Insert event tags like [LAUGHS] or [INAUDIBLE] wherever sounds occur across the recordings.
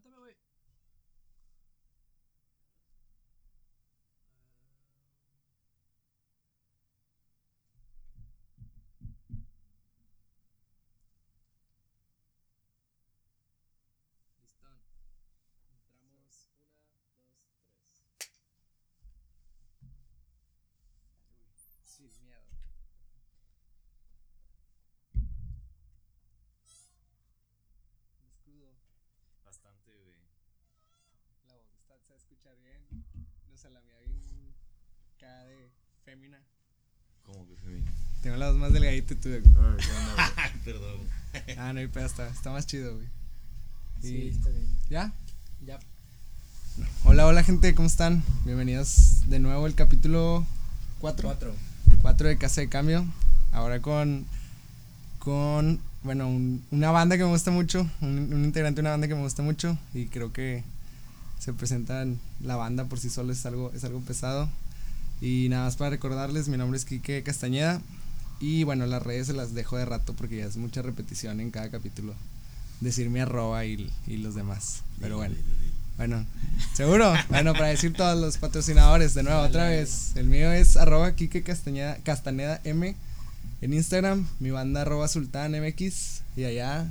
Levántame, güey. Entramos una, dos, tres. Sin miedo. Un escudo. Bastante, güey. La voz está, se va a escuchar bien. O sea, la mía bien cada de fémina. Como que femenino. Tengo la voz más delgadita tú de... [LAUGHS] Ay, perdón. Ah, no hay pedo, está, está más chido, güey. Sí, está bien. ¿Ya? Ya. Hola, hola gente, ¿cómo están? Bienvenidos de nuevo al capítulo 4. Cuatro. 4 de Casa de Cambio. Ahora con, con bueno, un- una banda que me gusta mucho, un, un integrante de una banda que me gusta mucho y creo que se presentan la banda por sí solo es algo, es algo pesado. Y nada más para recordarles, mi nombre es Quique Castañeda y bueno, las redes se las dejo de rato porque ya es mucha repetición en cada capítulo. Decir mi arroba y, y los demás. Pero bueno. Bueno, seguro. Bueno, para decir todos los patrocinadores, de nuevo, otra vez. El mío es arroba Kike Castañeda, Castaneda M en Instagram. Mi banda arroba Sultán MX. Y allá,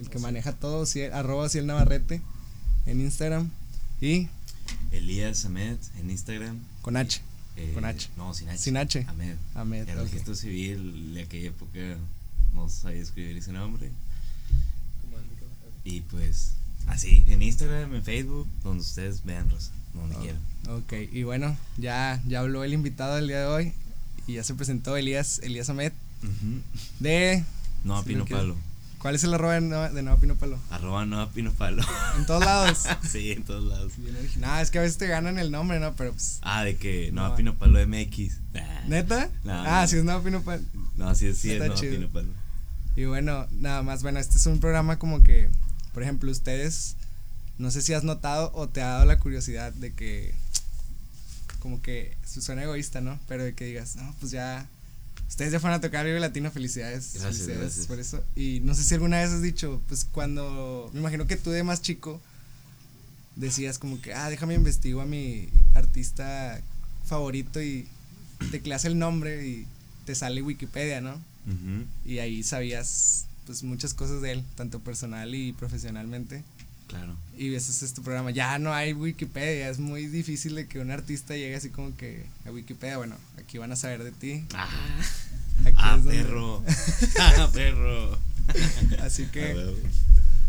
el que maneja todo, Ciel- arroba Ciel Navarrete en Instagram. Y Elías Ahmed en Instagram. con H, Eh, Con H. No, sin H. Sin H. Ahmed. Ahmed. El registro civil de aquella época no sabía escribir ese nombre. Y pues, así, en Instagram, en Facebook, donde ustedes vean, Rosa, donde Oh, quieran. Ok, y bueno, ya, ya habló el invitado del día de hoy. Y ya se presentó Elías, Elías Ahmed de... No Pino. Palo. ¿Cuál es el arroba de Nueva, de Nueva Pino Palo? Arroba no a Pino Palo. En todos lados. [LAUGHS] sí, en todos lados. Nah, es que a veces te ganan el nombre, ¿no? Pero pues. Ah, de que no No. a Pino Palo MX. ¿Neta? No, ah, no. sí es Nueva Pino Palo. No, sí, sí, es Está no a chido. Pino Palo. Y bueno, nada más, bueno, este es un programa como que, por ejemplo, ustedes, no sé si has notado o te ha dado la curiosidad de que, como que, su- suena egoísta, ¿no? Pero de que digas, no, pues ya, ustedes ya fueron a tocar Vive Latino, felicidades. Gracias, felicidades gracias. por eso. Y no sé si alguna vez has dicho, pues cuando, me imagino que tú de más chico, decías como que, ah, déjame investigo a mi artista favorito y tecleas el nombre y te sale Wikipedia, ¿no? Y ahí sabías pues muchas cosas de él, tanto personal y profesionalmente. Claro. Y ese es este programa. Ya no hay Wikipedia, es muy difícil de que un artista llegue así como que a Wikipedia. Bueno, aquí van a saber de ti. Ah, [LAUGHS] Aquí ah es donde- perro. [LAUGHS] ah, perro. Así que,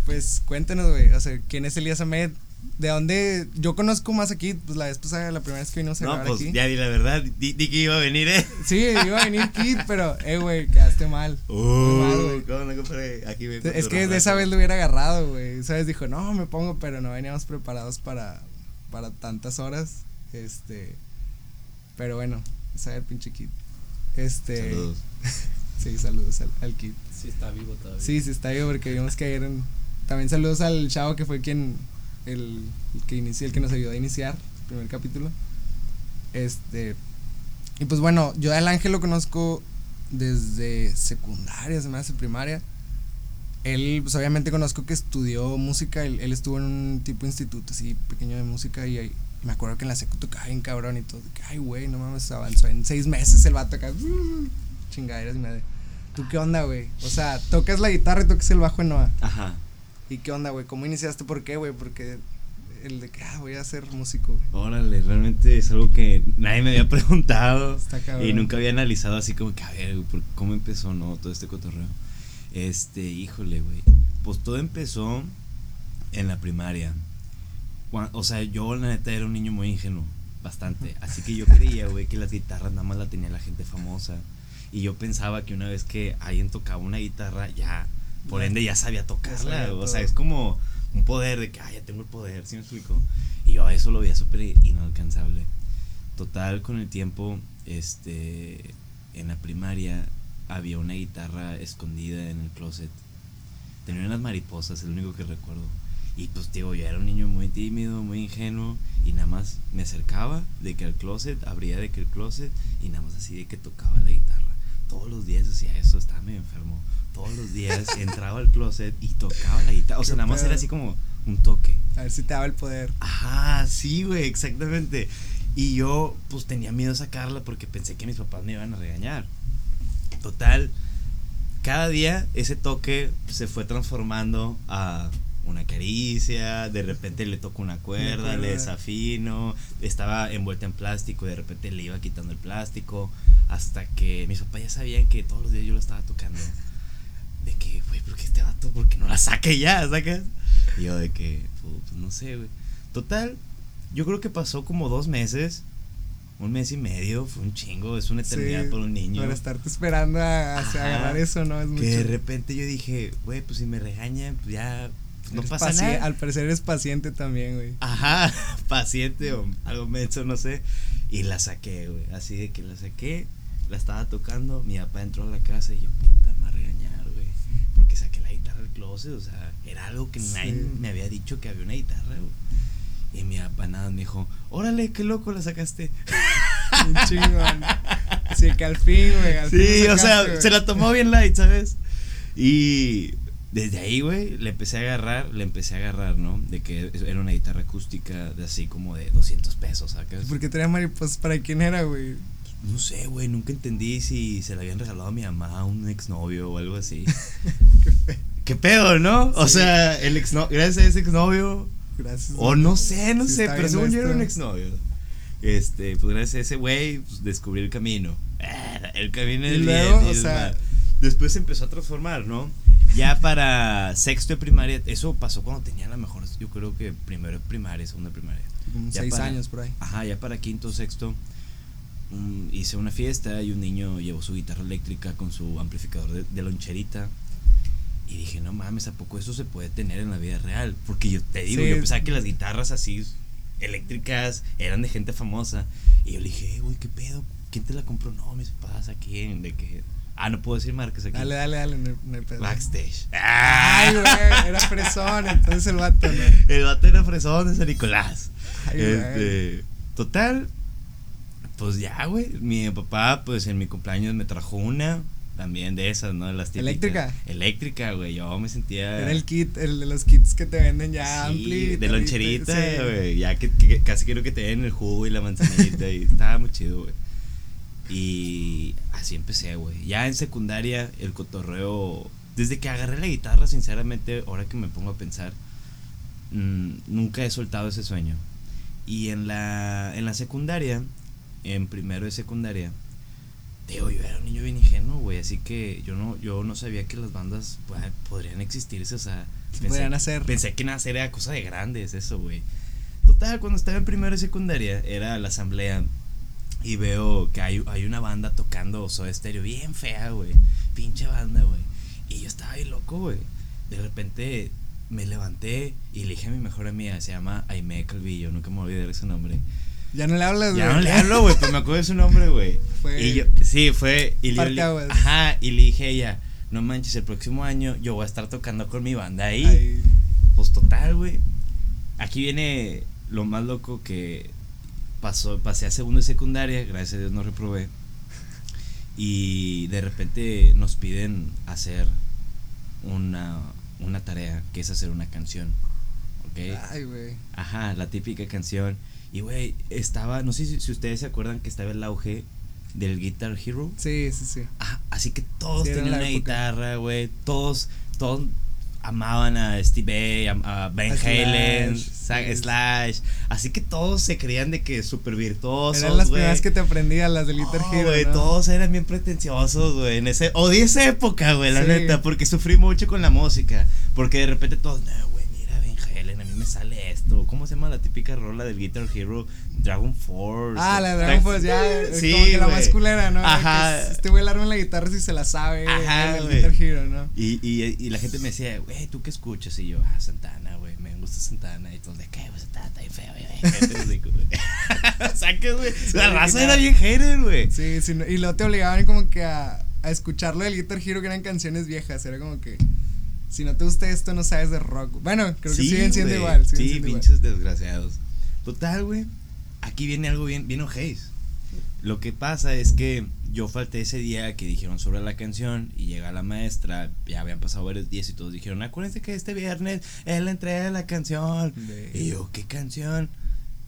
pues cuéntenos, güey. O sea, ¿quién es Elías Ahmed? ¿De dónde? Yo conozco más aquí, pues la vez pasada, la primera vez que vinimos a No, pues aquí. ya di la verdad. Di, di que iba a venir, ¿eh? Sí, iba a venir Kid, [LAUGHS] pero, eh, güey, quedaste mal. Muy mal, güey. Uh, ¿cómo no compré? Aquí me Es que de esa vez lo hubiera agarrado, güey. Esa vez dijo, no, me pongo, pero no veníamos preparados para, para tantas horas. Este. Pero bueno, esa el pinche kid. Este. Saludos. [LAUGHS] Sí, saludos al, al kid. Sí, está vivo todavía. Sí, sí está vivo porque vimos que ayer en- También saludos al chavo que fue quien. El, que inició, el que nos ayudó a iniciar el primer capítulo. Este. Y pues bueno, yo al ángel lo conozco desde secundaria, se me hace primaria. Él, pues obviamente conozco que estudió música, él, él estuvo en un tipo instituto así pequeño de música y ahí me acuerdo que en la secu tocaba bien cabrón y todo. que, Ay, güey, no mames, avanzó en seis meses el vato acá. Chingaderas y medio. ¿Tú qué onda, güey? O sea, tocas la guitarra y tocas el bajo en Noah. Ajá. ¿Y qué onda, güey? ¿Cómo iniciaste? ¿Por qué, güey? Porque el de que, ah, voy a ser músico, güey. Órale, realmente es algo que nadie me había [LAUGHS] preguntado. Está cabrón. Y nunca había analizado así como que, a ver, güey, ¿por- ¿cómo empezó, no? Todo este cotorreo. Este, híjole, güey. Pues todo empezó en la primaria. O sea, yo la neta era un niño muy ingenuo, bastante. Así que yo creía, güey, que las guitarras nada más la tenía la gente famosa. Y yo pensaba que una vez que alguien tocaba una guitarra, ya, por Ya- ende ya sabía tocarla. sabía o sea, es como un poder de que, ah, ya tengo el poder, ¿sí me explico? Y yo eso lo veía súper inalcanzable. Total, con el tiempo, este, en la primaria había una guitarra escondida en el closet. Tenía unas mariposas, es lo único que recuerdo. Y pues, digo, yo era un niño muy tímido, muy ingenuo. Y nada más me acercaba de que el closet, abría de que el closet. Y nada más así de que tocaba la guitarra. Todos los días hacía eso, estaba medio enfermo. Todos los días [LAUGHS] entraba al closet y tocaba la guitarra. O sea, nada más era así como un toque. A ver si te daba el poder. Ajá, sí, güey, exactamente. Y yo, pues tenía miedo de sacarla porque pensé que mis papás me iban a regañar. Total, cada día ese toque se fue transformando a una caricia, de repente le toco una cuerda, le desafino, estaba envuelta en plástico, de repente le iba quitando el plástico, hasta que mis papás ya sabían que todos los días yo lo estaba tocando. De que, güey, ¿por qué este vato? ¿Por qué no la saque ya? ¿Sacas? Y yo de que, pues no sé, güey. Total, yo creo que pasó como dos meses, un mes y medio, fue un chingo, es una eternidad Sí, por un niño. Para estarte esperando a, a Ajá. agarrar eso, ¿no? Es mucho. Que de repente yo dije, güey, pues si me regañan, pues ya pues, no Eres pasa nada. Al parecer eres paciente también, güey. Ajá, [LAUGHS] paciente o algo menso, no sé. Y la saqué, güey. Así de que la saqué, la estaba tocando, mi papá entró a la casa y yo, puta, me va a regañar, güey. Porque saqué la guitarra del closet, o sea, era algo que Sí. nadie me había dicho que había una guitarra, güey. Y mi papá nada me dijo, órale, qué loco la sacaste. [LAUGHS] Un chingón. Sí, que al fin, güey. al fin Sí, lo o sea, se la tomó bien light, ¿sabes? Y desde ahí, güey, le empecé a agarrar, le empecé a agarrar, ¿no? De que era una guitarra acústica de así como de 200 pesos, ¿sacas? ¿Por qué traía mariposas? ¿Para quién era, güey? No sé, güey, nunca entendí si se la habían regalado a mi mamá, a un exnovio o algo así. [LAUGHS] ¿Qué pedo, no? O sea, el exno gracias a ese exnovio, Gracias. o no sé, no Sí sé, pero según yo era un exnovio. Este, pues gracias a ese güey, pues, descubrí el camino. Ah, El camino del bien. y o el sea- mal. Después se empezó a transformar, ¿no? Ya para sexto de primaria, eso pasó cuando tenía la mejor, yo creo que primero de primaria, segundo de primaria. Como Ya seis para- años por ahí. Ajá, ya para quinto, sexto, mm, hice una fiesta y un niño llevó su guitarra eléctrica con su amplificador de, de loncherita. Y dije, no mames, ¿a poco eso se puede tener en la vida real? Porque yo te digo, Sí. yo pensaba que las guitarras así eléctricas eran de gente famosa. Y yo le dije, "Eh, güey, ¿qué pedo? ¿Quién te la compró? No, mis papás aquí, en- de que... Ah, no puedo decir marcas aquí. Dale, dale, dale. No, no hay pedo. Backstage. Ay, güey. Era fresón, entonces el vato, ¿no? [LAUGHS] El vato era fresón de San Nicolás. Ay, güey. Este, total, pues ya, güey. Mi papá, pues en mi cumpleaños me trajo una también de esas, ¿no? De Las típicas. ¿Eléctrica? Eléctrica, güey. Yo me sentía. Era el kit, el de los kits que te venden ya Sí, ampli. de loncherita, sí. güey. Ya que, que casi quiero que te den el jugo y la manzanita. y [LAUGHS] estaba muy chido, güey. Y así empecé, güey. Ya en secundaria, el cotorreo. Desde que agarré la guitarra, sinceramente, ahora que me pongo a pensar, mm, nunca he soltado ese sueño. Y en la, en la secundaria, en primero de secundaria, digo, yo era un niño bien ingenuo, güey. Así que yo no, yo no sabía que las bandas pues, podrían existirse, o sea. Se podrían hacer. Pensé que nacer era cosa de grandes, eso, güey. Total, cuando estaba en primero de secundaria, era la asamblea. Y veo que hay, hay una banda tocando Soda Stereo bien fea, güey. Pinche banda, güey. Y yo estaba ahí loco, güey. De repente me levanté y le dije a mi mejor amiga, se llama Aime Calvillo, nunca me voy a olvidar ese nombre. Ya no le hablas, güey. Ya no le hablo, güey, pero me acuerdo de su nombre, güey. Fue Y yo, sí, fue. Y le, ajá, y le dije a ella, no manches, el próximo año yo voy a estar tocando con mi banda ahí. Ay, Pues total, güey. Aquí viene lo más loco que pasó, pasé a segundo y secundaria, gracias a Dios no reprobé. Y de repente nos piden hacer una, una tarea, que es hacer una canción. ¿Ok? Ay, güey. Ajá, la típica canción. Y, güey, estaba, no sé si, si ustedes se acuerdan que estaba el auge del Guitar Hero. Sí, sí, sí. Ah, así que todos Sí, tenían una época. guitarra, güey. Todos, todos amaban a Steve A, a Ben A Halen, Slash. Slash. Así que todos se creían de que súper virtuosos. Eran las güey. primeras que te aprendías, las de Guitar No, Hero, güey, ¿no? todos eran bien pretenciosos, güey, en ese odié esa época, güey, la Sí. neta, porque sufrí mucho con la música, porque de repente todos, no, güey, mira Ben Helen, a mí me sale esto, ¿cómo se llama la típica rola del Guitar Hero? Dragon Force. Ah, la Dragon Force, ya. Sí, como que la más culera, ¿no? Ajá. Que es- Este güey arma la guitarra si se la sabe. Ajá, el. Guitar Hero, ¿no? Y, y, y la gente me decía, güey, ¿tú qué escuchas? Y yo, ah, Santana, güey, me gusta Santana. Y todos, ¿de qué? Pues Santana está bien feo, güey. Cállate los hocico, güey. La raza era bien hater, güey. Sí, sí, y luego te obligaban como que a, a escucharlo del Guitar Hero que eran canciones viejas. Era como que si no te gusta esto no sabes de rock. Bueno, creo que siguen siendo güey. igual. siguen Sí, siendo igual. pinches desgraciados. Total, güey. Aquí viene algo bien, bien ojéis. Lo que pasa es que yo falté ese día que dijeron sobre la canción y llega la maestra, ya habían pasado varios días y todos dijeron, acuérdense que este viernes es la entrega de la canción. De- Y yo, ¿qué canción?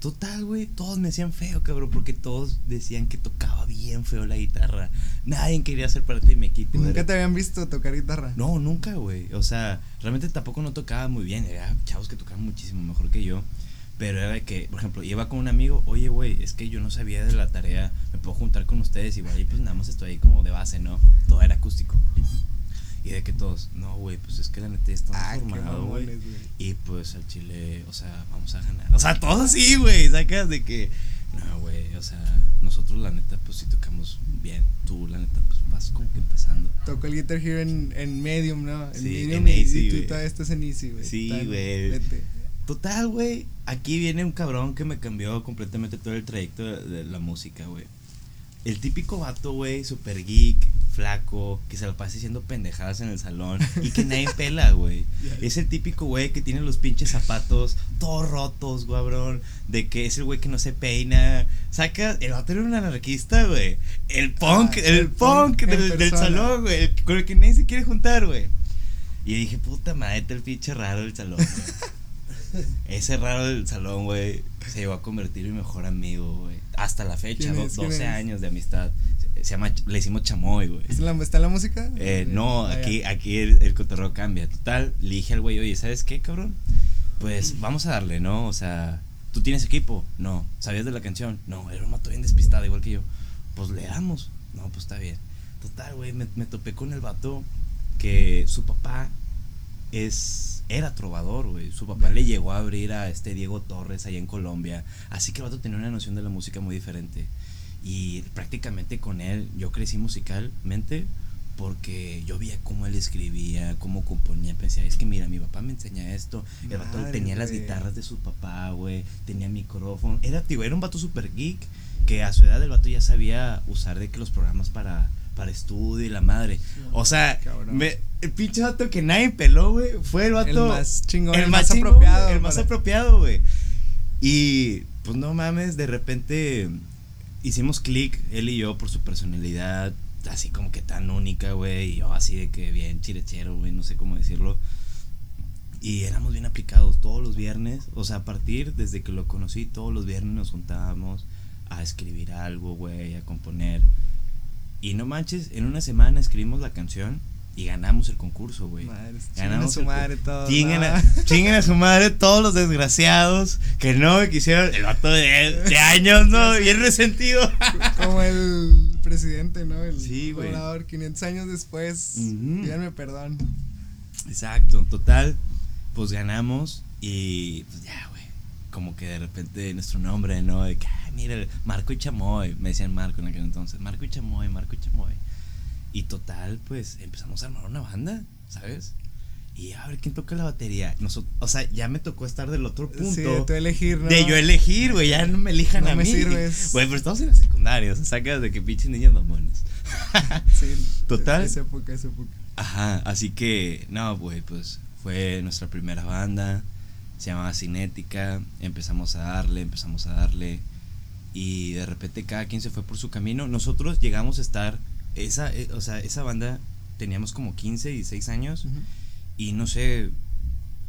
Total, güey, todos me decían feo, cabrón, porque todos decían que tocaba bien feo la guitarra. Nadie quería ser parte de mi equipo. ¿Nunca Era- te habían visto tocar guitarra? no, nunca, güey. O sea, realmente tampoco no tocaba muy bien. Había chavos que tocaban muchísimo mejor que yo. Pero era de que, por ejemplo, iba con un amigo, oye, güey, es que yo no sabía de la tarea, me puedo juntar con ustedes igual y pues nada más estoy ahí como de base, ¿no? Todo era acústico. Y de que todos, no, güey, pues es que la neta está Ah, qué formado, güey. Y pues al chile, o sea, vamos a ganar. O sea, todos así, güey, sacas de que, no, güey, o sea, nosotros la neta, pues sí tocamos bien. Tú, la neta, pues vas como que empezando. Tocó el Guitar Hero en, en Medium, ¿no? En Sí, Medium en y, Easy, y tú todavía estás en Easy, güey. Sí, güey. Total, güey. Aquí viene un cabrón que me cambió completamente todo el trayecto de, de la música, güey. El típico vato, güey, super geek, flaco, que se lo pasa haciendo pendejadas en el salón y que nadie [LAUGHS] pela, güey. Es el típico güey que tiene los pinches zapatos todos rotos, cabrón. De que es el güey que no se peina. Saca, el vato era un anarquista, güey. El punk, Ah, el, el punk punk del, salón, güey. el- Con el que nadie se quiere juntar, güey. Y dije, puta madre, el pinche raro del salón, güey. [LAUGHS] Ese raro del salón, güey, se llegó a convertir en mi mejor amigo, güey. Hasta la fecha, ¿Quién do- es? ¿Quién 12 es? años de amistad. Se, se llama, le hicimos chamoy, güey. ¿Está la, está en la música? Eh, no, Ah, aquí, aquí el, el cotorreo cambia. Total, le dije al güey, oye, ¿sabes qué, cabrón? Pues vamos a darle, ¿no? O sea, ¿tú tienes equipo? No. ¿Sabías de la canción? No, era un mato bien despistado, igual que yo. Pues le damos. No, pues está bien. Total, güey, me, me topé con el vato que su papá es era trovador, güey. Su papá le llegó a abrir a este Diego Torres allá en Colombia. Así que el vato tenía una noción de la música muy diferente. Y prácticamente con él yo crecí musicalmente porque yo veía cómo él escribía, cómo componía. Pensé, es que mira, mi papá me enseña esto. El vato Madre, tenía las güey. guitarras de su papá, güey. Tenía micrófono. Era, tío, era un vato super geek que a su edad el vato ya sabía usar de que los programas para, para estudio y la madre. O sea, me- el pinche vato que nadie peló, güey, fue el vato. El más chingón, el el más más chingón, apropiado El más para- apropiado, güey. Y pues no mames, de repente hicimos clic, él y yo, por su personalidad, así como que tan única, güey. Y yo así de que bien chirechero, güey, no sé cómo decirlo. Y éramos bien aplicados todos los viernes. O sea, a partir desde que lo conocí, todos los viernes nos juntábamos a escribir algo, güey, a componer. Y no manches, en una semana escribimos la canción y ganamos el concurso, güey. Chinguen a Ganamos su el- madre todo. Chinguen a, [LAUGHS] chinguen a su madre todos los desgraciados que no me quisieron. El vato de, de años, ¿no? Bien resentido. [LAUGHS] Como el presidente, ¿no? El Sí, güey. gobernador, 500 años después. Pídanme perdón. Exacto, total. Pues ganamos y pues ya, güey. Como que de repente nuestro nombre, ¿no? De que, ah, mira, Marco y Chamoy. Me decían Marco en aquel entonces. Marco y Chamoy, Marco y Chamoy. Y total, pues empezamos a armar una banda, ¿sabes? Y a ver quién toca la batería. Noso- o sea, ya me tocó estar del otro punto. Sí, de tú elegir, ¿no? De yo elegir, güey, ya no me elijan No a me mí. sirves. Güey, pero estamos en la secundaria, o sea, sacas de que pinches niños mamones. [LAUGHS] Sí, Total. Esa época, esa época. Ajá, así que, no, güey, pues fue nuestra primera banda, se llamaba Cinética, empezamos a darle, empezamos a darle, y de repente cada quien se fue por su camino. Nosotros llegamos a estar, esa, eh, o sea, esa banda teníamos como 15, 16 años, Ujú. y no sé,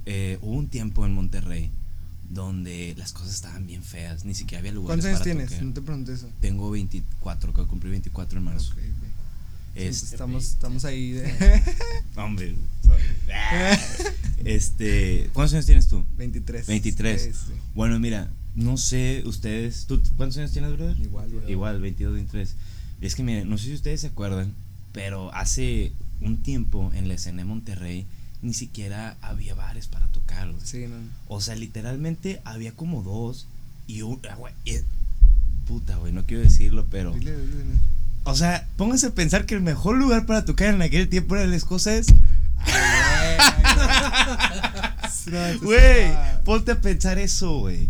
eh, hubo un tiempo en Monterrey donde las cosas estaban bien feas, ni siquiera había lugares ¿Cuántos años tienes? tocar. No te pregunté eso. Tengo 24, acabo de cumplir 24 en marzo. Ok, ok. Sí, Es- estamos, estamos ahí de [LAUGHS] Hombre. Este, ¿cuántos años tienes tú? 23. 23. Sí, sí. Bueno, mira, no sé ustedes, ¿tú cuántos años tienes, brother? Igual, güey. Igual, 22, 23. Es que miren, no sé si ustedes se acuerdan, pero hace un tiempo en la escena de Monterrey ni siquiera había bares para tocar, güey. Sí, no. O sea, literalmente había como dos y un ah, güey, eh, puta, güey, no quiero decirlo, pero Dile, dile, dile. O sea, pónganse a pensar que el mejor lugar para tocar en aquel tiempo era el escocés. [LAUGHS] Güey. Ponte a pensar eso, güey.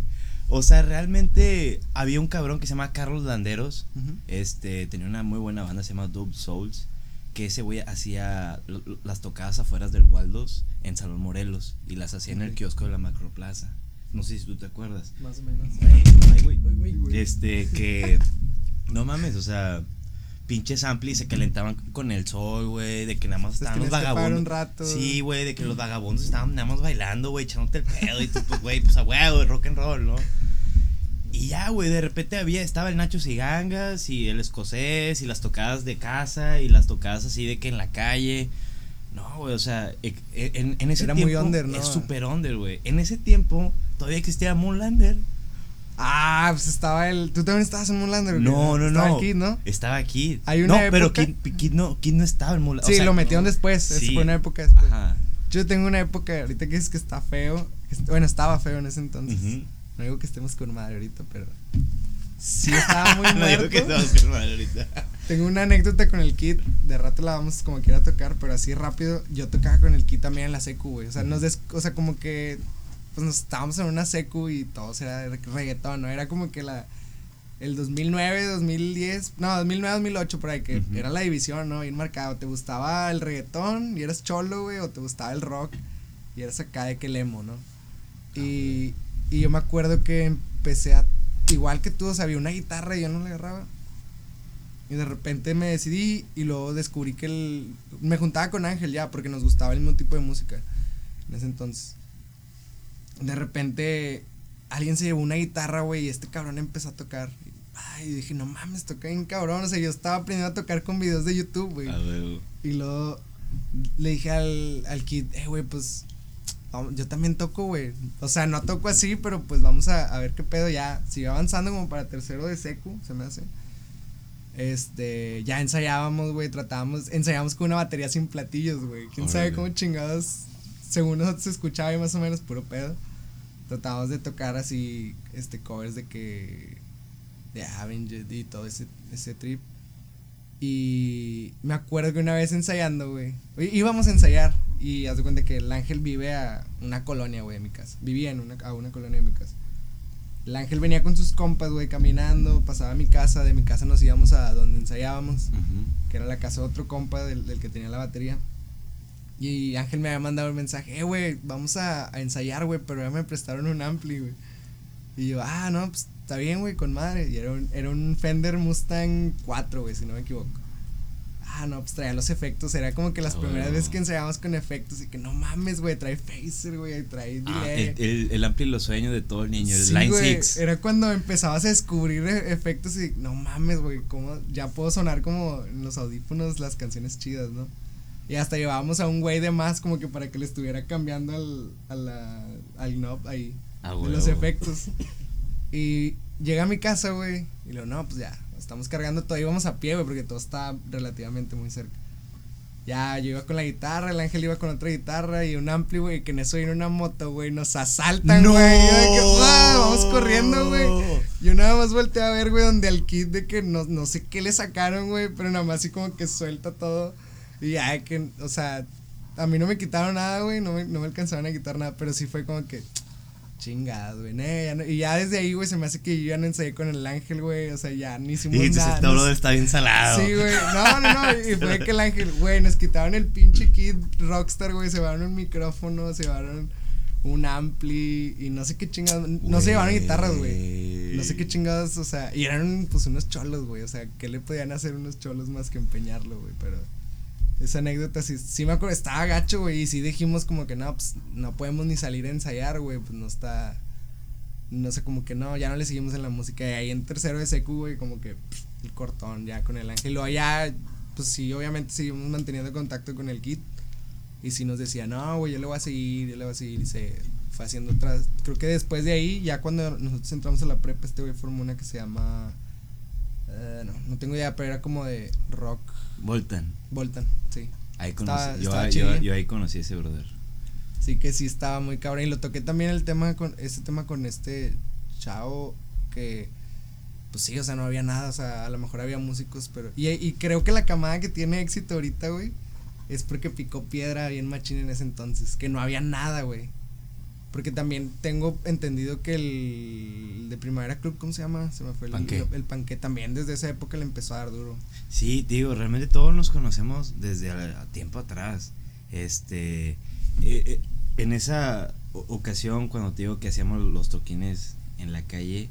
O sea, realmente había un cabrón que se llama Carlos Landeros. Ujú. Este, tenía una muy buena banda, se llama Dub Souls. Que ese güey hacía las tocadas afuera del Waldos en Salón Morelos. Y las hacía en el kiosco de la Macroplaza. No sé si tú te acuerdas. Más o menos. Ay. Güey. Este, que No mames, o sea, pinches amplis se calentaban con el sol, güey, de que nada más estaban los vagabundos. un rato. Sí, güey, de que los vagabundos estaban nada más bailando, güey, echándote el pedo y tú, pues, güey, pues a huevo, rock and roll, ¿no? Y ya, güey, de repente había, estaba el Nacho Cigangas y el escocés y las tocadas de casa y las tocadas así de que en la calle. No, güey, o sea, e- e- en, en ese Era muy tiempo under, ¿no? es super under, güey. En ese tiempo todavía existía Moonlander. Ah, pues estaba el. Tú también estabas en Moonlander. güey? No, no, Estaba no. aquí, ¿no? Estaba aquí. Hay una no, pero Kid, Kid no, Kid no estaba en Moonlander. Sí, lo metieron después. Esa fue una época después. Ajá. Yo tengo una época, ahorita que dices que está feo. es- Bueno, estaba feo en ese entonces. No digo que estemos con madre ahorita, pero. Sí, estaba [LAUGHS] muy no digo que estamos con madre ahorita. [LAUGHS] Tengo una anécdota con el kit. De rato la vamos como quiera tocar, pero así rápido. Yo tocaba con el kit también en la secu, güey. O sea, nos des, o sea, como que. Pues nos estábamos en una secu y todo era reggaetón, ¿no? Era como que la. El 2009, 2010. No, 2009, 2008, por ahí, que era la división, ¿no? Bien marcado. ¿Te gustaba el reggaetón y eras cholo, güey? ¿O te gustaba el rock y eras acá de que lemo, ¿no? Y, y yo me acuerdo que empecé a. Igual que tú, o sea, había una guitarra y yo no la agarraba. Y de repente me decidí y luego descubrí que el, me juntaba con Ángel ya porque nos gustaba el mismo tipo de música en ese entonces. De repente alguien se llevó una guitarra, güey, y este cabrón empezó a tocar. Ay, dije, no mames, toca bien cabrón. O sea, yo estaba aprendiendo a tocar con videos de YouTube, güey. Y luego le dije al, al kid, eh, güey, pues yo también toco, güey. O sea, no toco así, pero pues vamos a, a ver qué pedo ya. Sigue avanzando como para tercero de secu, se me hace. Este, ya ensayábamos, güey, tratábamos, ensayábamos con una batería sin platillos, güey. Quién sabe cómo chingados, según nosotros se escuchaba ahí más o menos puro pedo. Tratábamos de tocar así, este, covers de que, de Avenged y todo ese, ese trip. Y me acuerdo que una vez ensayando, güey. Íbamos a ensayar. Y haz de cuenta que el ángel vive a una colonia, güey, de mi casa. Vivía en una, a una colonia de mi casa. El ángel venía con sus compas, güey, caminando. Pasaba a mi casa. De mi casa nos íbamos a donde ensayábamos. Ujú. Que era la casa de otro compa del, del que tenía la batería. Y Ángel me había mandado el mensaje, eh, güey, vamos a, a ensayar, güey, pero ya me prestaron un ampli, güey. Y yo, ah, no, pues está bien, güey, con madre. Y era un, era un Fender Mustang 4, güey, si no me equivoco. Ah, no, pues traía los efectos. Era como que las Ah, primeras bueno. veces que ensayábamos con efectos y que no mames, güey, trae phaser, güey, trae Ah, el, el, el ampli los sueños de todo el niño, el Sí, Line güey, 6. Era cuando empezabas a descubrir e- efectos y no mames, güey, cómo ya puedo sonar como en los audífonos las canciones chidas, ¿no? Y hasta llevábamos a un güey de más como que para que le estuviera cambiando al, a la, al knob ahí, Ah, huevo. los efectos. [LAUGHS] Y llega a mi casa, güey, y luego, no, pues ya, estamos cargando todo, íbamos a pie, güey, porque todo está relativamente muy cerca. Ya, yo iba con la guitarra, el ángel iba con otra guitarra y un ampli, güey, que en eso viene una moto, güey, nos asaltan, ¡No! güey. que, ¡ah! Vamos corriendo, güey. Yo nada más volteé a ver, güey, donde al kid de que no, no sé qué le sacaron, güey, pero nada más así como que suelta todo. Y ya que, o sea, a mí no me quitaron nada, güey, no me, no me alcanzaron a quitar nada, pero sí fue como que, chingado, güey, ne, ya no- y ya desde ahí, güey, se me hace que yo ya no ensayé con el ángel, güey, o sea, ya ni hicimos Y nada. este no está bien salado. Sí, güey. No, no, no. Y [LAUGHS] fue que el ángel, güey, nos quitaron el pinche kit rockstar, güey. Se llevaron un micrófono, se llevaron un ampli y no sé qué chingados. No se llevaron guitarras, güey. No sé qué chingados, o sea, y eran pues unos cholos, güey. O sea, ¿qué le podían hacer unos cholos más que empeñarlo, güey? Pero esa anécdota sí, sí me acuerdo, estaba gacho, güey. Y sí dijimos como que no, pues no podemos ni salir a ensayar, güey. Pues no está. No sé, como que no, ya no le seguimos en la música. Y ahí en tercero de secu, güey, como que pff, el cortón ya con el ángel. Luego ya, pues sí, obviamente seguimos manteniendo contacto con el kit. Y sí nos decía, no, güey, yo le voy a seguir, yo le voy a seguir. Y se fue haciendo otras. Creo que después de ahí, ya cuando nosotros entramos a la prepa, este güey formó una que se llama. eh, no, no tengo idea, pero era como de rock. Voltan. Voltan, Ahí Estaba- conocí, yo, estaba yo, chidilla. yo ahí conocí a ese brother. Sí que sí estaba muy cabrón. Y lo toqué también el tema con. Este tema con este chavo que. Pues sí, o sea, no había nada. O sea, a lo mejor había músicos, pero. Y, y creo que la camada que tiene éxito ahorita, güey. Es porque picó piedra bien machín en ese entonces. Que no había nada, güey. Porque también tengo entendido que el de Primavera Club, ¿cómo se llama? Se me fue el Panqué. El, panqué también desde esa época le empezó a dar duro. Sí, digo, realmente todos nos conocemos desde a- a tiempo atrás. Este, eh, eh, en esa ocasión cuando te digo que hacíamos los toquines en la calle,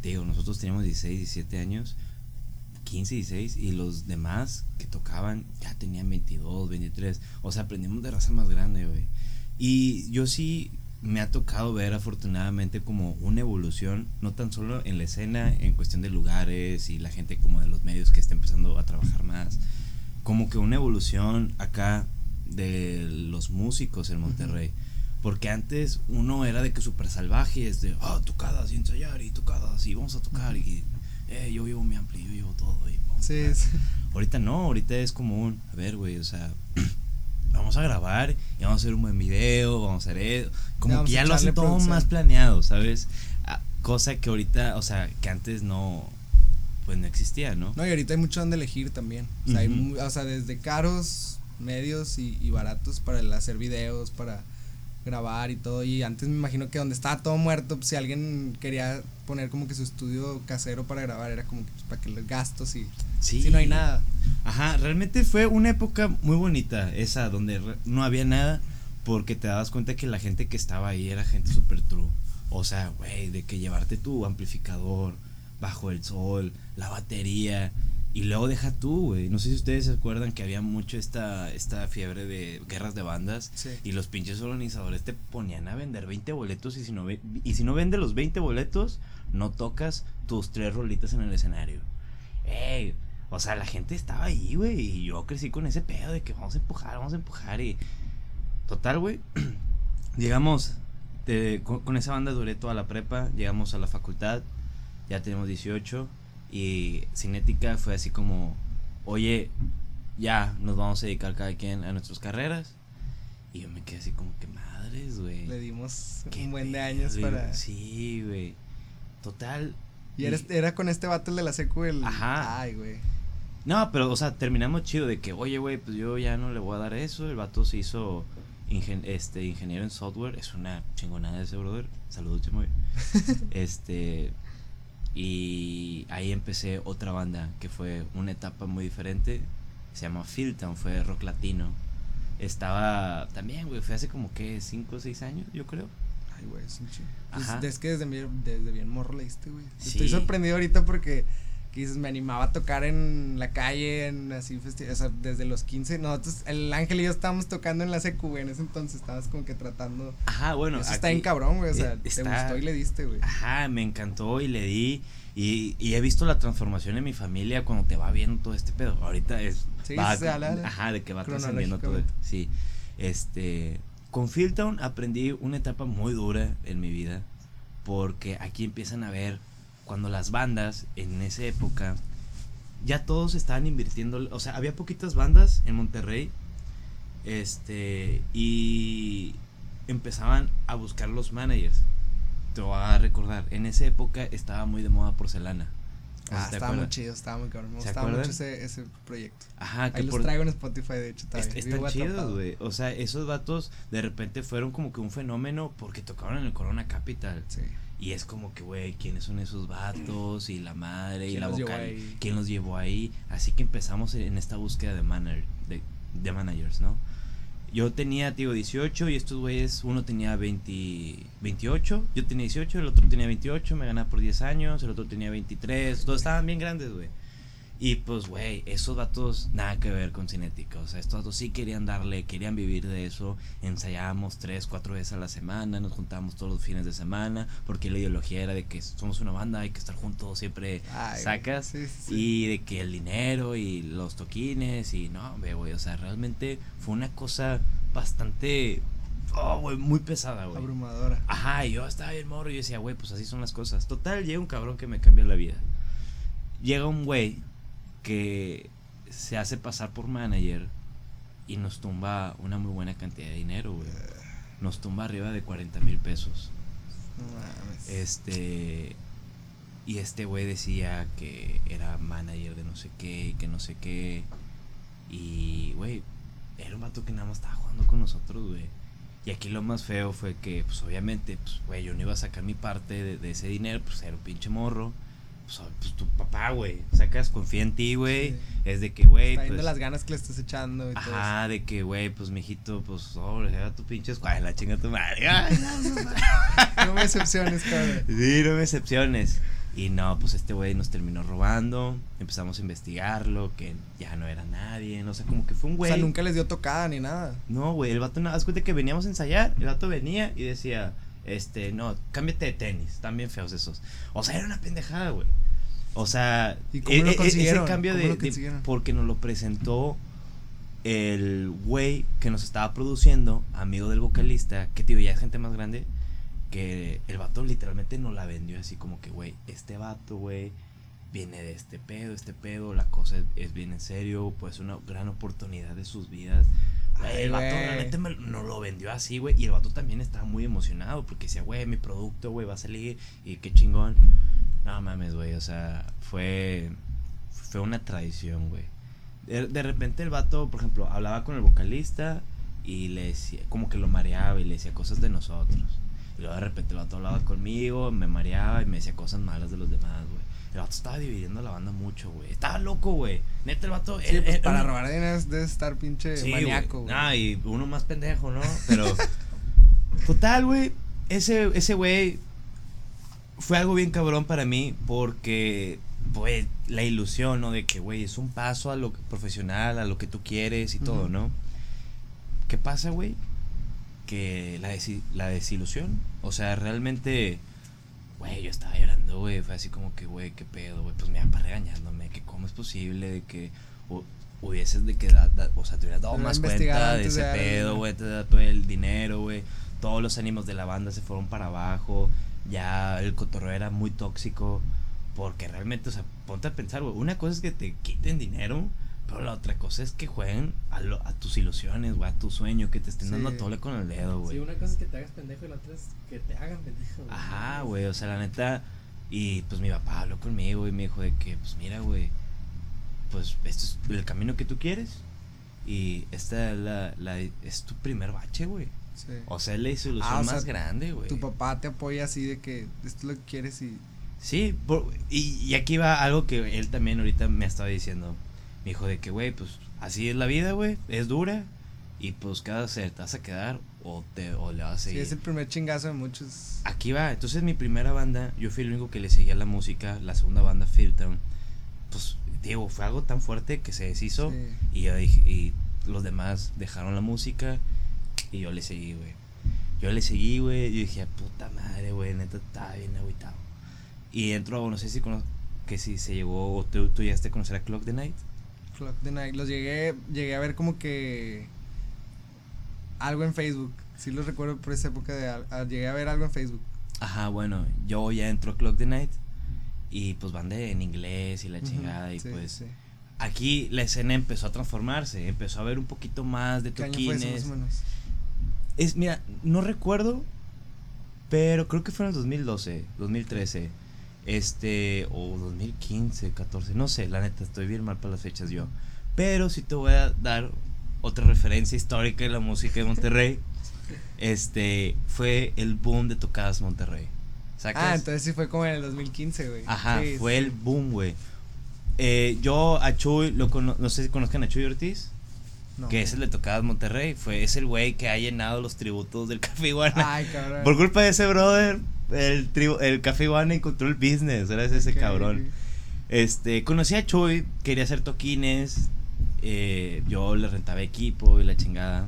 te digo, nosotros teníamos 16, 17 años. 15, 16 y los demás que tocaban ya tenían 22, 23. O sea, aprendimos de raza más grande, güey. Y yo sí me ha tocado ver afortunadamente como una evolución, no tan solo en la escena, en cuestión de lugares y la gente como de los medios que está empezando a trabajar más, como que una evolución acá de los músicos en Monterrey. Porque antes uno era de que súper salvaje, es de, ah, tocadas y ensayar y tocadas y vamos a tocar y, eh, yo llevo mi ampli, yo llevo todo y Sí, tocar". sí. Ahorita no, ahorita es como un, a ver, güey, o sea, [CLEARS THROAT] vamos a grabar y vamos a hacer un buen video, vamos a hacer eso. Como que ya lo hacen todo más planeado, ¿sabes? Ah, cosa que ahorita, o sea, que antes no, pues no existía, ¿no? No, y ahorita hay mucho donde elegir también. O sea, Ujú. mu- o sea desde caros, medios y, y baratos para el hacer videos, para grabar y todo. Y antes me imagino que donde estaba todo muerto, pues, si alguien quería poner como que su estudio casero para grabar, era como que pues, para que los gastos y Sí. si no hay nada. Ajá, realmente fue una época muy bonita esa, donde no había nada, porque te dabas cuenta que la gente que estaba ahí era gente super true. O sea, güey, de que llevarte tu amplificador bajo el sol, la batería, y luego deja tú, güey. No sé si ustedes se acuerdan que había mucho esta, esta fiebre de guerras de bandas. Sí. Y los pinches organizadores te ponían a vender 20 boletos y si no, y si no vende los 20 boletos, no tocas tus tres rolitas en el escenario. Ey, o sea, la gente estaba ahí, güey, y yo crecí con ese pedo de que vamos a empujar, vamos a empujar y... Total, güey. [CLEARS THROAT] Llegamos, de- con, con esa banda duré toda la prepa, llegamos a la facultad, ya tenemos 18 y Cinética fue así como, oye, ya nos vamos a dedicar cada quien a nuestras carreras. Y yo me quedé así como que madres, güey. Le dimos un buen de años para. Sí, güey. Total. Y era, era con este vato el de la secu el. Ajá. Ay, güey. No, pero, o sea, terminamos chido de que, oye, güey, pues yo ya no le voy a dar eso. El vato se hizo ingen- este, ingeniero en software. Es una chingonada ese brother. Saludos, Chamoy. [LAUGHS] este. Y ahí empecé otra banda que fue una etapa muy diferente. Se llama Filtown, fue rock latino. Estaba también, güey, fue hace como que 5 o 6 años, yo creo. Ay, güey, es un chingo. Pues, es que desde, bien- desde bien morro le diste, güey. Sí. Estoy sorprendido ahorita porque que dices, me animaba a tocar en la calle, en así o sea, desde los 15. Nosotros, el Ángel y yo estábamos tocando en la secu, güey, en ese entonces estabas como que tratando. Ajá, bueno. Eso está bien cabrón, güey, o sea, te gustó y le diste, güey. Ajá, me encantó y le di. Y, y he visto la transformación en mi familia cuando te va viendo todo este pedo. Ahorita es. Sí, va- se habla ajá, de que va trascendiendo todo. cronológicamente. Sí. Este. Con Fieldtown aprendí una etapa muy dura en mi vida. Porque aquí empiezan a ver. Cuando las bandas en esa época. Ya todos estaban invirtiendo. O sea, había poquitas bandas en Monterrey. Este. Y. Empezaban a buscar los managers te voy a recordar, en esa época estaba muy de moda porcelana. Ah, estaba muy chido, estaba muy cabrón. Me ¿Se gustaba mucho acuerdan? ese, ese proyecto. Ajá, que Ahí los por- traigo en Spotify, de hecho, est- Vivo están chidos, güey. O sea, esos vatos de repente fueron como que un fenómeno porque tocaron en el Corona Capital. Sí. Y es como que, güey, ¿quiénes son esos vatos? Y la madre, y ¿Quién la vocal. ¿Quién los llevó ahí? Así que empezamos en esta búsqueda de, manager, de, de managers, ¿no? Yo tenía, digo, 18 y estos güeyes, uno tenía 20, 28, yo tenía 18, el otro tenía 28, me ganaba por 10 años, el otro tenía 23, todos estaban bien grandes, güey. Y pues, güey, esos datos nada que ver con Cinética. O sea, estos datos sí querían darle, querían vivir de eso. Ensayábamos tres, cuatro veces a la semana, nos juntábamos todos los fines de semana, porque la ideología era de que somos una banda, hay que estar juntos, siempre Ay, sacas. Sí, sí, sí. Y de que el dinero y los toquines y no, güey, o sea, realmente fue una cosa bastante, oh, güey, muy pesada, güey. Abrumadora. Ajá, y yo estaba bien morro y yo decía, güey, pues así son las cosas. Total, llega un cabrón que me cambia la vida. Llega un güey que se hace pasar por manager y nos tumba una muy buena cantidad de dinero, güey. Nos tumba arriba de 40 mil pesos. Este. Y este güey decía que era manager de no sé qué y que no sé qué. Y, güey, era un vato que nada más estaba jugando con nosotros, güey. Y aquí lo más feo fue que, pues obviamente, pues, güey, yo no iba a sacar mi parte de, de ese dinero, pues era un pinche morro. Pues, pues, tu papá, güey, sacas, confía en ti, güey. Sí. Es de que, güey, Está pues. viendo las ganas que le estás echando y todo eso. Ajá, de que, güey, pues, mijito, pues, oh, era tu pinche escuela, la chinga tu madre. Ay, [LAUGHS] no, me decepciones, cabrón. Sí, no me decepciones. Y no, pues este güey nos terminó robando. Empezamos a investigarlo, que ya no era nadie. No sé, como que fue un O güey. sea, nunca les dio tocada ni nada. No, güey, el vato, no, haz cuenta que veníamos a ensayar, el vato venía y decía, este, no, cámbiate de tenis, están bien feos esos. O sea, era una pendejada, güey. O sea, ¿Y cómo e- lo e- consiguieron? ese cambio ¿Cómo de, lo de- porque nos lo presentó el güey que nos estaba produciendo, amigo del vocalista, que tío, ya es gente más grande, que el vato literalmente nos la vendió así como que, güey, este vato, güey, viene de este pedo, este pedo, la cosa es, es bien en serio, pues una gran oportunidad de sus vidas. Ay, el vato realmente me, nos lo vendió así, güey, y el vato también estaba muy emocionado porque decía, güey, mi producto, güey, va a salir y qué chingón. No mames, güey, o sea, fue, fue una tradición, güey. De, de repente el vato, por ejemplo, hablaba con el vocalista y le decía, como que lo mareaba y le decía cosas de nosotros. Y luego de repente el vato hablaba conmigo, me mareaba y me decía cosas malas de los demás, güey. El vato estaba dividiendo la banda mucho, güey. Estaba loco, güey. Neta, el vato. Sí, pues para un- robar dinero debe estar pinche Sí, maníaco, güey. Ah, y uno más pendejo, ¿no? Pero. [LAUGHS] total, güey. Ese, ese güey. Fue algo bien cabrón para mí. Porque. Pues la ilusión, ¿no? De que, güey, es un paso a lo profesional, a lo que tú quieres y todo. ¿no? ¿Qué pasa, güey? Que la, desi- la desilusión. O sea, realmente. Güey, yo estaba llorando, güey. Fue así como que, güey, qué pedo, güey. Pues mi papá regañándome. Que cómo es posible de que hu- hubieses de que, da- da- o sea, te hubieras dado más cuenta de ese de pedo, güey. Te da todo el dinero, güey. Todos los ánimos de la banda se fueron para abajo. Ya el cotorreo era muy tóxico. Porque realmente, o sea, ponte a pensar, güey. Una cosa es que te quiten dinero. Pero la otra cosa es que jueguen a, lo- a tus ilusiones, güey, a tu sueño, que te estén Sí. dando tole con el dedo, güey. Sí, una cosa es que te hagas pendejo y la otra es que te hagan pendejo. güey. Ajá, güey, o sea, la neta. Y pues mi papá habló conmigo y me dijo de que, pues mira, güey, pues este es el camino que tú quieres. Y esta es, la, la- es tu primer bache, güey. Sí. O sea, es la desilusión Ah, sea, más grande, güey. Tu papá te apoya así de que esto es lo que quieres y. Sí, por- y, y aquí va algo que él también ahorita me estaba diciendo. Me dijo de que, güey, pues así es la vida, güey, es dura. Y pues cada se te vas a quedar o, te, o le vas a Sí, seguir. es el primer chingazo de muchos. Aquí va, entonces mi primera banda, yo fui el único que le seguía la música, la segunda banda, Filtown, pues digo, fue algo tan fuerte que se deshizo Sí. y yo dije, y los demás dejaron la música y yo le seguí, güey. Yo le seguí, güey, y yo dije, puta madre, güey, neta, estaba bien agüitado. Y entro, no sé si cono- que si se llegó, o tú, tú llegaste a conocer a Clock the Night. Clock the Night. Los llegué, llegué a ver como que. Algo en Facebook. Sí los recuerdo por esa época de. a- llegué a ver algo en Facebook. Ajá, bueno, yo ya entro a Clock the Night y pues van de en inglés y la chingada y sí, pues sí. aquí la escena empezó a transformarse, empezó a haber un poquito más de ¿Qué año fue eso, toquines. más o menos? Es, mira, no recuerdo, pero creo que fue en el 2012, 2013, este, o 2015, 14, no sé, la neta, estoy bien mal para las fechas yo. Pero sí te voy a dar otra referencia histórica de la música de Monterrey. [LAUGHS] Este, fue el boom de tocadas Monterrey. ¿Sacas? Ah, entonces sí fue como en el 2015, güey. Ajá, Sí, fue sí. el boom, güey. Eh, yo a Chuy, lo no sé si conozcan a Chuy Ortiz, No. que es el de Tocadas Monterrey. Fue, es el güey que ha llenado los tributos del Café Iguana. Ay, cabrón. Por culpa de ese brother, el, tribu- el Café Iguana encontró el business, gracias a ese cabrón. Este, conocí a Chuy, quería hacer toquines, eh, yo le rentaba equipo y la chingada.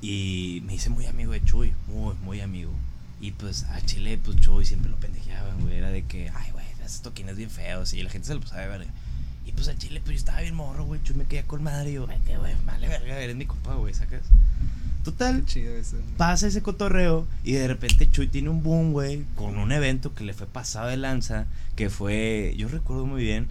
Y me hice muy amigo de Chuy, muy, muy amigo. Y pues a Chile, pues Chuy siempre lo pendejeaban, güey. Era de que, ay, güey, haces toquines bien feos y la gente se lo pasaba de verga. Y pues a Chile, pues yo estaba bien morro, güey. Chuy me quedía con madre y yo, qué güey, vale verga, eres mi compa, güey, ¿sacas? Total, Qué chido eso. pasa ese cotorreo y de repente Chuy tiene un boom, güey, con un evento que le fue pasado de lanza, que fue, yo recuerdo muy bien,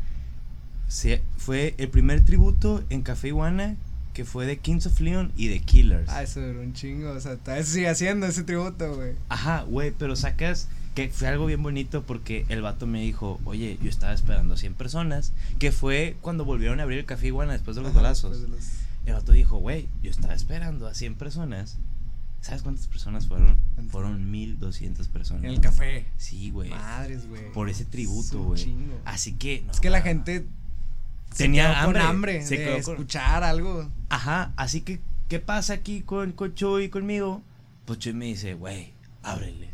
se, fue el primer tributo en Café Iguana que fue de Kings of Leon y de Killers. Ah, eso duró un chingo. O sea, todavía sigue haciendo ese tributo, güey. Ajá, güey, pero sacas que fue algo bien bonito porque el vato me dijo, oye, yo estaba esperando a 100 personas, que fue cuando volvieron a abrir el Café Iguana después de los Ajá, de los- El vato dijo, güey, yo estaba esperando a 100 personas. ¿Sabes cuántas personas fueron? Fueron 1200 personas. En el café. Sí, güey. Madres, güey. Por ese Es tributo, güey. Así que. no, Es que la gente se Tenía quedó hambre, con hambre se de quedó con- escuchar algo. Ajá, así que, ¿qué pasa aquí con, con Chuy y conmigo? Pues Chuy me dice, güey, ábreles.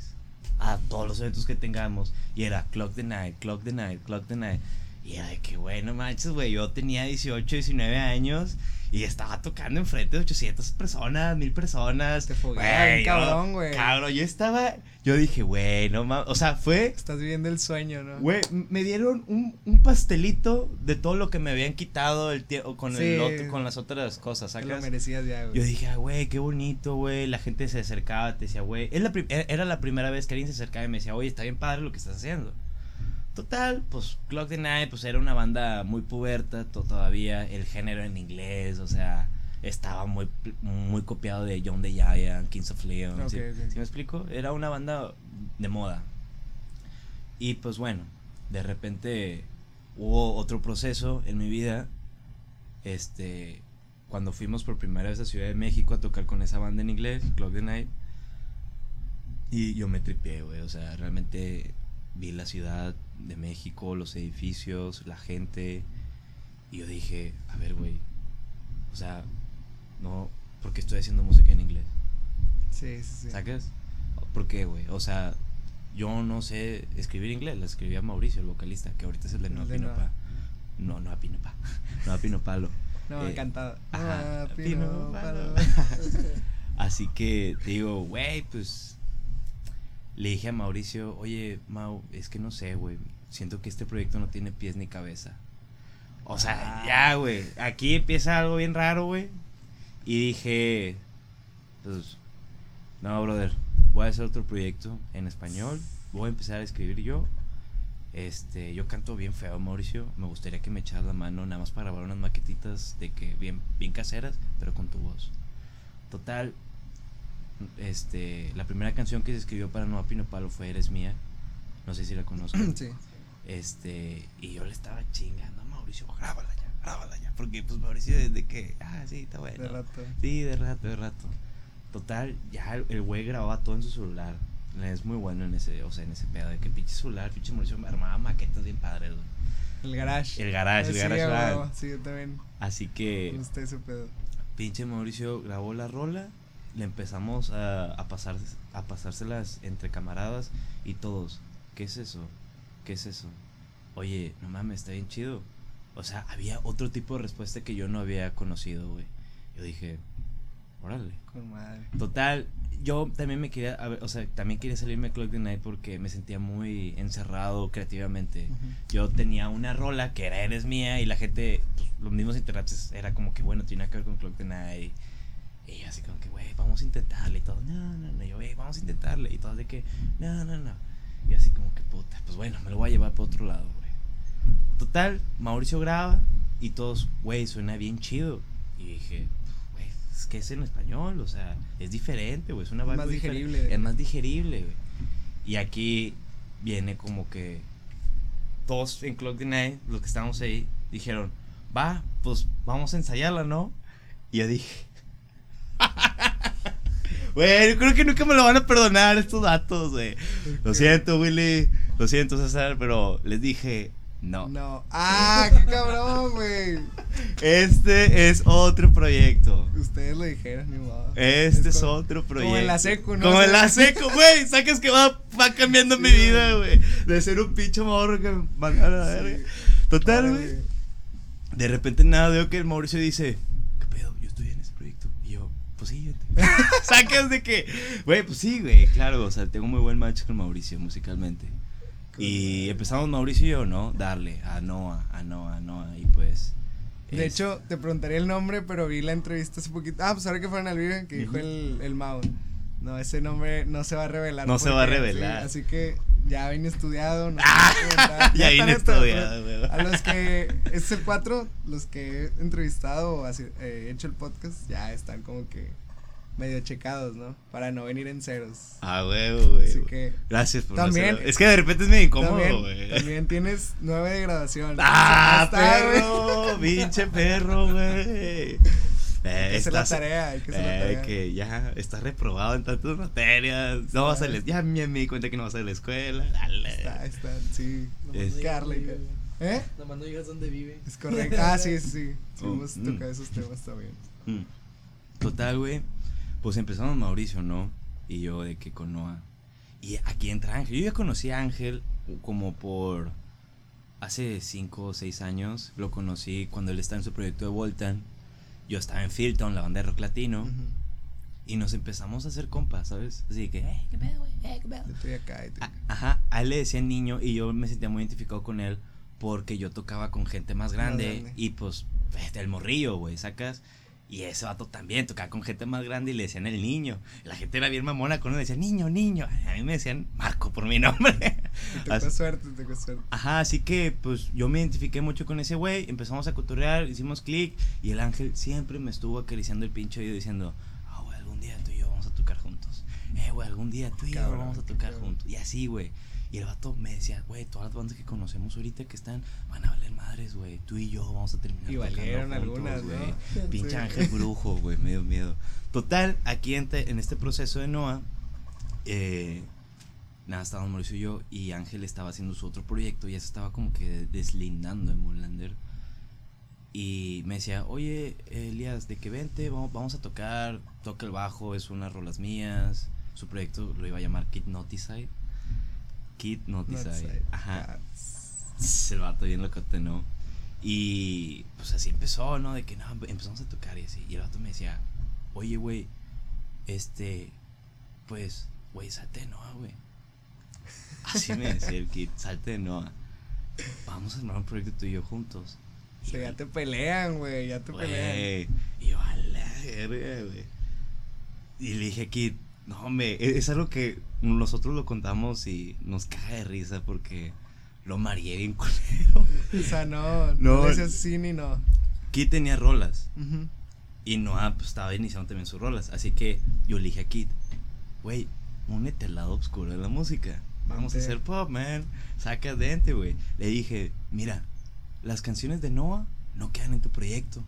A todos los eventos que tengamos. Y era Clock the Night, Clock the Night, Clock the Night. Y era de que, bueno, manches, güey, yo tenía 18, 19 años y estaba tocando enfrente de 800 personas, 1000 personas. Te Güey, cabrón, güey. Cabrón, yo estaba, yo dije, güey, no mames, o sea, fue, Estás viviendo el sueño, ¿no? güey, me dieron un, un pastelito de todo lo que me habían quitado el tiempo con, el otro- con las otras cosas, Te lo ¿sacas? merecías ya, güey. Yo dije, ah, güey, qué bonito, güey. La gente se acercaba, te decía, güey. Es la prim- era era la primera vez que alguien se acercaba y me decía, oye, está bien padre lo que estás haciendo. Total, pues Clock the Night, pues era una banda muy puberta to- todavía. El género en inglés, o sea, estaba muy, muy copiado de John the Giant, Kings of Leon. Ok, ¿sí. ¿sí me explico? Era una banda de moda. Y pues bueno, de repente hubo otro proceso en mi vida. Este, cuando fuimos por primera vez a Ciudad de México a tocar con esa banda en inglés, Clock the Night. Y yo me tripié, güey. O sea, realmente vi la ciudad de México, los edificios, la gente. Y yo dije, a ver, güey. O sea, no, porque estoy haciendo música en inglés. Sí, sí, sí. ¿Sacas? ¿Por qué, güey? O sea, yo no sé escribir inglés, la escribía Mauricio, el vocalista, que ahorita es el de No de Pino Noa. Pa. No, no a Pino Pa. [LAUGHS] No a Pino Palo. No, Eh, encantado. ajá, Pino Pino Palo. Palo. [LAUGHS] Así que te digo, güey, pues le dije a Mauricio, oye, Mau, es que no sé, güey, siento que este proyecto no tiene pies ni cabeza. O sea, Ah. ya, güey, aquí empieza algo bien raro, güey. Y dije, pues, no, brother, voy a hacer otro proyecto en español, voy a empezar a escribir yo. Este, yo canto bien feo, Mauricio. Me gustaría que me echaras la mano nada más para grabar unas maquetitas de que bien, bien caseras, pero con tu voz. Total, este, la primera canción que se escribió para Noa Pino Palo fue Eres Mía. No sé si la conozco. [CLEARS THROAT] Sí. Este, y yo le estaba chingando a Mauricio, grábala ya, grábala ya. Porque pues Mauricio desde que, ah, sí, está bueno. De rato. Sí, de rato, de rato. Total, ya el güey grababa todo en su celular. Es muy bueno en ese, o sea, en ese pedo de que pinche celular, pinche Mauricio armaba maquetas bien padres, güey. El garage. El garage, el Sí, garage a band. huevo, Sí, yo también. Así que gusta ese pedo. pinche Mauricio grabó la rola, le empezamos a, a pasar a pasárselas entre camaradas y todos, ¿qué es eso? ¿Qué es eso? Oye, no mames, está bien chido. O sea, había otro tipo de respuesta que yo no había conocido, güey. Yo dije, órale. Con madre. Total, yo también me quería, a ver, o sea, también quería salirme de Clock the Night porque me sentía muy encerrado creativamente. Yo tenía una rola que era Eres Mía y la gente, pues, los mismos internautas era como que, bueno, tiene que ver con Clock the Night. Y yo así como que, güey, vamos a intentarle y todo. No, no, no, yo, güey, vamos a intentarle. Y todos de que, no, no, no. Y así como que, puta, pues bueno, me lo voy a llevar para otro lado, güey. Total, Mauricio graba y todos, güey, suena bien chido. Y dije, güey, es que es en español, o sea, es diferente, güey, es una más digerible. Es más digerible, güey. Y aquí viene como que todos en Clock the Night, los que estábamos ahí, dijeron, va, pues vamos a ensayarla, ¿no? Y yo dije, [LAUGHS] güey, yo creo que nunca me lo van a perdonar estos datos, güey. Lo siento, Willy, lo siento, César, pero les dije, no. No. Ah, qué cabrón, güey. Este es otro proyecto. Ustedes lo dijeron, ni modo. Este es, como- otro proyecto. Como en la secu, ¿no? Como en la [LAUGHS] secu, güey. Sacas que va, va cambiando mi vida, güey. De ser un pinche morro que me mandaron a la verga. Total, güey. De repente nada, veo que el Mauricio dice, ¿qué pedo? Yo estoy en ese proyecto. Y yo, pues sí. Sacas [LAUGHS] de que, güey, pues sí, güey, claro, o sea, tengo muy buen match con Mauricio musicalmente. Y empezamos Mauricio y yo, ¿no? Darle a Noah, a Noah, a Noah. Y pues. De es- hecho, te preguntaría el nombre, pero vi la entrevista hace poquito. Ah, pues ahora que fueron al vivo, que dijo el, el Mau. No, ese nombre no se va a revelar. No se va a revelar. sí, así que ya vine estudiado. No [LAUGHS] Ah, ya vine estudiado, pues. A los que. Es el 4, los que he entrevistado o eh, hecho el podcast, ya están como que medio checados, ¿no? Para no venir en ceros. Ah, huevo, güey. Así que. Gracias por También- no. Es que de repente es medio incómodo, también, güey. también tienes 9 de graduación. ¡Ah, perro! ¡Pinche perro, güey! Eh, hacer la estás- tarea, hay que hacer la eh, tarea. que ya estás reprobado en tantas materias. No vas a la Ya me, me di cuenta que no vas a la escuela. Dale. Está, está, sí. Es- Carla, dónde vive. ¿Eh? Nomás no digas dónde vive. Es correcto. Ah, sí, sí, sí. Sí, Oh, hemos mm. tocado esos temas también. Mm. Total, güey. Pues empezamos Mauricio, ¿no? Y yo de que con Noah. Y aquí entra Ángel. Yo ya conocí a Ángel como por hace 5 o 6 años. Lo conocí cuando él estaba en su proyecto de Voltan. Yo estaba en Filton, la banda de rock latino. Y nos empezamos a hacer compas, ¿sabes? Así que, eh, qué pedo, güey, eh, qué pedo. Yo estoy acá y tú- A- Ajá, a él le decía niño y yo me sentía muy identificado con él porque yo tocaba con gente más grande, grande. y pues este, el morrillo, güey, sacas. Y ese vato también tocaba con gente más grande y le decían el niño. La gente era bien mamona con él, decía niño, niño. A mí me decían Marco por mi nombre. [LAUGHS] Te Así- suerte, te suerte. Ajá, así que pues yo me identifiqué mucho con ese güey, empezamos a cotorrear, hicimos clic y el ángel siempre me estuvo acariciando el pinche oído diciendo, ah, güey, algún día tú y yo vamos a tocar juntos. Eh, güey, algún día tú y yo vamos a tocar juntos. Y así, güey. Y el vato me decía, güey, todas las bandas que conocemos ahorita que están van a valer madres, güey. Tú y yo vamos a terminar Y valieron juntos, algunas, güey. ¿no? Pinche Sí. ángel brujo, güey, me dio miedo. Total, aquí en, te- en este proceso de Noah, eh, nada, estábamos Mauricio y yo, y Ángel estaba haciendo su otro proyecto, y ya se estaba como que deslindando en Moonlander. Y me decía, oye, Elías, de que vente, vamos, vamos a tocar, toca el bajo, es unas rolas mías. Su proyecto lo iba a llamar Kid Noticide. Kid. Notside. Ajá. Ah, El vato bien locote, ¿no? Y pues así empezó, ¿no? De que no, empezamos a tocar y así. Y el vato me decía, oye, güey, este, pues, güey, salte de Noah, güey. Así me decía el kid, salte de Noah. Vamos a armar un proyecto tú y yo juntos. O sea, ya te pelean, güey, ya te pelean. Y yo, a la verga, güey. Y le dije, Kid, no, hombre, e- es algo que nosotros lo contamos y nos caga de risa porque lo mareé bien [LAUGHS] culero. O sea, no, no, No. le dices sí ni no. Kid tenía rolas y Noah pues, estaba iniciando también sus rolas. Así que yo le dije a Kid, güey, únete al lado oscuro de la música. Vamos a hacer pop, man. Saca dente, güey. Le dije, mira, las canciones de Noah no quedan en tu proyecto.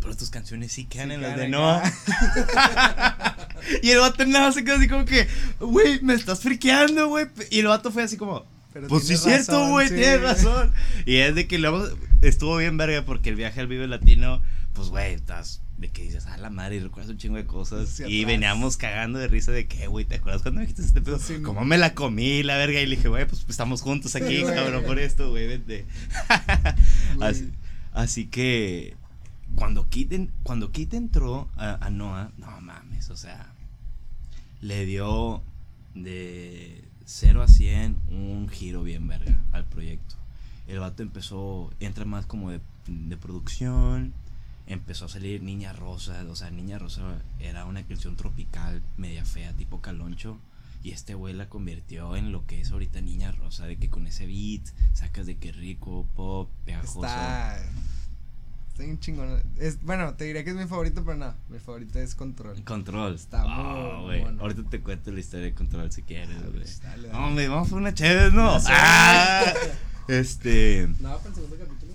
Pero tus canciones sí quedan Sí en las de. Noah. [LAUGHS] y el vato nada se quedó así como que, güey, me estás friqueando, güey. Y el vato fue así como, Pero pues sí es cierto, güey, sí. tienes razón. Y es de que luego estuvo bien verga porque el viaje al Vive Latino, pues güey, estás de que dices, a la madre, y recuerdas un chingo de cosas. Y veníamos cagando de risa de que, güey, ¿te acuerdas cuando me dijiste este pedo? Sí, no. ¿Cómo me la comí, la verga? Y le dije, güey, pues estamos juntos Sí, aquí, güey. cabrón, por esto, güey, vente. [LAUGHS] Así que cuando Kit, en- cuando Kit entró a, a Noah, no mames, o sea, le dio de 0 a 100 un giro bien verga al proyecto. El vato empezó, entra más como de, de producción, empezó a salir Niña Rosa, o sea, Niña Rosa era una canción tropical, media fea, tipo caloncho. Y este güey la convirtió en lo que es ahorita Niña Rosa, de que con ese beat sacas de que rico, pop, pegajoso. Está. Está bien chingón. Es, bueno, te diría que es mi favorito, pero no. Mi favorito es Control. Control. Está Ah, muy güey. bueno. Ahorita te cuento la historia de Control si quieres, güey. Dale, dale. Hombre, vamos por una chévere, ¿no? Ah, este. No, para el segundo capítulo.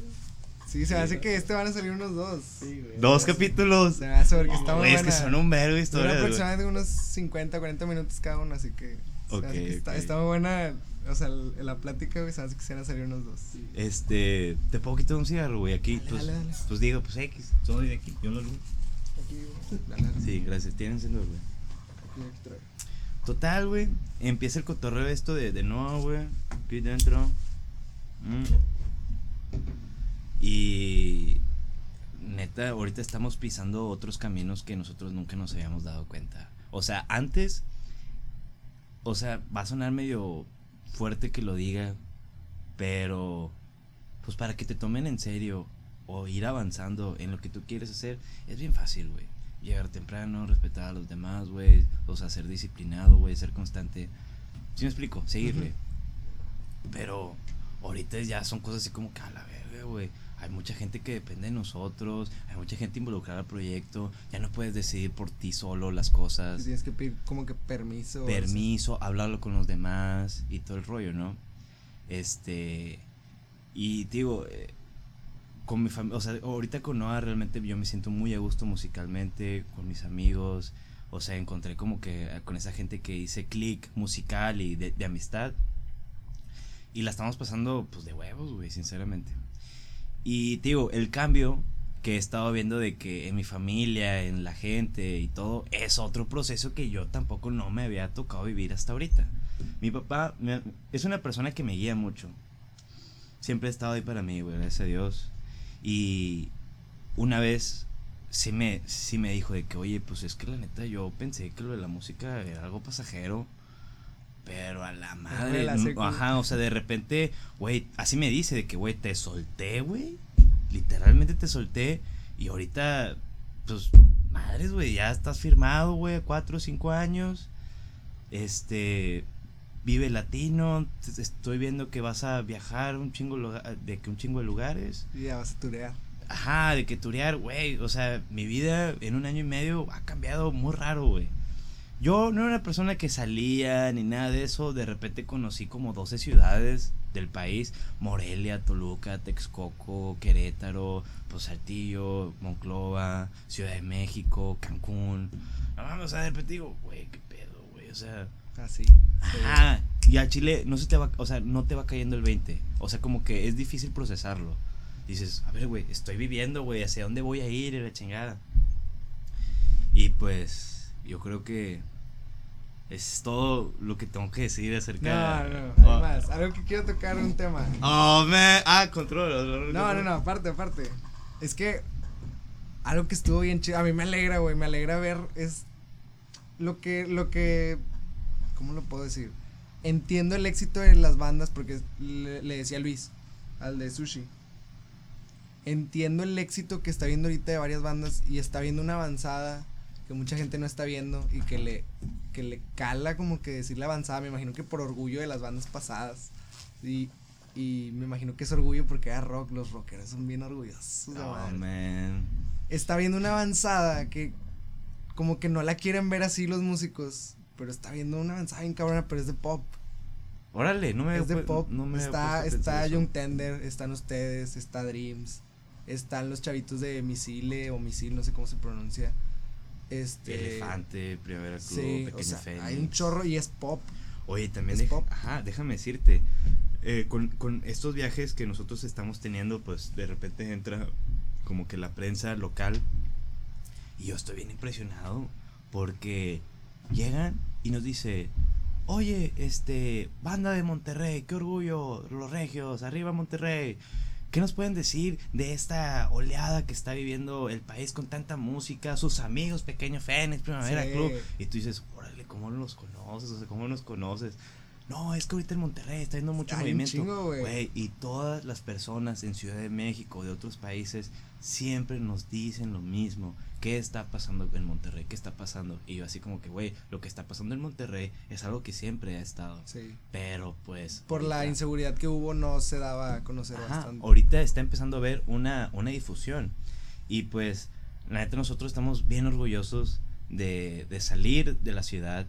Sí, se me hace que este van a salir unos dos. Sí, güey. Dos capítulos. Se me hace porque está muy Güey, es que son un verbo de Dura historias, güey. aproximadamente unos 50, 40 minutos cada uno, así que. Se me Ok, hace que está, ok. está muy buena. O sea, el- la plática, güey, hace que salir unos dos. Sí. Este, te puedo quitar un cigarro, güey, aquí. Dale, pues, dale, dale. pues digo, pues X. Soy de aquí, yo lo dale. Sí, gracias. Tienen encendedor, güey. Total, güey. Empieza el cotorreo esto de, de no, güey. Aquí dentro. Mm. Y neta, ahorita estamos pisando otros caminos que nosotros nunca nos habíamos dado cuenta. O sea, antes, o sea, va a sonar medio fuerte que lo diga, pero pues para que te tomen en serio o ir avanzando en lo que tú quieres hacer, es bien fácil, güey. Llegar temprano, respetar a los demás, güey. O sea, ser disciplinado, güey, ser constante. ¿Sí me explico? Seguirle. Pero ahorita ya son cosas así como que a la verga, güey. Hay mucha gente que depende de nosotros, hay mucha gente involucrada al proyecto, ya no puedes decidir por ti solo las cosas, Tienes que pedir como que permiso. o permiso, hablarlo con los demás y todo el rollo, ¿no? Este, y digo, eh, con mi familia, o sea, ahorita con Noah realmente yo me siento muy a gusto musicalmente, con mis amigos, o sea, encontré como que eh, con esa gente que hice click musical y de, de amistad. Y la estamos pasando pues de huevos, güey, sinceramente. Y te digo, el cambio que he estado viendo de que en mi familia, en la gente y todo, es otro proceso que yo tampoco no me había tocado vivir hasta ahorita. Mi papá es una persona que me guía mucho. Siempre ha estado ahí para mí, gracias a Dios. Y una vez sí me, sí me dijo de que, oye, pues es que la neta yo pensé que lo de la música era algo pasajero. Pero a la madre, la no- secu. ajá, o sea, de repente, güey, así me dice de que, güey, te solté, güey. Literalmente te solté. Y ahorita, pues, madres, güey, ya estás firmado, güey, cuatro o cinco años. Este, vive latino. Estoy viendo que vas a viajar un chingo de que un chingo de lugares. Y ya vas a turear. Ajá, de que turear, güey. O sea, mi vida en un año y medio ha cambiado muy raro, güey. Yo no era una persona que salía ni nada de eso. De repente conocí como 12 ciudades del país. Morelia, Toluca, Texcoco, Querétaro, Saltillo, Monclova, Ciudad de México, Cancún. No mames, o sea, de repente digo, güey, qué pedo, güey. O sea, Así. Ajá. Y a Chile no se te va, o sea, no te va cayendo el 20. O sea, como que es difícil procesarlo. Dices, a ver, güey, estoy viviendo, güey, ¿hacia dónde voy a ir? Y la chingada. Y pues, yo creo que es todo lo que tengo que decir No, acerca no, Oh. además, algo que quiero tocar un tema. Oh, man. Ah, control. No, no, no, aparte, aparte. Es que algo que estuvo bien chido, a mí me alegra, güey, me alegra ver es lo que, lo que, ¿cómo lo puedo decir? Entiendo el éxito de las bandas porque le, le decía Luis, al de Sushi. Entiendo el éxito que está viendo ahorita de varias bandas y está viendo una avanzada que mucha gente no está viendo y que le, que le cala como que decirle avanzada, me imagino que por orgullo de las bandas pasadas. Y, y me imagino que es orgullo porque era rock, los rockeros son bien orgullosos. Oh, man. Está viendo una avanzada que como que no la quieren ver así los músicos, pero está viendo una avanzada bien cabrona, pero es de pop. Órale, no me es de pop. no me está está. Young Tender, están ustedes, está Dreams, están los chavitos de Misile o Misil, no sé cómo se pronuncia. Este Elefante, Primavera Club, Sí, Pequeño o sea, Fénix. hay un chorro y es pop. Oye, también Es deja- pop. ajá, déjame decirte, eh, con, con estos viajes que nosotros estamos teniendo, pues de repente entra como que la prensa local y yo estoy bien impresionado porque llegan y nos dice, oye, este, banda de Monterrey, qué orgullo, los regios, arriba Monterrey. ¿Qué nos pueden decir de esta oleada que está viviendo el país con tanta música? Sus amigos, Pequeño Fénix, Primavera Sí. Club. Y tú dices, órale, ¿cómo los conoces? O sea, ¿cómo los conoces? No, es que ahorita en Monterrey está viendo mucho un movimiento. güey. Y todas las personas en Ciudad de México, de otros países, siempre nos dicen lo mismo. ¿Qué está pasando en Monterrey? ¿Qué está pasando? Y yo así como que, güey, lo que está pasando en Monterrey es algo que siempre ha estado. Sí. Pero pues... Por la inseguridad que hubo no se daba a conocer Ajá, bastante. ahorita está empezando a ver una, una difusión. Y pues, la neta, nosotros estamos bien orgullosos de, de salir de la ciudad.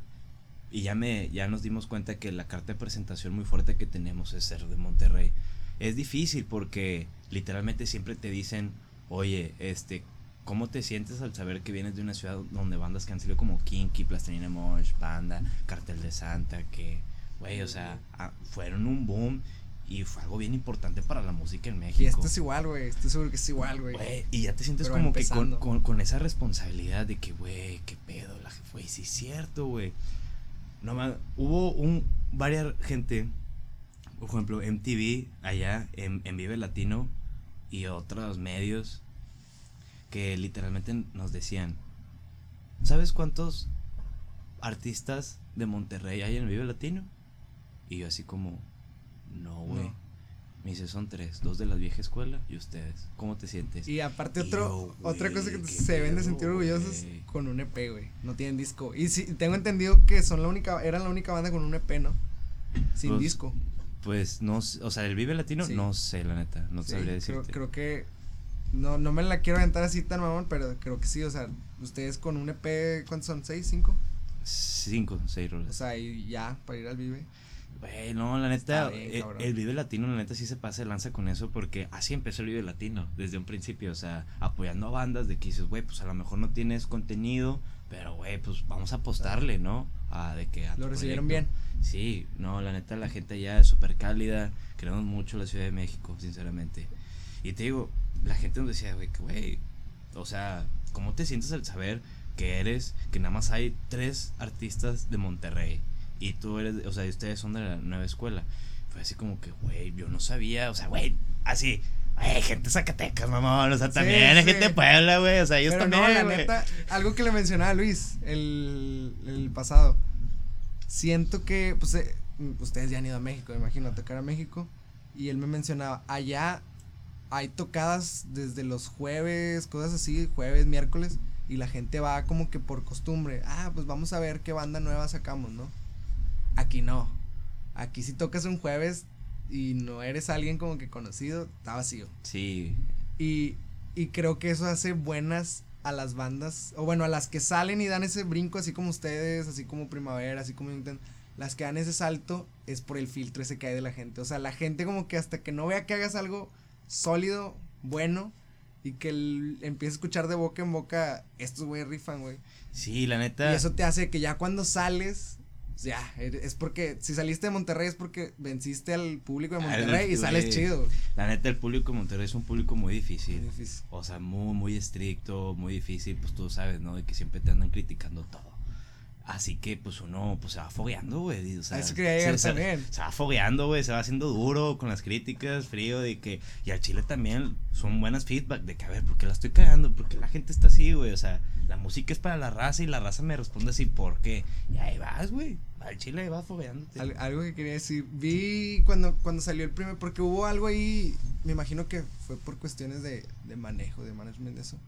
Y ya, me, ya nos dimos cuenta que la carta de presentación muy fuerte que tenemos es ser de Monterrey. Es difícil porque literalmente siempre te dicen, oye, este, ¿cómo te sientes al saber que vienes de una ciudad donde bandas que han salido como Kinky, Plastilina Mosh, Panda, Cartel de Santa, que, güey, o sea, ah, fueron un boom y fue algo bien importante para la música en México. Y esto es igual, güey. Estoy seguro que es igual, güey. Y ya te sientes Pero como que con, con, con esa responsabilidad de que, güey, qué pedo, la güey, sí es cierto, güey. No ma- hubo un varias gente, por ejemplo, MTV allá en, en Vive Latino y otros medios que literalmente nos decían, ¿sabes cuántos artistas de Monterrey hay en Vive Latino? Y yo así como, no, güey. No. Me dice, son tres, dos de la vieja escuela y ustedes. ¿Cómo te sientes? Y aparte Y otro, yo, otra cosa que se deben de sentir orgullosos güey. con un EP, güey. No tienen disco. Y sí, tengo entendido que son la única, eran la única banda con un EP, ¿no? Sin Pues, disco. Pues no, o sea, el Vive Latino, Sí. no sé, la neta, no Sí, sabría creo, decirte. creo que no, no me la quiero aventar así tan mamón, pero creo que sí, o sea, ustedes con un EP, ¿cuántos son? ¿Seis? ¿Cinco? Cinco, seis roles. O sea, y ya, para ir al Vive. Güey, no, la neta, bien, eh, el Vive Latino, la neta, sí se pasa de lanza con eso porque así empezó el Vive Latino, desde un principio, o sea, apoyando a bandas de que dices, güey, pues a lo mejor no tienes contenido, pero güey, pues vamos a apostarle, ¿no? A de que a Lo recibieron bien. Sí, no, la neta, la gente allá es súper cálida, queremos mucho la Ciudad de México, sinceramente. Y te digo, la gente nos decía, güey, que güey, o sea, ¿cómo te sientes al saber que eres, que nada más hay tres artistas de Monterrey? Y tú eres, o sea, y ustedes son de la nueva escuela. Fue así como que, güey, yo no sabía, o sea, güey, así, güey, gente de Zacatecas, mamón, o sea, Sí, también hay sí. gente de Puebla, güey, o sea, ellos Pero también, no, la neta, algo que le mencionaba a Luis el, el pasado. Siento que, pues, eh, ustedes ya han ido a México, me imagino, a tocar a México. Y él me mencionaba, allá hay tocadas desde los jueves, cosas así, jueves, miércoles. Y la gente va como que por costumbre. Ah, pues vamos a ver qué banda nueva sacamos, ¿no? Aquí no. Aquí si tocas un jueves y no eres alguien como que conocido, está vacío. Sí, Y, y creo que eso hace buenas a las bandas, o bueno, a las que salen y dan ese brinco, así como ustedes, así como Primavera, así como Intent, las que dan ese salto es por el filtro ese que hay de la gente. O sea, la gente como que hasta que no vea que hagas algo sólido, bueno, y que el- empiece a escuchar de boca en boca, estos güeyes rifan, güey. sí, la neta. Y eso te hace que ya cuando sales, ya, es porque si saliste de Monterrey es porque venciste al público de Monterrey y sales chido. La neta, el público de Monterrey es un público muy difícil. Muy difícil. O sea, muy, muy estricto, muy difícil, pues tú sabes, ¿no? De que siempre te andan criticando todo. Así que, pues uno, pues se va fogueando, güey. O sea, eso se, se- también. se va fogueando, güey, se va haciendo duro con las críticas, frío, de que. Y al chile también son buenas feedback, de que, a ver, ¿por qué la estoy cagando? Porque la gente está así, güey. O sea, la música es para la raza y la raza me responde así, ¿por qué? Y ahí vas, güey. Al chile vas fogueándote. Al- algo que quería decir, vi cuando, cuando salió el primer, porque hubo algo ahí, me imagino que fue por cuestiones de, de manejo, de management de eso.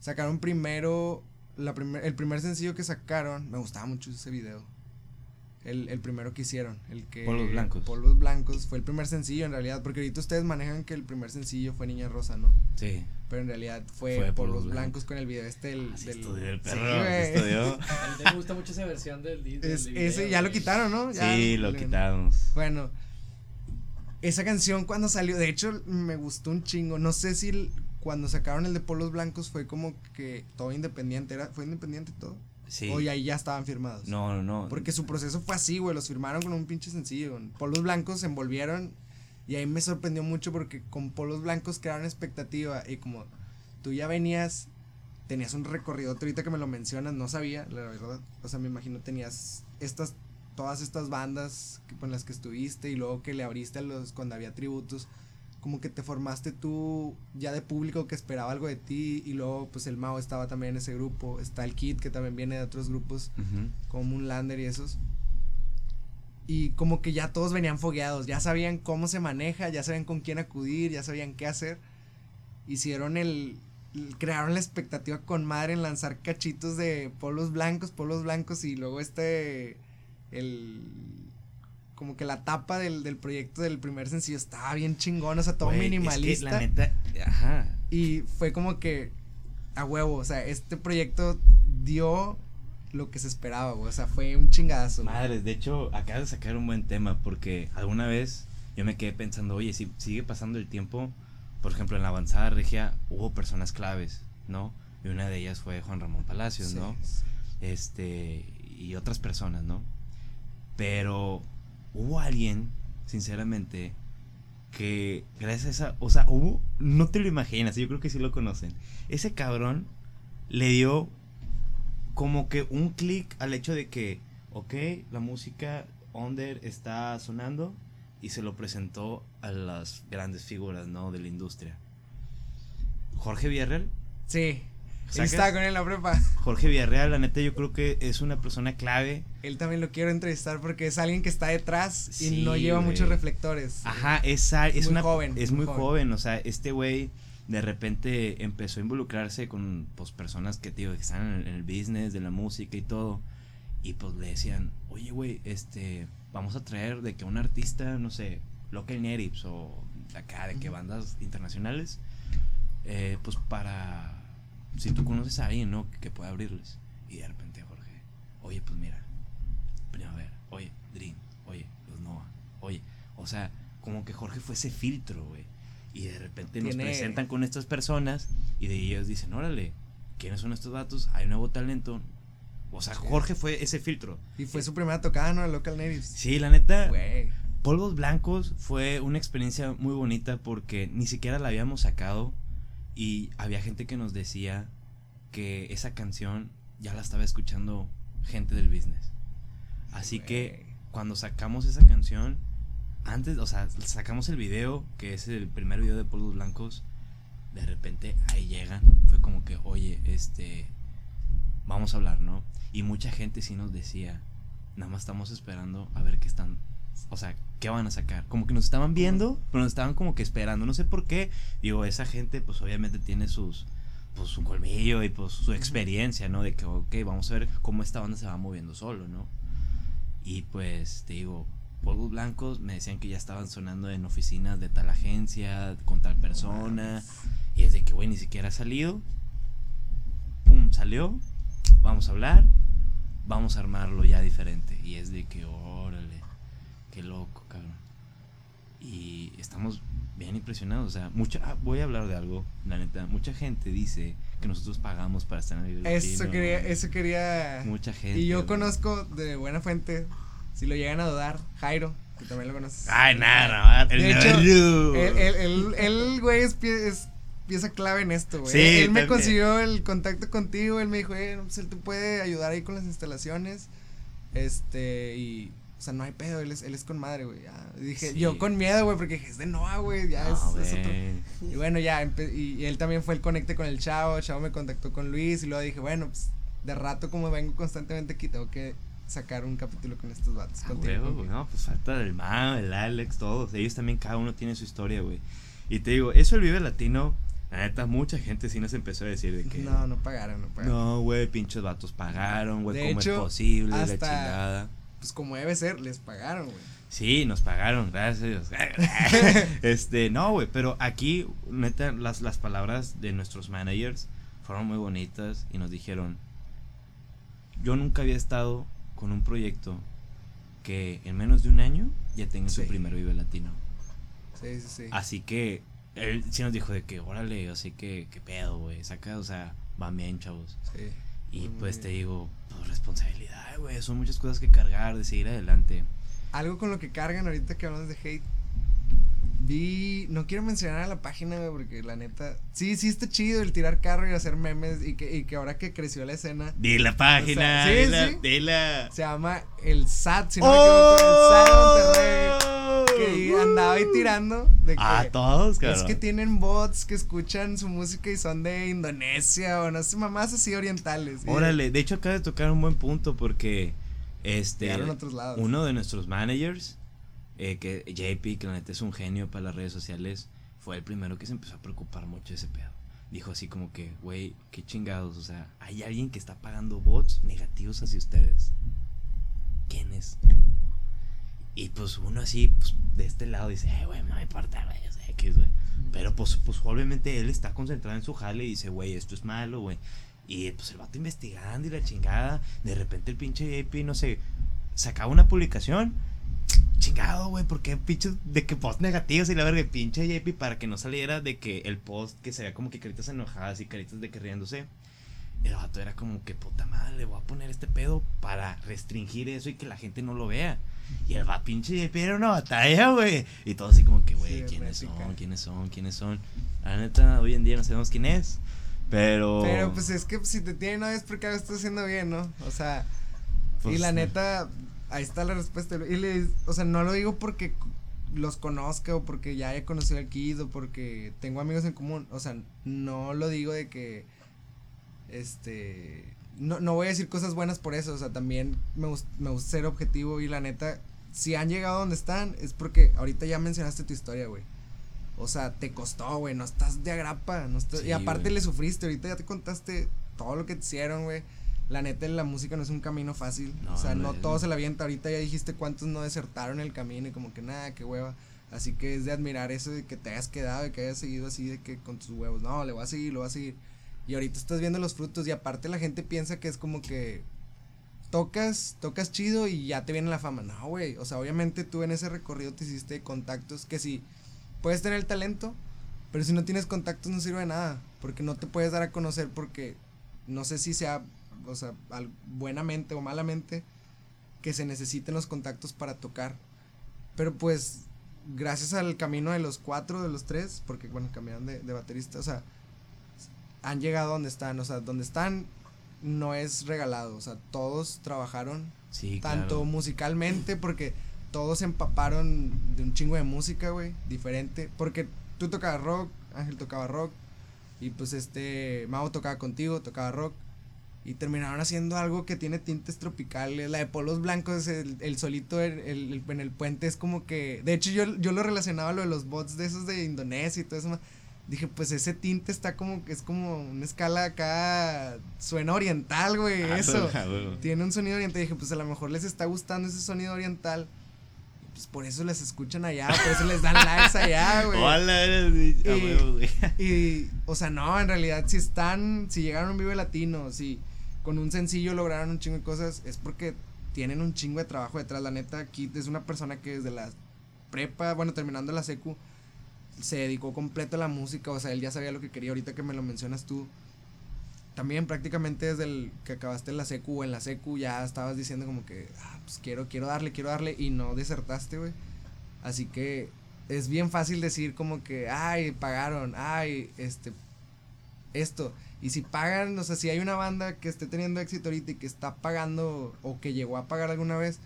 Sacaron primero, la primer, el primer sencillo que sacaron, me gustaba mucho ese video. El, el primero que hicieron, el que... Polvos Blancos. Polvos Blancos, fue el primer sencillo en realidad, porque ahorita ustedes manejan que el primer sencillo fue Niña Rosa, ¿no? Sí. Pero en realidad fue, Fue Polvos Polvos Blancos, Blancos. con el video este del... Así del- estudió el Sí, perro, güey. estudió. [LAUGHS] A mí me gusta mucho esa versión del, del Es- video, ese ya lo quitaron, ¿no? Ya Sí, lo le- quitamos. Bueno, esa canción cuando salió, de hecho me gustó un chingo. No sé si el- cuando sacaron el de Polos Blancos fue como que todo independiente, era, fue independiente todo. Sí. O ya ahí ya estaban firmados. No, no, no. Porque su proceso fue así, güey, los firmaron con un pinche sencillo. Polos Blancos se envolvieron y ahí me sorprendió mucho porque con Polos Blancos crearon expectativa y como tú ya venías, tenías un recorrido, ahorita que me lo mencionas, no sabía, la verdad. O sea, me imagino tenías estas, todas estas bandas que- con las que estuviste y luego que le abriste a los, cuando había tributos. Como que te formaste tú ya de público que esperaba algo de ti y luego pues el Mao estaba también en ese grupo, está el Kid que también viene de otros grupos como Moonlander y esos. Y como que ya todos venían fogueados, ya sabían cómo se maneja, ya sabían con quién acudir, ya sabían qué hacer. Hicieron el, el- crearon la expectativa con madre en lanzar cachitos de polos blancos, polos blancos y luego este el como que la tapa del, del proyecto del primer sencillo estaba bien chingón, o sea, todo Güey, es que minimalista. la neta, ajá. Y fue como que a huevo, o sea, este proyecto dio lo que se esperaba, güey. O sea, fue un chingadazo. Madres, de hecho, acabas de sacar un buen tema porque alguna vez yo me quedé pensando, oye, si sigue pasando el tiempo, por ejemplo, en la avanzada regia hubo personas claves, ¿no? Y una de ellas fue Juan Ramón Palacios, Sí, ¿no? sí. Este, y otras personas, ¿no? Pero hubo alguien, sinceramente, que gracias a esa, o sea, hubo, no te lo imaginas, yo creo que sí lo conocen. Ese cabrón le dio como que un clic al hecho de que, ok, la música under está sonando y se lo presentó a las grandes figuras, ¿no? De la industria. Jorge Villarreal. Sí. Estaba con él en la prepa. Jorge Villarreal, la neta, yo creo que es una persona clave. Él también lo quiero entrevistar porque es alguien que está detrás Sí, y no lleva muchos reflectores. Ajá, es, a- es Muy una joven, es muy muy joven. joven. o sea, este güey de repente empezó a involucrarse con pues personas que tío que están en el, business de la música y todo y pues le decían, "Oye, güey, este vamos a traer de que un artista, no sé, local natives o de acá de que bandas internacionales eh, pues para si tú conoces a alguien, ¿no? que pueda abrirles." Y de repente Jorge, "Oye, pues mira, Primavera, oye, Dream, oye, los Nova, oye, o sea, como que Jorge fue ese filtro, güey. Y de repente nos presentan con estas personas y de ellos dicen, órale, ¿quiénes son estos datos? Hay nuevo talento. O sea. Jorge fue ese filtro. Y fue su primera tocada, ¿no? El Local Natives. Sí, la neta, Güey. Polvos Blancos fue una experiencia muy bonita porque ni siquiera la habíamos sacado y había gente que nos decía que esa canción ya la estaba escuchando gente del business. Así que cuando sacamos esa canción, antes, o sea, sacamos el video, que es el primer video de Polvos Blancos, de repente ahí llegan, fue como que, oye, este, vamos a hablar, ¿no? Y mucha gente sí nos decía, nada más estamos esperando a ver qué están, o sea, qué van a sacar. Como que nos estaban viendo, pero nos estaban como que esperando, no sé por qué. Digo, esa gente pues obviamente tiene sus, pues su colmillo y pues su experiencia, ¿no? De que, ok, vamos a ver cómo esta banda se va moviendo solo, ¿no? Y pues, te digo, polvos blancos me decían que ya estaban sonando en oficinas de tal agencia, con tal persona. Y es de que, güey, ni siquiera ha salido. Pum, salió. Vamos a hablar. Vamos a armarlo ya diferente. Y es de que, órale, qué loco, cabrón. Y estamos bien impresionados. O sea, mucha, ah, voy a hablar de algo, la neta. Mucha gente dice que nosotros pagamos para estar en el video Eso latino. quería, eso quería. Mucha gente. Y yo güey. conozco de buena fuente, si lo llegan a dudar, Jairo, que también lo conoces. Ay, nada. De el hecho, Navarro. Él, él, él, él, güey, es, pie- es pieza clave en esto, güey. Sí, él me también. consiguió el contacto contigo, él me dijo, eh, pues él te puede ayudar ahí con las instalaciones. Este, y, o sea, no hay pedo, él es, él es con madre, güey. dije, Sí. yo con miedo, güey, porque dije, es de Noah, güey, ya No, es, es otro. Y bueno, ya, y, y él también fue el conecte con el chavo, el chavo me contactó con Luis, y luego dije, bueno, pues, de rato como vengo constantemente aquí, tengo que sacar un capítulo con estos vatos. Ah, contigo, güey, no, pues falta el Mao, el Alex, todos. Ellos también, cada uno tiene su historia, güey. Y te digo, eso el Vive Latino, la neta, mucha gente sí nos empezó a decir de que. No, no pagaron, no pagaron. No, güey, pinches vatos pagaron, güey, ¿cómo hecho, es posible? La hasta- chingada. Pues como debe ser, les pagaron, güey. Sí, nos pagaron, gracias a Dios. [LAUGHS] [LAUGHS] este, no, güey, pero aquí, neta, las, las palabras de nuestros managers fueron muy bonitas y nos dijeron, yo nunca había estado con un proyecto que en menos de un año ya tenga su primer Vive Latino. Sí, sí, sí. Así que él sí nos dijo de que, órale, así que, qué pedo, güey, saca, o sea, van bien, chavos. Sí. Y pues bien. te digo, pues responsabilidad, güey, son muchas cosas que cargar, de seguir adelante. Algo con lo que cargan ahorita que hablamos de hate. Vi, no quiero mencionar a la página, güey, porque la neta, sí, sí está chido el tirar carro y hacer memes y que, y que ahora que creció la escena, Di la página, sí, dila, sí. dila. se llama el SAT, si no me equivoco, el SAT de Monterrey, que andaba ahí tirando de que A todos, es cabrón. que tienen bots que escuchan su música y son de Indonesia o no sé, mamás así orientales. Órale, de hecho acaba de tocar un buen punto porque este otros lados. uno de nuestros managers, eh, que JP, que la neta es un genio para las redes sociales, fue el primero que se empezó a preocupar mucho de ese pedo. Dijo así como que, güey, qué chingados, o sea, hay alguien que está pagando bots negativos hacia ustedes. ¿Quién es? Y pues uno así, pues de este lado dice, eh, güey, no me importa, güey, yo sé que es, güey. Pero pues, pues obviamente él está concentrado en su jale y dice, güey, esto es malo, güey. Y pues el vato investigando y la chingada. De repente el pinche JP, no sé, sacaba una publicación. Chingado, güey, porque pinche de que post negativos y la verga, pinche JP para que no saliera de que el post que se vea como que caritas enojadas y caritas de que riéndose. El vato era como que puta madre, le voy a poner este pedo para restringir eso y que la gente no lo vea. Y el va pinche JP era una batalla, güey. Y todo así como que, güey, Sí, ¿quiénes son? ¿Quiénes son? ¿Quiénes son? La neta, hoy en día no sabemos quién es. Pero. Pero pues es que si te tienen no es porque algo estás haciendo bien, ¿no? O sea, y Pues, la no. neta, ahí está la respuesta. Y le, o sea, no lo digo porque los conozca o porque ya haya conocido al Kid o porque tengo amigos en común. O sea, no lo digo de que, este, no, no voy a decir cosas buenas por eso. O sea, también me, me gusta ser objetivo y la neta, si han llegado donde están es porque ahorita ya mencionaste tu historia, güey. O sea, te costó, güey, no estás de agrapa, no estás, Sí, y aparte le sufriste, ahorita ya te contaste todo lo que te hicieron, güey. La neta, la música no es un camino fácil. No, o sea, no es, todo se la avienta. Ahorita ya dijiste cuántos no desertaron el camino y como que nada, qué hueva. Así que es de admirar eso de que te hayas quedado y que hayas seguido así de que con tus huevos. No, le voy a seguir, lo voy a seguir. Y ahorita estás viendo los frutos y aparte la gente piensa que es como que tocas, tocas chido y ya te viene la fama. No, güey. O sea, obviamente tú en ese recorrido te hiciste contactos que sí, puedes tener el talento, pero si no tienes contactos no sirve de nada. Porque no te puedes dar a conocer porque no sé si sea, o sea, al- buenamente o malamente, que se necesiten los contactos para tocar. Pero pues, gracias al camino de los cuatro, de los tres, porque bueno, cambiaron de, de baterista, o sea, han llegado donde están, o sea, donde están, no es regalado, o sea, todos trabajaron Sí, tanto claro. musicalmente porque todos empaparon de un chingo de música, güey, diferente, porque tú tocabas rock, Ángel tocaba rock y pues este Mau tocaba contigo, tocaba rock y terminaron haciendo algo que tiene tintes tropicales, la de polos blancos, el, el solito el- el- en el puente es como que, de hecho yo, yo lo relacionaba a lo de los bots de esos de Indonesia y todo eso, dije pues ese tinte está como que es como una escala acá, suena oriental, güey, Ah, eso bueno. tiene un sonido oriental. Dije, pues a lo mejor les está gustando ese sonido oriental. Y, Pues por eso les escuchan allá, por eso les dan likes allá, [LAUGHS] güey. Hola, eres Y-. Y, o sea, no, en realidad, si están, si llegaron a un Vive Latino, si con un sencillo lograron un chingo de cosas, es porque tienen un chingo de trabajo detrás. La neta, aquí es una persona que desde la prepa, bueno, terminando la secu, se dedicó completo a la música. O sea, él ya sabía lo que quería. Ahorita que me lo mencionas tú, también prácticamente desde el que acabaste la secu o en la secu, ya estabas diciendo como que, ah, pues quiero, quiero darle, quiero darle, y no desertaste, güey. Así que es bien fácil decir como que, ay, pagaron, ay, este, esto. Y si pagan, o sea, si hay una banda que esté teniendo éxito ahorita y que está pagando o que llegó a pagar alguna vez,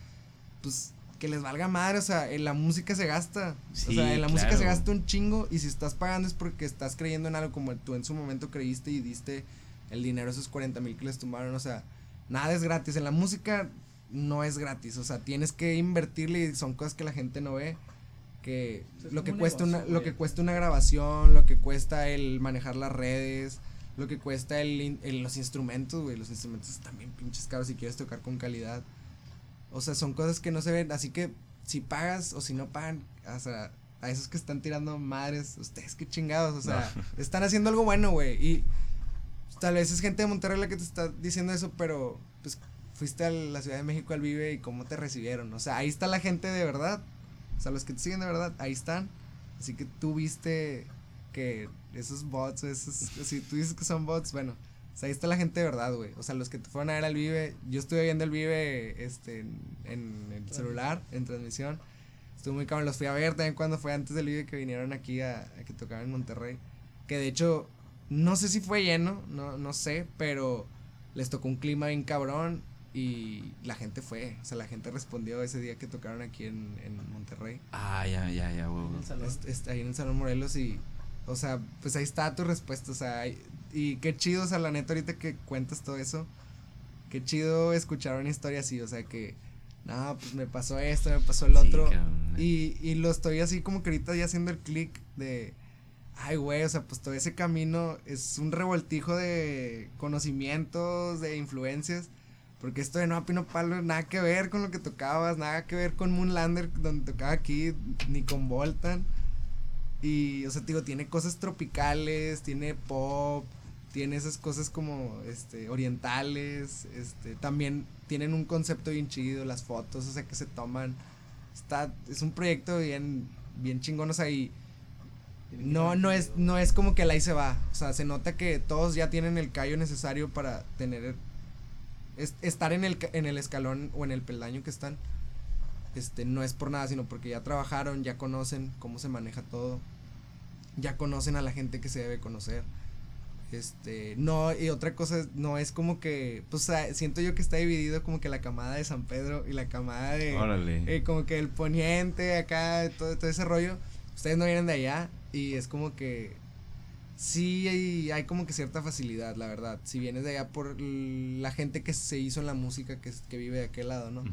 pues que les valga madre, o sea, en la música se gasta. o sea, en la música se gasta un chingo y si estás pagando es porque estás creyendo en algo como tú en su momento creíste y diste el dinero, esos 40 mil que les tumbaron, o sea, nada es gratis. En la música no es gratis, o sea, tienes que invertirle y son cosas que la gente no ve. Que Es lo que un cuesta una, lo que cuesta una grabación, lo que cuesta el manejar las redes, lo que cuesta el, los instrumentos, güey, los instrumentos están bien pinches caros si quieres tocar con calidad. O sea, son cosas que no se ven, así que si pagas o si no pagan, o sea, a esos que están tirando madres, ustedes qué chingados, o sea, [LAUGHS] están haciendo algo bueno, güey, y tal vez es gente de Monterrey la que te está diciendo eso, pero pues fuiste a la Ciudad de México al Vive y cómo te recibieron, o sea, ahí está la gente de verdad, o sea, los que te siguen de verdad, ahí están, así que tú viste que esos bots, esos, si tú dices que son bots, bueno, o sea, ahí está la gente de verdad, güey. O sea, los que te fueron a ver al Vive, yo estuve viendo el Vive este, en, en el celular, en transmisión. Estuvo muy cabrón, los fui a ver también cuando fue antes del Vive que vinieron aquí a, a que tocaban en Monterrey. Que de hecho, no sé si fue lleno, no, no sé, pero les tocó un clima bien cabrón y la gente fue. O sea, la gente respondió ese día que tocaron aquí en, en Monterrey. Ah, ya, ya, ya, est- ahí en el Salón Morelos y, o sea, pues ahí está tu respuesta, o sea, hay- y qué chido, o sea, la neta ahorita que cuentas todo eso, qué chido escuchar una historia así, o sea, que, no, pues me pasó esto, me pasó el Sí, otro, y, y lo estoy así como que ahorita ya haciendo el clic de, ay, güey, o sea, pues todo ese camino es un revoltijo de conocimientos, de influencias. Porque esto de No Pino Palo nada que ver con lo que tocabas, nada que ver con Moonlander, donde tocaba aquí, ni con Voltan. Y, o sea, te digo, tiene cosas tropicales, tiene pop, tiene esas cosas como, este, orientales, este, también tienen un concepto bien chido, las fotos, o sea, que se toman. Está, es un proyecto bien, bien chingón, o sea, y no, no es, no es como que al ahí se va, o sea, se nota que todos ya tienen el callo necesario para tener, es- estar en el, en el escalón o en el peldaño que están este, no es por nada, sino porque ya trabajaron, ya conocen cómo se maneja todo, ya conocen a la gente que se debe conocer. Este, no, y otra cosa, no es como que, pues sea, siento yo que está dividido como que la camada de San Pedro y la camada de, Órale. eh, como que el poniente acá, todo, todo ese rollo. Ustedes no vienen de allá y es como que sí hay, hay como que cierta facilidad, la verdad. Si vienes de allá por la gente que se hizo en la música, que, que vive de aquel lado, ¿no?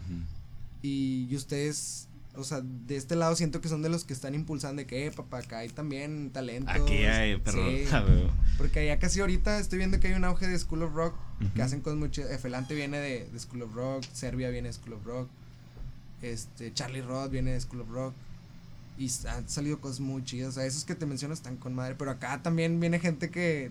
Y, y ustedes, o sea, de este lado siento que son de los que están impulsando de que, eh, papá, acá hay también talento. Aquí hay. Sí, [LAUGHS] porque allá casi ahorita estoy viendo que hay un auge de School of Rock, que hacen cosas chidas. Efelante viene de, de School of Rock, Serbia viene de School of Rock, este, Charlie Roth viene de School of Rock. Y han salido cosas muy chidas. O sea, esos que te menciono están con madre. Pero acá también viene gente que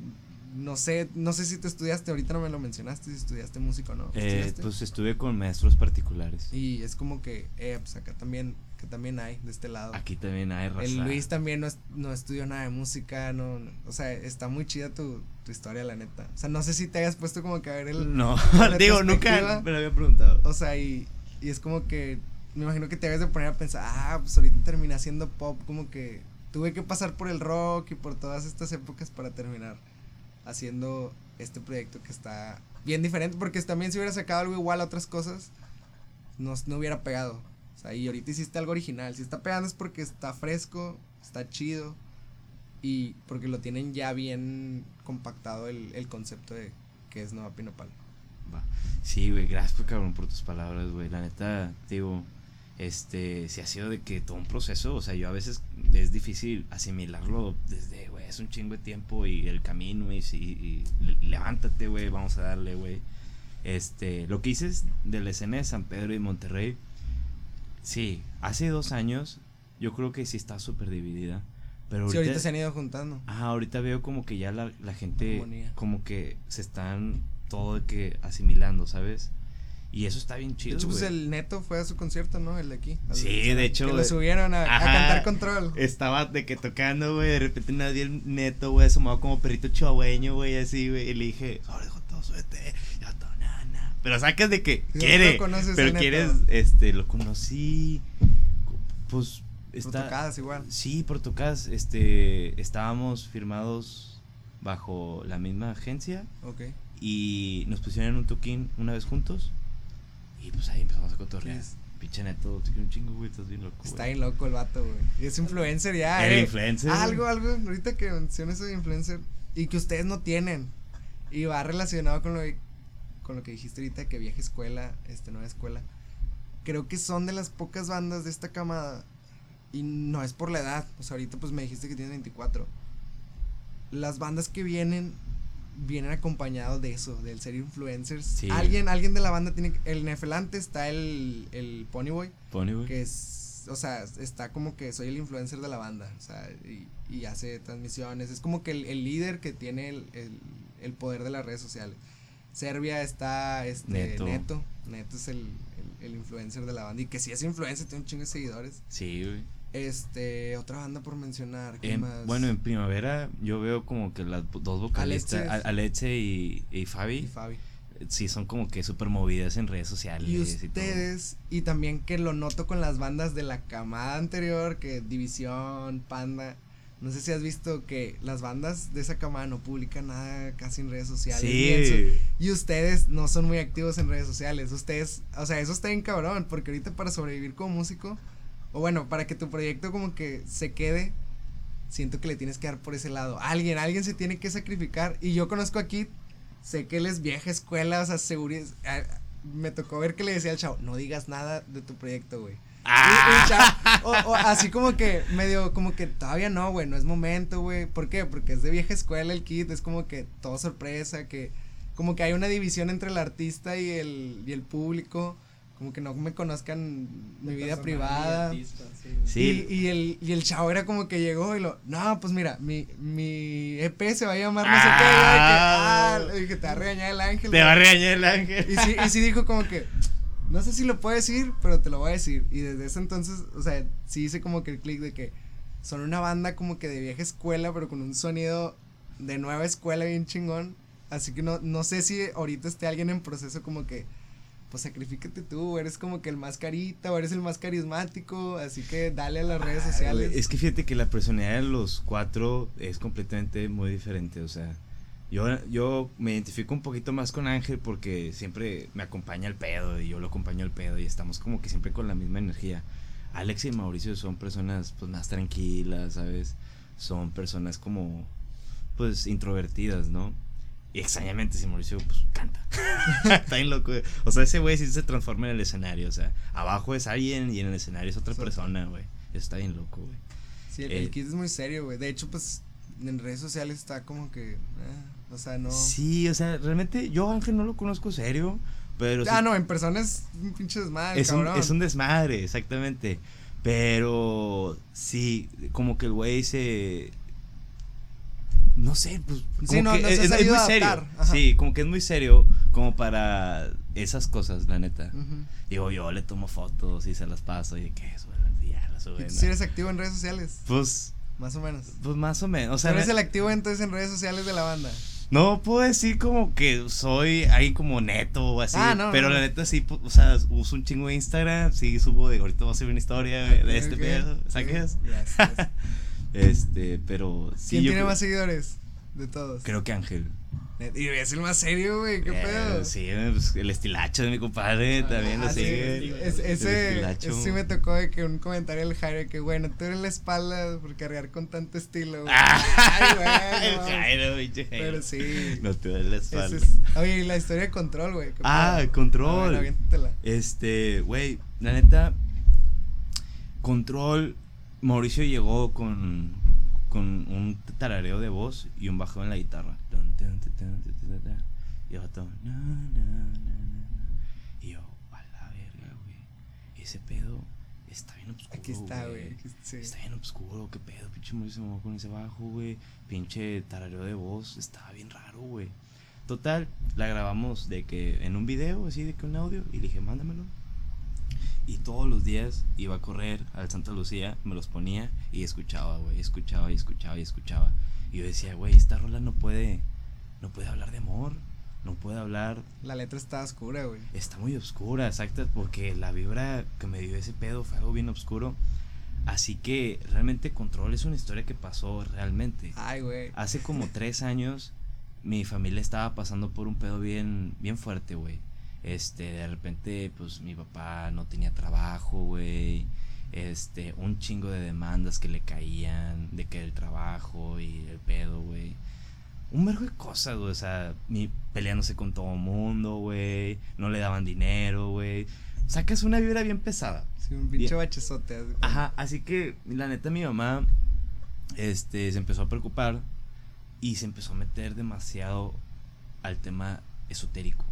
no sé, no sé si tú estudiaste, ahorita no me lo mencionaste, si estudiaste música o no. Eh, pues estuve con maestros particulares. Y es como que, eh, pues acá también, que también hay de este lado. Aquí también hay raza. El Luis también no, es- no estudió nada de música, no, no- o sea, está muy chida tu, tu historia, la neta. O sea, no sé si te hayas puesto como que a ver el... No, [LAUGHS] digo, nunca me lo había preguntado. O sea, y, y es como que, me imagino que te debes de poner a pensar, ah, pues ahorita terminé haciendo pop, como que tuve que pasar por el rock y por todas estas épocas para terminar haciendo este proyecto que está bien diferente, porque también si hubiera sacado algo igual a otras cosas, no, no hubiera pegado. O sea, y ahorita hiciste algo original. Si está pegando es porque está fresco, está chido y porque lo tienen ya bien compactado el, el concepto de que es Nueva Pinopal. Va. Sí, güey, gracias por tus palabras, güey. La neta, digo, este, si ha sido de que todo un proceso, o sea, yo a veces es difícil asimilarlo desde, güey, es un chingo de tiempo y el camino y, y, y levántate, güey, vamos a darle, güey. Este, lo que dices de la escena de San Pedro y Monterrey, sí, hace dos años yo creo que sí está súper dividida. Pero ahorita, sí, ahorita se han ido juntando. Ah, ahorita veo como que ya la, la gente como que se están todo que asimilando, ¿sabes? Y eso está bien chido. De hecho, pues el Neto fue a su concierto, ¿no? El de aquí. Sí, de hecho. Que lo subieron a, a, cantar control. Estaba de que tocando, güey. De repente nadie el Neto, güey, asomado como perrito chihuahueño, güey, así, güey. Y le dije, ahora todo suete. Ya todo, nana. Pero sacas de que quiere. No pero quieres, este, lo conocí. Pues. Está, por tocadas igual. Sí, por tocadas. Este, estábamos firmados bajo la misma agencia. Ok. Y nos pusieron en un toquín una vez juntos. Y pues ahí empezamos a cotorrear. Pinche neto, te quiero un chingo, güey, estás bien loco. Está bien loco el vato, güey. Es influencer ya. ¿El eh. influencer? Algo, algo, ahorita que mencionas de influencer y que ustedes no tienen. Y va relacionado con lo, con lo que dijiste ahorita, que vieja escuela, este, nueva escuela. Creo que son de las pocas bandas de esta camada. Y no es por la edad. O sea, ahorita pues me dijiste que tienes 24. Las bandas que vienen vienen acompañados de eso, del ser influencers. Alguien, alguien de la banda tiene el Nefelante está el, el Ponyboy. Ponyboy. Que es, o sea, está como que soy el influencer de la banda, o sea, y, y hace transmisiones. Es como que el, el líder que tiene el, el, el, poder de las redes sociales. Serbia está este Neto. Neto, Neto es el, el, influencer de la banda y que si es influencer tiene un chingo de seguidores. Sí, güey. Este, otra banda por mencionar. Bueno, en primavera yo veo como que las dos vocalistas, Aleche y, y Fabi. Y Fabi. Sí, son como que súper movidas en redes sociales. Y ustedes, y, también que lo noto con las bandas de la camada anterior, que División, Panda. No sé si has visto que las bandas de esa camada no publican nada casi en redes sociales. Sí. Y ustedes no son muy activos en redes sociales. Ustedes, o sea, eso está bien cabrón, porque ahorita para sobrevivir como músico o bueno, para que tu proyecto como que se quede, siento que le tienes que dar por ese lado. Alguien, alguien se tiene que sacrificar. Y yo conozco aquí, sé que él es vieja escuela, o sea, seguridad. Me tocó ver que le decía al chavo, no digas nada de tu proyecto, güey. Ah. o, así como que medio, como que todavía no, güey, no es momento, güey. ¿Por qué? Porque es de vieja escuela el kit, es como que todo sorpresa, que como que hay una división entre el artista y el, y el público como que no me conozcan mi vida privada. sí. Y, el, y el chavo era como que llegó y lo, no, pues mira, mi, mi EP se va a llamar no sé qué. Ah, dije, te va a regañar el ángel. Te va a regañar el ángel. Y sí, y sí dijo como que, no sé si lo puedo decir, pero te lo voy a decir. Y desde ese entonces, o sea, sí hice como que el clic de que son una banda como que de vieja escuela, pero con un sonido de nueva escuela bien chingón. Así que no, no sé si ahorita esté alguien en proceso como que pues sacrifícate tú, eres como que el más carita o eres el más carismático, así que dale a las redes sociales. Es que fíjate que la personalidad de los cuatro es completamente muy diferente, o sea, yo, yo me identifico un poquito más con Ángel porque siempre me acompaña el pedo y yo lo acompaño el pedo y estamos como que siempre con la misma energía. Alex y Mauricio son personas pues más tranquilas, ¿sabes? Son personas como pues introvertidas, ¿no? Y extrañamente, si Mauricio, pues canta. [LAUGHS] Está bien loco. O sea, ese güey sí se transforma en el escenario. O sea, abajo es alguien y en el escenario es otra persona, güey. Está bien loco, güey. Sí, el, eh, kit es muy serio, güey. De hecho, pues en redes sociales está como que. Eh, o sea, no. Sí, o sea, realmente yo Ángel no lo conozco serio. Pero ah, no, en persona es un pinche desmadre. Es, Un, es un desmadre, exactamente. Pero sí, como que el güey se no sé, pues como que es, muy serio. Sí, como que es muy serio como para esas cosas, la neta. Digo, yo le tomo fotos y se las paso y qué es, ya las suben. ¿Y si eres activo en redes sociales? Pues más o menos. Pues más o menos, o sea, eres el activo entonces en redes sociales de la banda? No puedo decir como que soy ahí como neto o así, ah, no, pero la neta sí, o sea, uso un chingo de Instagram, sí subo de ahorita voy a hacer una historia de este pedo, ¿sabes? Yes, [LAUGHS] Este, pero sí. ¿Quién tiene más seguidores de todos? Creo que Ángel. Y es el más serio, güey, qué Eh, pedo. Sí, pues, el estilacho de mi compadre también lo Ah, sí, sigue. es- El ese, estilacho. ese sí me tocó de que un comentario del Jairo que bueno, tú eres la espalda por cargar con tanto estilo, güey. [LAUGHS] Ah, Ay, güey, [LAUGHS] el. Jairo. Pero sí. No te duele la espalda. es- oye, y la historia de control, güey. qué Ah, pedo. control. Ver. Este, güey, la neta, control, Mauricio llegó con, con un tarareo de voz y un bajo en la guitarra. Y yo todo, na, na, na. Y yo, a la verga, güey. Ese pedo está bien oscuro. Aquí está, güey. sí. Está bien oscuro, qué pedo, pinche Mauricio se mamó con ese bajo, güey. Pinche tarareo de voz, estaba bien raro, güey. Total, la grabamos de que en un video, así de que un audio, y le dije, mándamelo. Y todos los días iba a correr al Santa Lucía, me los ponía y escuchaba, güey, escuchaba y escuchaba y escuchaba. Y yo decía, güey, esta rola no puede, no puede hablar de amor, no puede hablar La letra está oscura, güey. Está muy oscura, exacto, porque la vibra que me dio ese pedo fue algo bien oscuro. Así que realmente Control es una historia que pasó realmente. Ay, güey. Hace como tres años mi familia estaba pasando por un pedo bien, bien fuerte, güey. Este, de repente, pues mi papá no tenía trabajo, güey. Este, un chingo de demandas que le caían, de que el trabajo y el pedo, güey. Un vergo de cosas, güey. O sea, mi, peleándose con todo el mundo, güey. No le daban dinero, güey. Sacas una vibra bien pesada. Sí, un pinche bachezote. cuenta. Ajá, así que la neta mi mamá este se empezó a preocupar y se empezó a meter demasiado al tema esotérico,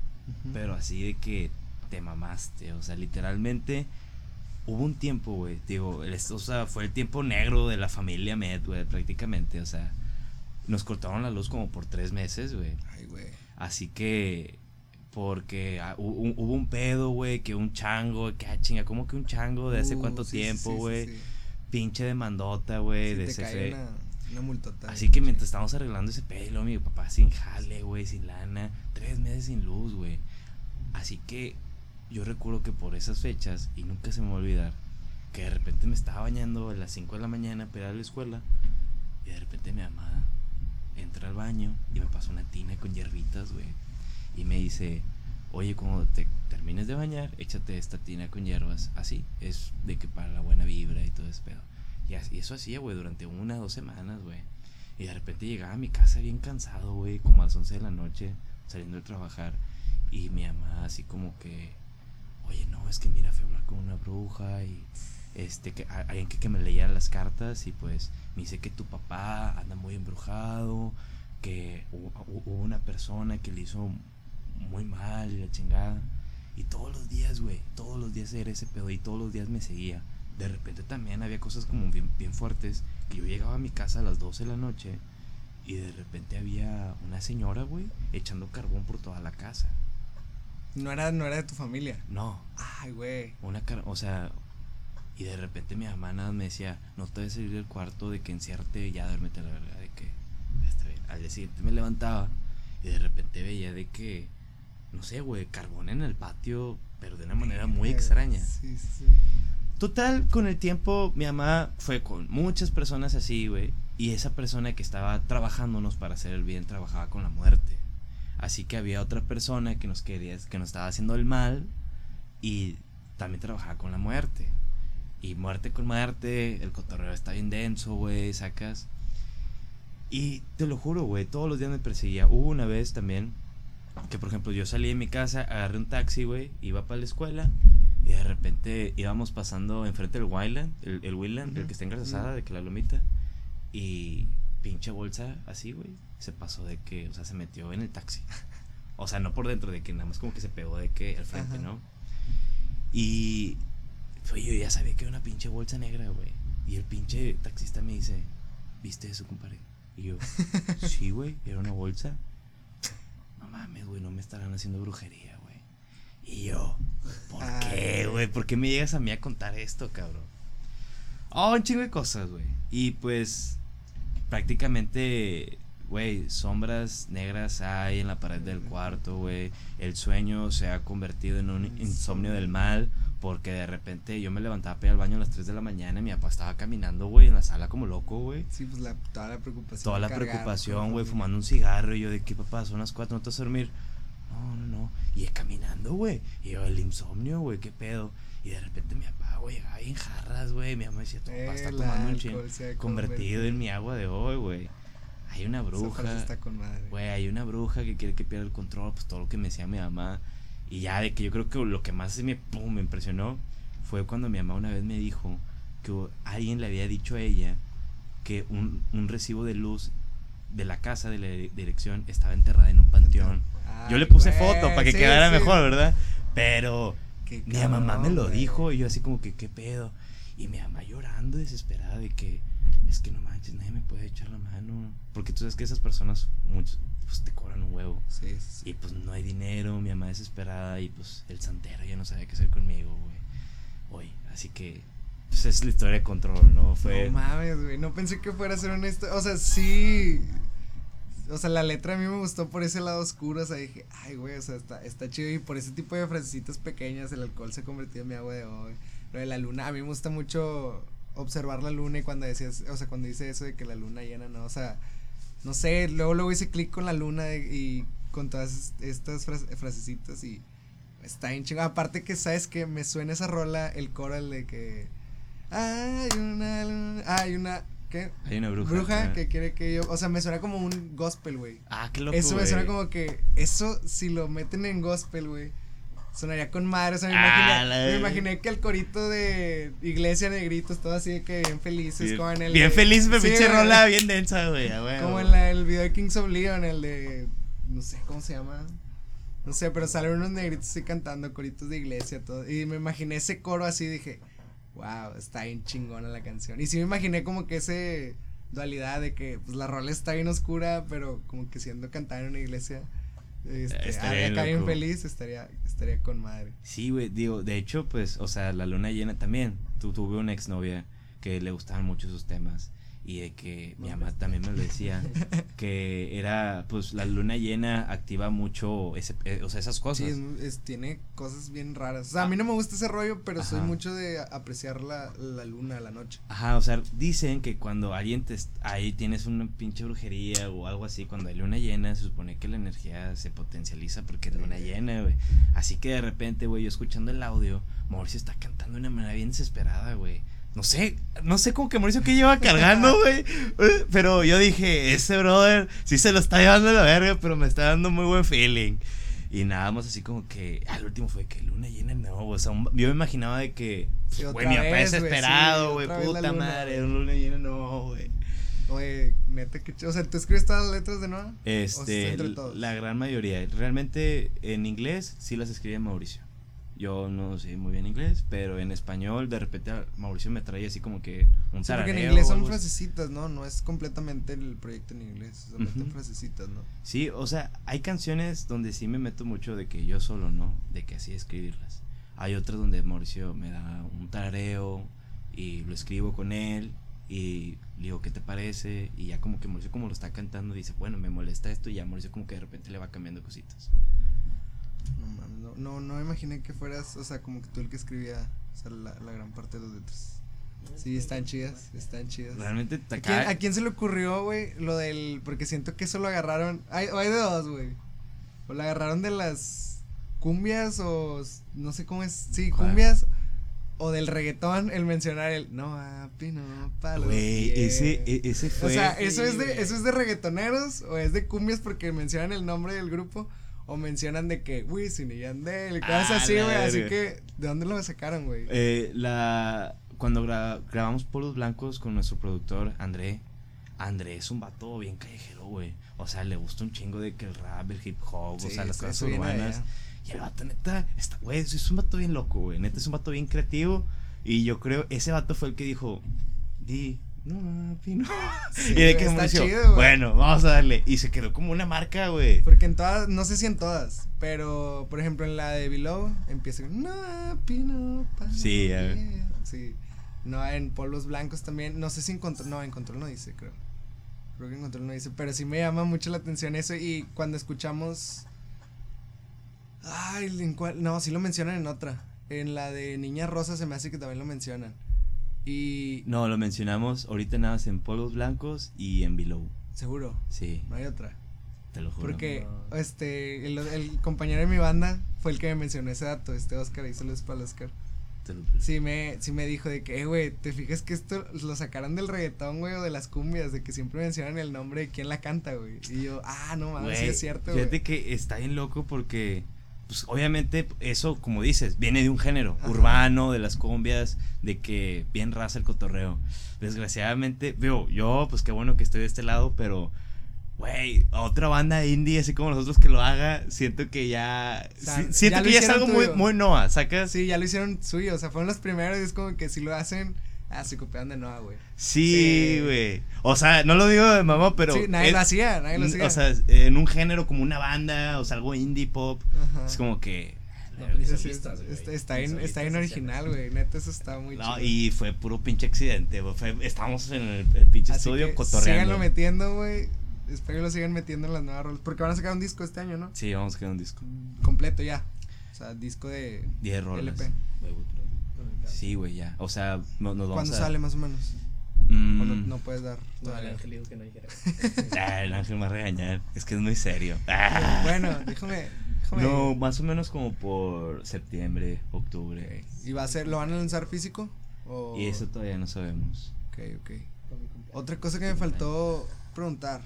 Pero así de que te mamaste, o sea, literalmente hubo un tiempo, güey, digo, el- o sea, fue el tiempo negro de la familia Med, güey, prácticamente, o sea, nos cortaron la luz como por tres meses, güey. Ay, güey. Así que, porque ah, hu- hu- hubo un pedo, güey, que un chango, que ah, chinga, ¿cómo que un chango de hace Uh, cuánto sí, tiempo, sí, sí, güey? sí. Pinche demandota, güey, de ese una, una multota. Así que mientras estábamos arreglando ese pelo, mi papá sin jale, güey, sin lana, tres meses sin luz, güey. Así que yo recuerdo que por esas fechas, y nunca se me va a olvidar, que de repente me estaba bañando a las 5 de la mañana para ir a la escuela, y de repente mi mamá entra al baño y me pasa una tina con hierbitas, güey. Y me dice, oye, cuando te termines de bañar, échate esta tina con hierbas. Así, es de que para la buena vibra y todo ese pedo. Y, eso hacía, güey, durante una dos semanas, güey. Y de repente llegaba a mi casa bien cansado, güey, como a las 11 de la noche, saliendo de trabajar. Y mi mamá así como que, oye, no, es que mira, fui a hablar con una bruja y este, que alguien que, me leía las cartas y pues me dice que tu papá anda muy embrujado, que hu- hu- hubo una persona que le hizo muy mal la chingada. Y todos los días, güey, todos los días era ese pedo y todos los días me seguía. De repente también había cosas como bien, bien fuertes, que yo llegaba a mi casa a las 12 de la noche y de repente había una señora, güey, echando carbón por toda la casa. No era, no era de tu familia. No, Ay, güey. una car o sea, y de repente mi mamá nada me decía, no te debes salir del cuarto de que encierte y ya duérmete la verga, de que está bien. Al día siguiente me levantaba y de repente veía de que, no sé, güey, carbón en el patio, pero de una manera muy extraña. Sí, sí. Total, con el tiempo mi mamá fue con muchas personas así, güey. Y esa persona que estaba trabajándonos para hacer el bien trabajaba con la muerte. Así que había otra persona que nos quería, que nos estaba haciendo el mal y también trabajaba con la muerte. Y muerte con muerte, el cotorreo está bien denso, güey, sacas. Y te lo juro, güey, todos los días me perseguía. Hubo una vez también que, por ejemplo, yo salí de mi casa, agarré un taxi, güey, iba para la escuela y de repente íbamos pasando enfrente del Wildland, el, el Wildland, el que está engrasada, ujú. de que la lomita. Y pinche bolsa así, güey, se pasó de que, o sea, se metió en el taxi. [LAUGHS] O sea, no por dentro, de que nada más como que se pegó de que al frente. ¿no? Y fue yo ya sabía que era una pinche bolsa negra, güey. Y el pinche taxista me dice, ¿viste eso, compadre? Y yo, [LAUGHS] sí, güey, era una bolsa. No mames, güey, no me estarán haciendo brujería. Y yo, ¿por Ay, qué, güey? ¿Por qué me llegas a mí a contar esto, cabrón? Oh, un chingo de cosas, güey. Y pues, prácticamente, güey, sombras negras hay en la pared del cuarto, güey. El sueño se ha convertido en un insomnio del mal Porque de repente yo me levantaba para ir al baño a las 3 de la mañana y mi papá estaba caminando, güey, en la sala como loco, güey. Sí, pues la, toda la preocupación. Toda la cargar, preocupación, güey, fumando un cigarro. Y yo, ¿de qué papá? Son las 4, ¿no te vas a dormir? No, no, no. Y caminando, güey. Y yo, el insomnio, güey, qué pedo. Y de repente mi papá, güey, llegaba bien jarras, güey. Mi mamá decía, tu papá está El tomando un chingo. Convertido en mi agua de hoy, güey. Hay una bruja. está con madre. Güey, hay una bruja que quiere que pierda el control, pues todo lo que me decía mi mamá. Y ya de que yo creo que lo que más me, pum, me impresionó fue cuando mi mamá una vez me dijo que alguien le había dicho a ella que un, un recibo de luz de la casa de la dirección estaba enterrada en un panteón. Yo le puse güey, foto para que sí, quedara sí. mejor, ¿verdad? Pero Qué mi mamá me lo güey. dijo y yo así como que, ¿qué pedo? Y mi mamá llorando, desesperada de que, es que no manches, nadie me puede echar la mano. Porque tú sabes que esas personas, muchos, pues te cobran un huevo. Sí, sí, sí. Y pues no hay dinero, mi mamá desesperada y pues el santero ya no sabía qué hacer conmigo, güey. Hoy, así que, pues es la historia de control, ¿no? Fue... No mames, güey. No pensé que fuera a ser una historia. O sea, sí. O sea, la letra a mí me gustó por ese lado oscuro. O sea, dije, ay, güey, o sea, está, está chido. Y por ese tipo de frasecitas pequeñas, el alcohol se ha convertido en mi agua de hoy. Lo de la luna, a mí me gusta mucho observar la luna y cuando decías, o sea, cuando dice eso de que la luna llena, ¿no? O sea, no sé, luego luego hice clic con la luna y con todas estas fras- frasecitas y está bien chido. Aparte que, ¿sabes que Me suena esa rola, el coral de que... Hay una luna, hay una... ¿Qué? Hay una bruja. Bruja que quiere que yo... O sea, me suena como un gospel, güey. Ah, qué loco, Eso me suena como que... Eso, si lo meten en gospel, güey. Sonaría con madre, o sea, me, Ah, imaginé, me imaginé que el corito de iglesia negritos, todo así de que bien felices, Bien, como en el... bien de- feliz, me Sí, pinche rola bien densa, güey. Como en la, el video de Kings of Leon, el de. No sé cómo se llama. No sé, pero salen unos negritos así cantando, coritos de iglesia, todo. Y me imaginé ese coro así, dije, wow, está bien chingona la canción. Y sí me imaginé como que ese dualidad de que pues la rola está bien oscura, pero como que siendo cantada en una iglesia. Este, Estaría acá bien feliz, estaría, estaría con madre. Sí, güey, digo, de hecho, pues, o sea, la luna llena también. Tu, tuve una exnovia que le gustaban mucho esos temas y de que mi mamá también me lo decía [LAUGHS] que era, pues, la luna llena activa mucho, ese, eh, o sea, esas cosas. Sí, es, tiene cosas bien raras. O sea, a mí no me gusta ese rollo, pero soy mucho de apreciar la, la luna, la noche. Ajá, o sea, dicen que cuando alguien te ahí tienes una pinche brujería o algo así, cuando hay luna llena, se supone que la energía se potencializa porque es luna llena, güey. Así que de repente, güey, yo escuchando el audio, Mauricio está cantando de una manera bien desesperada, güey. No sé, no sé cómo que Mauricio que lleva cargando, [LAUGHS] güey. Eh, Pero yo dije, ese brother sí se lo está llevando a la verga, pero me está dando muy buen feeling. Y nada más así como que, al último fue que luna llena no, o sea, un- yo me imaginaba de que, güey, mi papá güey, desesperado, güey, puta madre, güey. luna llena no, güey. Oye, neta, que O sea, ¿tú escribes todas las letras de Noah? ¿O es Este, entre todos? la gran mayoría. Realmente en inglés sí las escribe Mauricio. Yo no sé muy bien inglés, pero en español de repente a- Mauricio me trae así como que un Sí, porque en inglés son frasecitas, ¿no? No es completamente el proyecto en inglés. Meten Ujú. frasecitas, ¿no? Sí, o sea, hay canciones donde sí me meto mucho de que yo solo, ¿no? De que así escribirlas. Hay otras donde Mauricio me da un tarareo y lo escribo con él y le digo, ¿qué te parece? Y ya como que Mauricio como lo está cantando dice, bueno, me molesta esto y ya Mauricio como que de repente le va cambiando cositas. No mames, no, no, no me imaginé que fueras, o sea, como que tú el que escribía, o sea, la, la gran parte de las letras. Sí, están chidas, están chidas. Realmente te ¿A quién, acaba- a quién se le ocurrió, güey, lo del. Porque siento que eso lo agarraron. Hay, o hay de dos, güey. O lo agarraron de las cumbias o. No sé cómo es. Sí, ¿Cuál? cumbias. O del reggaetón, el mencionar el. No, papi, no, palo. Güey, ese, e- ese fue. O sea, ¿eso es, de. ¿eso es de reggaetoneros o es de cumbias porque mencionan el nombre del grupo? O mencionan de que Wisin y Yandel cosas Ah, así, güey. Así que, ¿de dónde lo sacaron, güey? Eh, la, cuando gra- grabamos Polos Blancos con nuestro productor André, André es un vato bien callejero, güey. O sea, le gusta un chingo de que el rap, el hip hop, Sí, o sea, las cosas urbanas. Y el vato, neta, está, güey, es un vato bien loco, güey. Neta, es un vato bien creativo. Y yo creo, ese vato fue el que dijo, di, no, Pino. Sí, y de que está chido, güey. bueno, vamos a darle. Y se quedó como una marca, güey. Porque en todas, no sé si en todas, pero por ejemplo en la de Below empieza con No, Pino, pa, Sí, ya. yeah". Sí. No, en Polvos Blancos también, no sé si en Control, no, en Control no dice, creo. Creo que en Control no dice, pero sí me llama mucho la atención eso y cuando escuchamos Ay, ¿en cuál? No, sí lo mencionan en otra. En la de Niña Rosa se me hace que también lo mencionan. Y. No, lo mencionamos ahorita nada más en Polos Blancos y en Below. Seguro. Sí, No hay otra. te lo juro. Porque No. este el, el compañero de mi banda fue el que me mencionó ese dato, este Oscar, y saludos para el Oscar. Te lo juro. Sí me, sí me dijo de que, eh, güey, te fijas que esto lo sacaron del reggaetón, güey, o de las cumbias, de que siempre mencionan el nombre de quién la canta, güey. Y yo, ah, no mames, sí es cierto, güey. Fíjate que está bien loco porque, pues obviamente eso, como dices, viene de un género Ajá. urbano, de las cumbias, de que bien raza el cotorreo. Desgraciadamente, veo, yo, pues qué bueno que estoy de este lado, pero, güey, otra banda indie así como nosotros que lo haga, siento que ya, O sea, si- siento ya que ya es algo muy, muy Noah, ¿sacas? Sí, ya lo hicieron suyo, o sea, fueron los primeros y es como que si lo hacen, ah, se copiaron de Noah, güey. Sí, Sí. güey. O sea, no lo digo de mamá, pero. sí, nadie es- lo hacía, nadie lo hacía. O sea, en un género como una banda, o sea, algo indie pop, Ajá. es como que. No, Sí, Vistas, está, está bien, Lisa está original, güey. Neta, eso está muy No, chido. y fue puro pinche accidente, güey. Fue, estábamos en el, el pinche Así estudio que cotorreando. síganlo metiendo, güey. Espero que lo sigan metiendo en las nuevas rolas. Porque van a sacar un disco este año, ¿no? Sí, vamos a quedar un disco. Completo ya. O sea, disco de 10 rolas. LP. Sí, güey, ya. O sea, no- nos vamos ¿Cuándo a. sale más o menos? Mm, O no, no puedes dar No, el ángel dijo que no dijera. [LAUGHS] ah, el ángel me va a regañar. Es que es muy serio. Ah. Bueno, déjame. déjame No, más o menos como por septiembre, octubre. ¿Y va a ser, lo van a lanzar físico? O... Y eso todavía no sabemos. Ok, ok. Otra cosa que me faltó preguntar.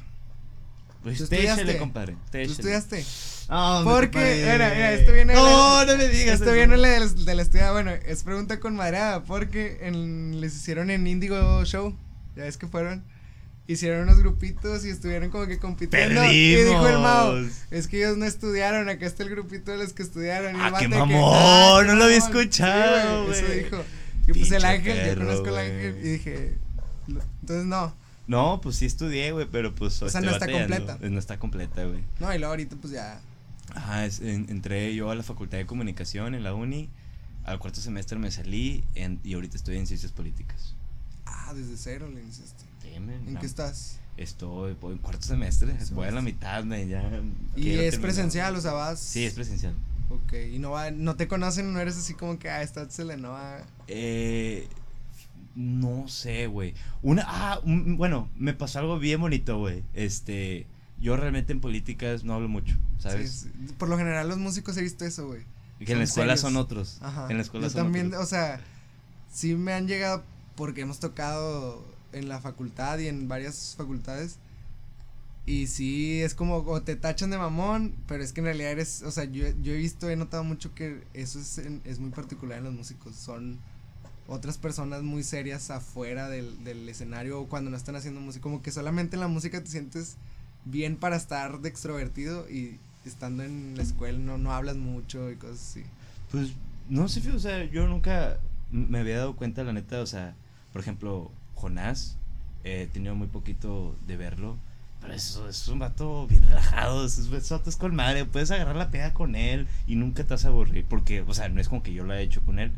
Pues ¿Tú usted échale, compadre. ¿Tú estudiaste? Hombre, Porque, mira, mira, esto viene de No, la- no me digas. Esto viene del, del estudio. Bueno, es pregunta con madreada. Porque en, les hicieron en Indigo Show. Ya ves que fueron. Hicieron unos grupitos y estuvieron como que compitiendo. Y dijo el Mao. Perdimos. Es que ellos no estudiaron. Acá está el grupito de los que estudiaron. Y Ah, qué de que, mamón, "Ah, no lo había mamón". Sí, escuchado, güey, Eso dijo. Y pues el ángel, yo perro, conozco al ángel. Y dije. Entonces no. No, pues sí estudié, güey, pero pues. O sea, estoy no está batallando. completa. No está completa, güey. No, y luego ahorita pues ya. Ajá, es- en- entré yo a la facultad de comunicación en la uni. Al cuarto semestre me salí en- y ahorita estoy en ciencias políticas. Ah, desde cero le hiciste. Sí, men, ¿En no. qué estás? Estoy voy en cuarto semestre, voy a la mitad, men, ya. Y es terminar. presencial, o sea, vas. Sí, es presencial. Ok, y no va, no te conocen, no eres así como que, ah, esta se le no va. Eh, no sé, güey. Una, ah, un- bueno, me pasó algo bien bonito, güey. Este, yo realmente en políticas no hablo mucho, ¿sabes? Sí. Por lo general los músicos he visto eso, güey. que en la escuela serios. son otros. Ajá. En la escuela Yo son también, otros. o sea, sí me han llegado porque hemos tocado en la facultad y en varias facultades. Y sí, es como, o te tachan de mamón, pero es que en realidad eres, o sea, yo, yo he visto, he notado mucho que eso es, en- es muy particular en los músicos. Son otras personas muy serias afuera del, del escenario o cuando no están haciendo música. Como que solamente en la música te sientes bien para estar de extrovertido y estando en la escuela no, no hablas mucho y cosas así. Pues no sé, o sea, yo nunca me había dado cuenta, la neta, o sea, por ejemplo, Jonás, eh, he tenido muy poquito de verlo, pero eso es un vato bien relajado, es, vato es con madre, puedes agarrar la pega con él y nunca te vas a aburrir, porque, o sea, no es como que yo lo haya hecho con él,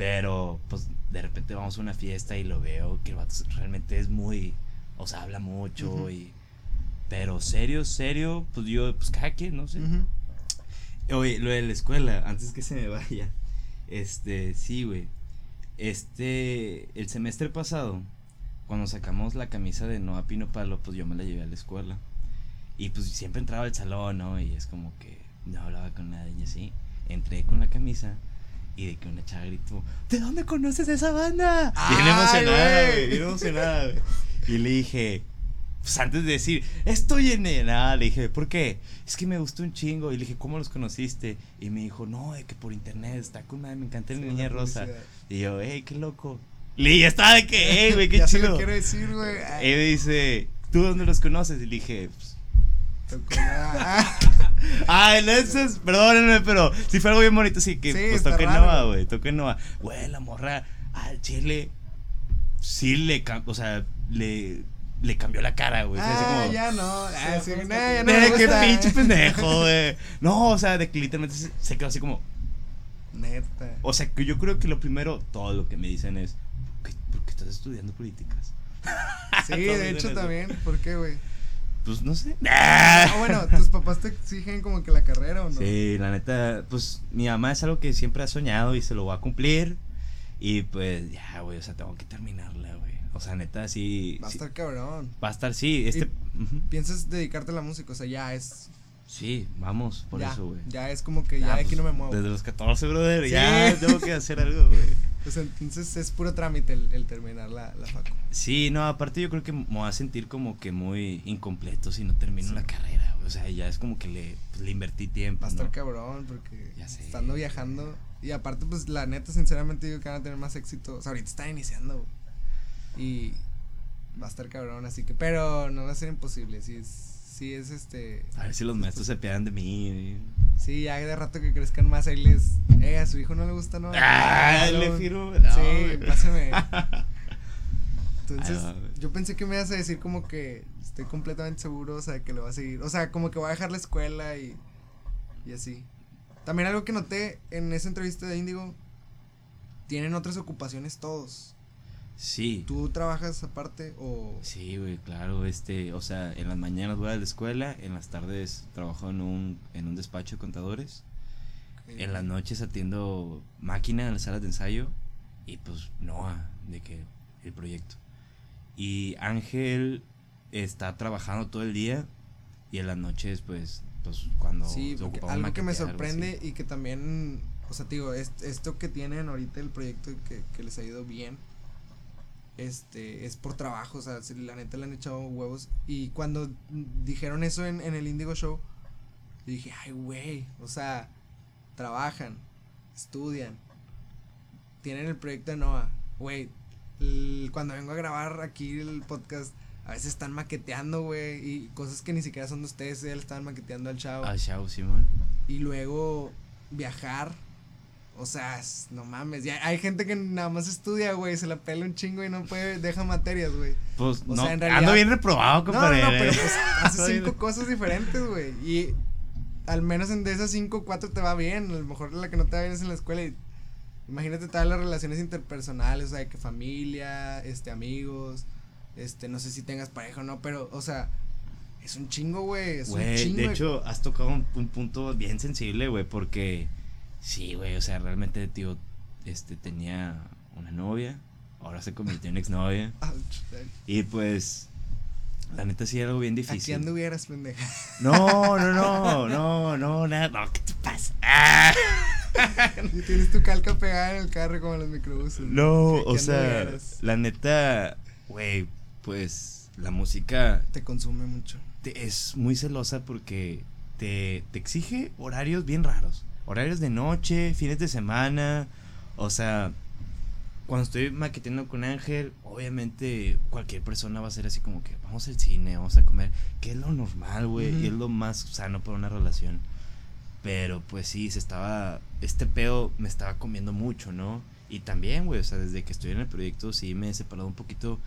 pero pues de repente vamos a una fiesta y lo veo que el vato realmente es muy, o sea, habla mucho y... Pero serio, serio, pues yo, pues cada quien, no sé. Ujú. Oye, lo de la escuela, antes que se me vaya. Este, sí, güey. Este, el semestre pasado, cuando sacamos la camisa de Noa Pino Palo, pues yo me la llevé a la escuela. Y pues siempre entraba al salón, ¿no? Y es como que no hablaba con nadie y así. Entré con la camisa y de que una chava gritó, ¿de dónde conoces esa banda? Bien ¡Ay, emocionada, güey! bien emocionada, güey. Y le dije, pues antes de decir, estoy en el- nada, le dije, ¿por qué? Es que me gustó un chingo. Y le dije, ¿cómo los conociste? Y me dijo, no, de que por internet está con madre, me encanta la Sí, niña rosa. publicidad. Y yo, hey, qué loco. Le dije, estaba de que, hey, güey, qué [LAUGHS] ya se lo chido. quiero decir, güey. Y me dice, ¿tú dónde los conoces? Y le dije, pues, Tocó nada. Ay, no, eso es, perdónenme, pero si fue algo bien bonito, sí, que Sí, pues toqué. Nova, güey, toqué Nova. Güey, la morra al chile sí le, o sea, le, le cambió la cara, güey. o sea, así Ah, como, ya no. Ah, sí, que- ya no me qué pinche [LAUGHS] pendejo, güey. No, o sea, de que literalmente se, se quedó así como, Neta. o sea, que yo creo que lo primero, todo lo que me dicen es, ¿por qué, por qué estás estudiando políticas? [LAUGHS] Sí, de hecho también. ¿Por qué, güey? Pues no sé. Ah, bueno, ¿tus papás te exigen como que la carrera o no? Sí, la neta, pues mi mamá es algo que siempre ha soñado y se lo va a cumplir. Y pues ya, güey, o sea, tengo que terminarla, güey. O sea, neta, sí. Va a sí- estar cabrón. va a estar, sí. Este. ¿Piensas dedicarte a la música? O sea, ya es. Sí, vamos, por ya, eso, güey. Ya es como que ya, Ah, de aquí pues, no me muevo. Desde los 14, brother, Sí. ya tengo que hacer algo, güey. Pues entonces es puro trámite el, el terminar la, la facu. Sí, no, aparte yo creo que me voy a sentir como que muy incompleto si no termino Sí. la carrera. O sea, ya es como que le, pues, le invertí tiempo. Va a estar ¿no? cabrón porque Ya sé. estando viajando. Y aparte, pues la neta, sinceramente digo que van a tener más éxito. O sea, ahorita están iniciando. Y va a estar cabrón, así que. Pero no va a ser imposible. Sí es, sí es este. A ver si los maestros se piadan de mí. Sí, ya de rato que crezcan más, ahí les. Eh, a su hijo no le gusta, ¿no? Ah, le firmo. No, sí, güey. pásame. [LAUGHS] Entonces, yo pensé que me ibas a decir como que estoy completamente seguro, o sea, que lo va a seguir. O sea, como que voy a dejar la escuela y, y así. También algo que noté en esa entrevista de Índigo, tienen otras ocupaciones todos. Sí. ¿Tú trabajas aparte o...? Sí, güey, claro, este, o sea, en las mañanas voy a la escuela, en las tardes trabajo en un, en un despacho de contadores, en las noches atiendo máquina en las salas de ensayo y pues Noah, de que el proyecto. Y Ángel está trabajando todo el día y en las noches pues, pues cuando Sí, se porque algo que me sorprende y que también, o sea, te digo, es- esto que tienen ahorita el proyecto que, que les ha ido bien, este, es por trabajo, o sea, si la neta le han echado huevos. Y cuando dijeron eso en, en el Indigo Show, dije, ay, güey, o sea, trabajan, estudian, tienen el proyecto de Noah, güey, cuando vengo a grabar aquí el podcast, a veces están maqueteando, güey, y cosas que ni siquiera son de ustedes, ya le estaban maqueteando al chavo. Ah, chao, Simón. Y luego viajar, o sea, no mames, ya hay gente que nada más estudia, güey, se la pela un chingo y no puede, deja materias, güey. Pues O no, sea, en realidad- ando bien reprobado, No, no, compadre. no, pero pues [LAUGHS] hace cinco cosas diferentes, güey, y al menos en de esas cinco, cuatro te va bien, a lo mejor la que no te va bien es en la escuela y imagínate todas las relaciones interpersonales, o sea, de que familia, este, amigos, este, no sé si tengas pareja o no, pero, o sea, es un chingo, güey, es un chingo. de hecho, has tocado un, un punto bien sensible, güey, porque sí, güey, o sea, realmente, tío, este, tenía una novia, ahora se convirtió en exnovia, [LAUGHS] y pues, la neta sí era algo bien Aquí difícil. anduvieras, pendeja. No, no, no, no, no, nada, no, ¿qué te pasa? Ah. [LAUGHS] Y tienes tu calca pegada en el carro como en los microbuses. No, o sea, anduvieras. la neta, güey, pues, la música Te consume mucho. te- es muy celosa porque te, te exige horarios bien raros. Horarios de noche, fines de semana. O sea, cuando estoy maqueteando con Ángel, obviamente cualquier persona va a ser así como que vamos al cine, vamos a comer, que es lo normal, güey, Ujú. y es lo más sano para una relación. Pero pues sí, se estaba, este pedo me estaba comiendo mucho, ¿no? Y también, güey, o sea, desde que estoy en el proyecto sí me he separado un poquito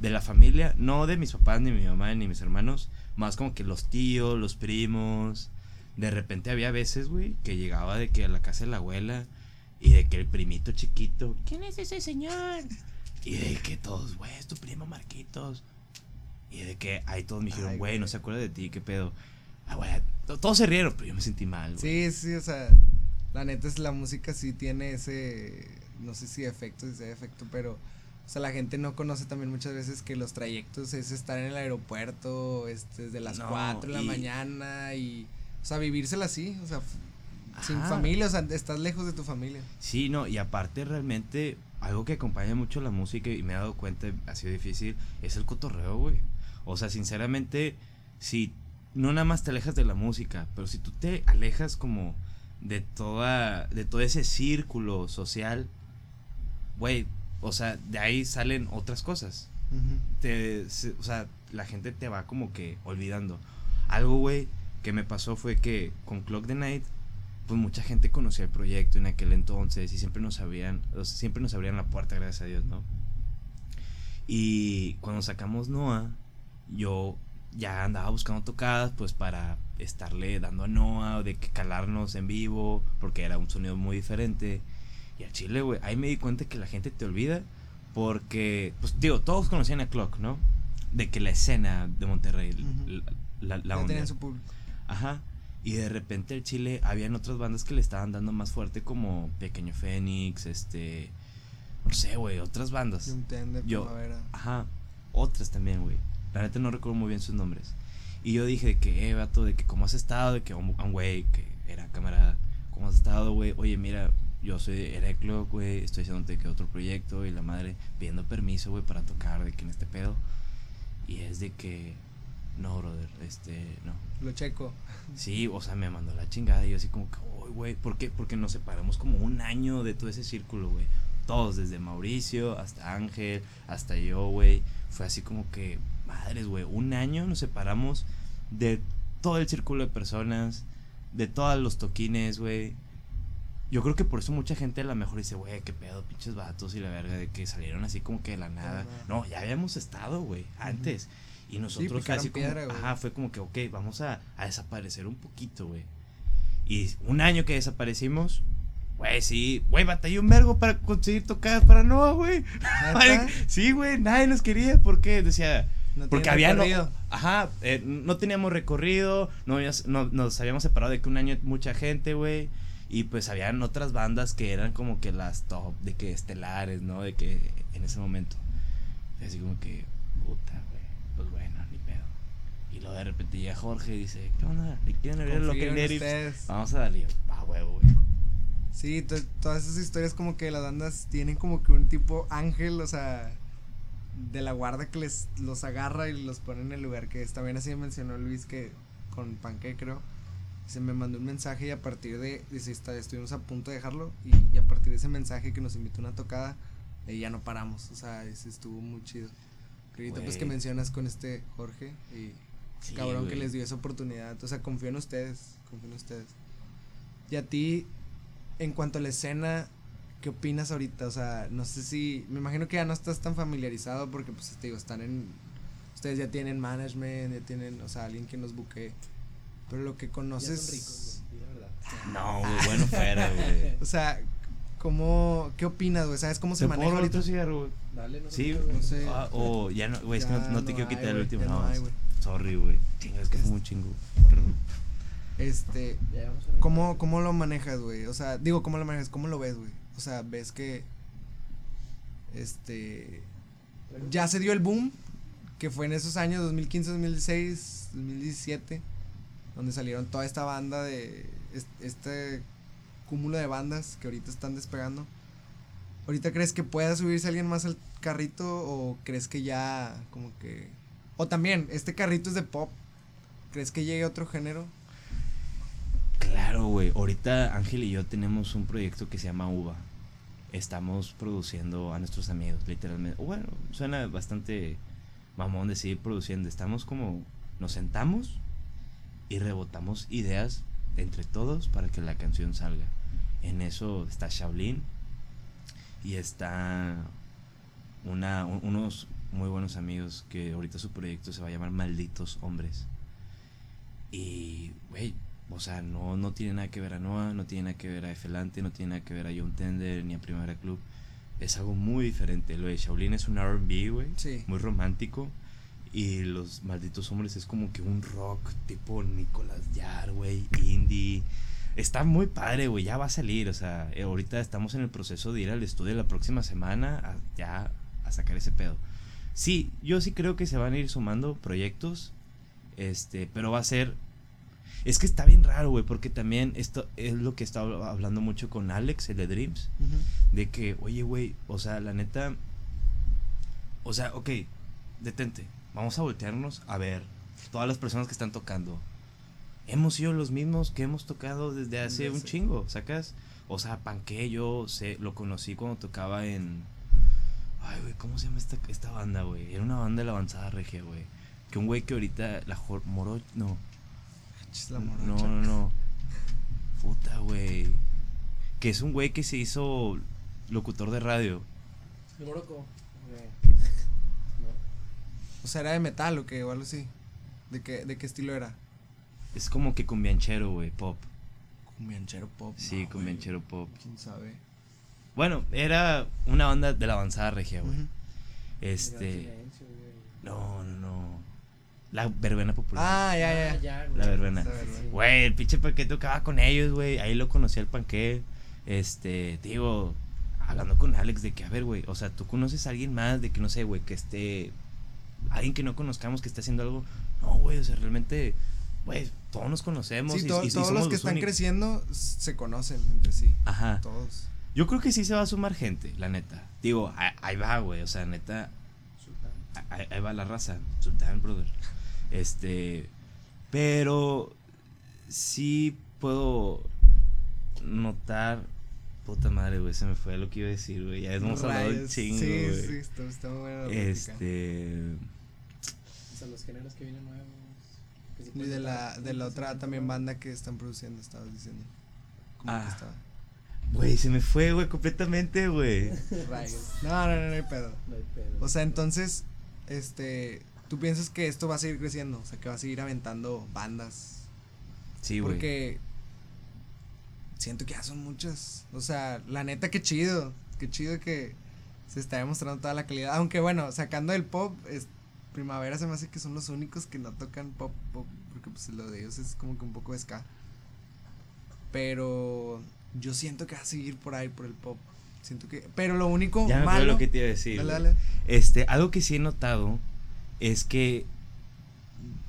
de la familia, no de mis papás, ni mi mamá, ni mis hermanos, más como que los tíos, los primos. De repente había veces, güey, que llegaba de que a la casa de la abuela y de que el primito chiquito, ¿quién es ese señor? Y de que todos, güey, es tu primo Marquitos. Y de que ahí todos me dijeron, güey, no se acuerda de ti, qué pedo. Ah, güey, to- todos se rieron, pero yo me sentí mal, güey. Sí, sí, o sea, la neta es la música sí tiene ese, no sé si efecto, si sea efecto, pero, o sea, la gente no conoce también muchas veces que los trayectos es estar en el aeropuerto, este, desde las No, 4 de la mañana y, sea, vivírsela así, o sea, sin familia, o sea, estás lejos de tu familia. Sí, no, y aparte realmente algo que acompaña mucho la música y me he dado cuenta, ha sido difícil, es el cotorreo, güey. O sea, sinceramente, si no nada más te alejas de la música, pero si tú te alejas como de toda, de todo ese círculo social, güey, o sea, de ahí salen otras cosas. Te, se- o sea, la gente te va como que olvidando. Algo, güey, que me pasó fue que con Clock the Night, pues mucha gente conocía el proyecto en aquel entonces y siempre nos abrían, siempre nos abrían la puerta, gracias a Dios, ¿no? Y cuando sacamos Noah, yo ya andaba buscando tocadas, pues para estarle dando a Noah, de que calarnos en vivo, porque era un sonido muy diferente. Y al chile, güey, ahí me di cuenta que la gente te olvida, porque, pues, digo, todos conocían a Clock, ¿no? De que la escena de Monterrey, Ujú. l- la, la ya onda. su público. Ajá. Y de repente el Chile habían otras bandas que le estaban dando más fuerte como Pequeño Fénix, este no sé, güey, otras bandas. Tender, Yo- Primavera. Ajá, otras también, güey. La neta no recuerdo muy bien sus nombres. Y yo dije de que, eh, vato, de que cómo has estado, de que güey que era camarada, ¿cómo has estado, güey? Oye, mira, yo soy Hereclo, güey, estoy haciendo que otro proyecto y la madre pidiendo permiso, güey, para tocar de que en este pedo. Y es de que, no, brother, este, no. Lo checo. Sí, o sea, me mandó la chingada y yo así como que, "Uy, güey, ¿por qué? Porque nos separamos como un año de todo ese círculo, güey. Todos, desde Mauricio hasta Ángel, hasta yo, güey. Fue así como que, madres, güey, un año nos separamos de todo el círculo de personas, de todos los toquines, güey. Yo creo que por eso mucha gente a lo mejor dice, güey, qué pedo, pinches vatos y la verga, de que salieron así como que de la nada. No, ya habíamos estado, güey, antes. Y nosotros así como, piedra, ajá, fue como que, ok, vamos a, a desaparecer un poquito, güey. Y un año que desaparecimos, güey, sí, güey, batallé un vergo para conseguir tocadas para Noah, güey. [LAUGHS] Sí, güey, nadie nos quería, ¿por qué? Decía, No porque había, no, ajá, eh, no teníamos recorrido, no, habíamos- no- nos habíamos separado de que un año mucha gente, güey. Y pues habían otras bandas que eran como que las top, de que estelares, ¿no? De que en ese momento. Así como que, puta, güey, pues bueno, ni pedo. Y luego de repente llega Jorge y dice, ¿qué onda? ¿Le quieren abrir lo que ustedes. Vamos a darle, a huevo, güey. Sí, to- todas esas historias como que las bandas tienen como que un tipo ángel, o sea, de la guarda que les los agarra y los pone en el lugar que es. También así mencionó Luis que con Panque creo. Se me mandó un mensaje y a partir de, dice, está, estuvimos a punto de dejarlo y, y a partir de ese mensaje que nos invitó a una tocada, ahí ya no paramos, o sea, ese estuvo muy chido. Y ahorita pues que mencionas con este Jorge y Sí, cabrón que güey. les dio esa oportunidad. O sea, confío en ustedes, confío en ustedes. Y a ti, en cuanto a la escena, ¿qué opinas ahorita? O sea, no sé si, me imagino que ya no estás tan familiarizado porque, pues, te digo, están en, ustedes ya tienen management, ya tienen, o sea, alguien que nos buquee. Pero lo que Ya conoces, son ricos, güey, di la verdad. No, güey, bueno fuera, güey. [LAUGHS] o sea, ¿cómo, qué opinas, güey? ¿Sabes cómo se ¿Se maneja puedo ahorita? otro cigarro, güey? Dale, no Sí, sé, güey. No sé. Ah, o ya no, güey, es que no, Ya no te no quiero hay, quitar el güey, último. ya no No, hay, güey. sorry, güey. Chinga, es que fue un chingo. Perdón. Este, Ya llevamos una ¿Cómo. ¿Cómo lo manejas, güey? O sea, digo, ¿cómo lo manejas? ¿Cómo lo ves, güey? O sea, ves que. Este. Ya se dio el boom. Que fue en esos años, 2015, 2016, 2017. Donde salieron toda esta banda de. es- Este cúmulo de bandas que ahorita están despegando. ¿Ahorita crees que pueda subirse alguien más al carrito? ¿O crees que ya, como que. O también, este carrito es de pop. ¿Crees que llegue otro género? Claro, güey. Ahorita Ángel y yo tenemos un proyecto que se llama UVA. Estamos produciendo a nuestros amigos, literalmente. Bueno, suena bastante mamón decir produciendo. Estamos como, nos sentamos y rebotamos ideas entre todos para que la canción salga. En eso está Shaolin y está una, un- unos muy buenos amigos que ahorita su proyecto se va a llamar Malditos Hombres. Y, güey, o sea, no, no tiene nada que ver a Noah, no tiene nada que ver a Efelante, no tiene nada que ver a John Tender ni a Primera Club. Es algo muy diferente. Lo de Shaolin es un RB, güey. Sí. Muy romántico. Y los malditos hombres es como que un rock tipo Nicolas Yar, güey, indie. Está muy padre, güey, ya va a salir. O sea, eh, ahorita estamos en el proceso de ir al estudio la próxima semana a, ya a sacar ese pedo. Sí, yo sí creo que se van a ir sumando proyectos. Este, pero va a ser. Es que está bien raro, güey, porque también esto es lo que estaba hablando mucho con Alex, el de Dreams. De que, oye, güey, o sea, la neta. O sea, ok, detente. Vamos a voltearnos a ver todas las personas que están tocando. Hemos sido los mismos que hemos tocado desde hace un chingo, ¿sacas? O sea, Panque yo sé, lo conocí cuando tocaba en. Ay, güey, ¿cómo se llama esta, esta banda, güey? Era una banda de la avanzada regia, güey. Que un güey que ahorita. La Jor- Moro. No. La No, morocha. no, no. Puta, güey. Que es un güey que se hizo locutor de radio. El Morocco. [LAUGHS] O sea, era de metal o qué, o algo así. ¿De qué, de qué estilo era? Es como que cumbianchero, güey, pop. Cumbianchero pop. Sí, no, cumbianchero pop. güey, ¿Quién sabe? Bueno, era una banda de la avanzada regia, güey. Este. No, no, no. La verbena popular. Ah, ya, ya. Ah, ya, güey. La verbena. Güey, el pinche panque tocaba con ellos, güey. Ahí lo conocí al panque. Este, te digo, hablando con Alex de que, a ver, güey, o sea, tú conoces a alguien más de que, no sé, güey, que esté. Alguien que no conozcamos que esté haciendo algo. No, güey, o sea, realmente, güey, todos nos conocemos. Sí, y, to- y- y todos somos los que están únicos. creciendo se conocen entre sí. Ajá. Todos. Yo creo que sí se va a sumar gente, la neta. Digo, ahí, ahí va, güey, o sea, neta, Sultán. ahí, ahí va la raza. Sultán, brother. Este, pero sí puedo notar. Puta madre, güey, se me fue lo que iba a decir, güey. Ya hemos hablado un Rayos. chingo, Sí, güey. sí, está, está plática. Este. O sea, los géneros que vienen nuevos. Y de la, de la otra también banda que están produciendo, estabas diciendo. Ah. que estaba. Güey, se me fue, güey, completamente, güey. [LAUGHS] No, no, no, no hay pedo. No hay pedo. O sea, entonces, este, tú piensas que esto va a seguir creciendo, o sea, que va a seguir aventando bandas. Sí, güey. Porque siento que ya son muchas. O sea, la neta, qué chido. Qué chido que se está demostrando toda la calidad. Aunque bueno, sacando el pop, es, Primavera se me hace que son los únicos que no tocan pop, pop, porque pues lo de ellos es como que un poco de ska. Pero yo siento que va a seguir por ahí, por el pop. Siento que. Pero lo único Ya malo. lo que te iba a decir. Dale, dale. Este, algo que sí he notado es que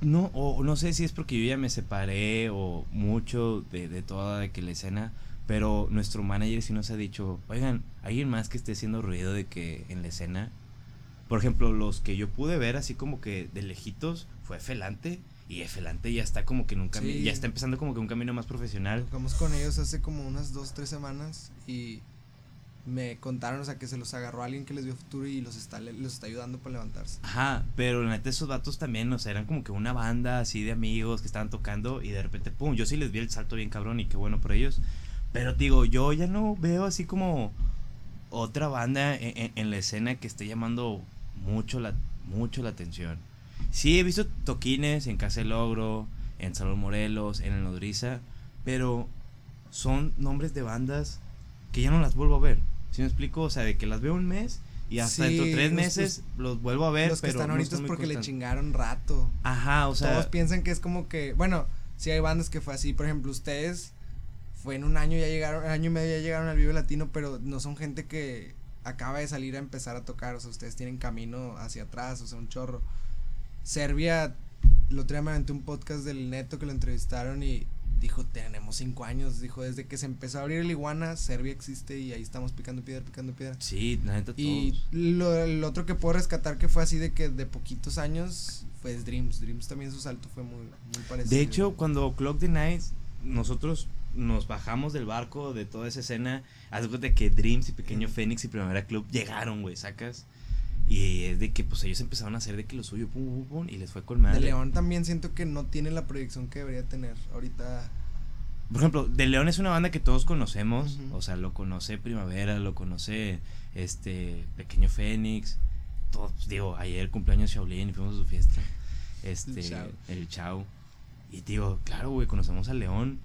no, o no sé si es porque yo ya me separé o mucho de, de toda de que la escena, pero nuestro manager sí nos ha dicho, oigan, alguien más que esté haciendo ruido de que en la escena, por ejemplo, los que yo pude ver así como que de lejitos fue Felante y Felante ya está como que en un camino, Sí. ya está empezando como que un camino más profesional. Tocamos con ellos hace como unas dos, tres semanas y me contaron, o sea, que se los agarró alguien que les vio futuro y los está, los está ayudando para levantarse. Ajá, pero la neta esos vatos también, o sea, eran como que una banda así de amigos que estaban tocando y de repente, pum, yo sí les vi el salto bien cabrón y qué bueno por ellos. Pero digo, yo ya no veo así como otra banda en, en- en la escena que esté llamando mucho la, mucho la atención. Sí, he visto toquines en Casa del Logro, en Salón Morelos, en el Nodriza, pero son nombres de bandas que ya no las vuelvo a ver. ¿Sí me explico? O sea, de que las veo un mes y hasta Sí, dentro de tres los- meses los, vuelvo a ver, los que pero están no ahorita es porque le chingaron rato. Ajá, o sea, Todos piensan que es como que, bueno, sí hay bandas que fue así, por ejemplo, ustedes fue en un año ya llegaron, año y medio ya llegaron al Vive Latino, pero no son gente que acaba de salir a empezar a tocar, o sea, ustedes tienen camino hacia atrás, o sea, un chorro. Serbia, el otro día me aventé un podcast del Neto que lo entrevistaron y dijo, tenemos cinco años, dijo, desde que se empezó a abrir el Iguana, Serbia existe y ahí estamos picando piedra, picando piedra. sí, la neta Y lo, el otro que puedo rescatar que fue así de que de poquitos años fue Dreams. Dreams también su salto fue muy, muy parecido. De hecho, cuando Clock the Night, nosotros nos bajamos del barco de toda esa escena. Haz de cuenta que Dreams y Pequeño. Fénix y Primavera Club llegaron, güey, sacas. Y es de que pues ellos empezaron a hacer de que lo suyo, pum, pum, pum, y les fue con de. León también siento que no tiene la proyección que debería tener. Ahorita Por ejemplo, De León es una banda que todos conocemos. O sea, lo conoce Primavera, lo conoce este Pequeño Fénix. Todos, pues, digo, ayer cumpleaños Shaolin y fuimos a su fiesta. Este, El Chao. el Chao. Y digo, claro, güey, conocemos a León.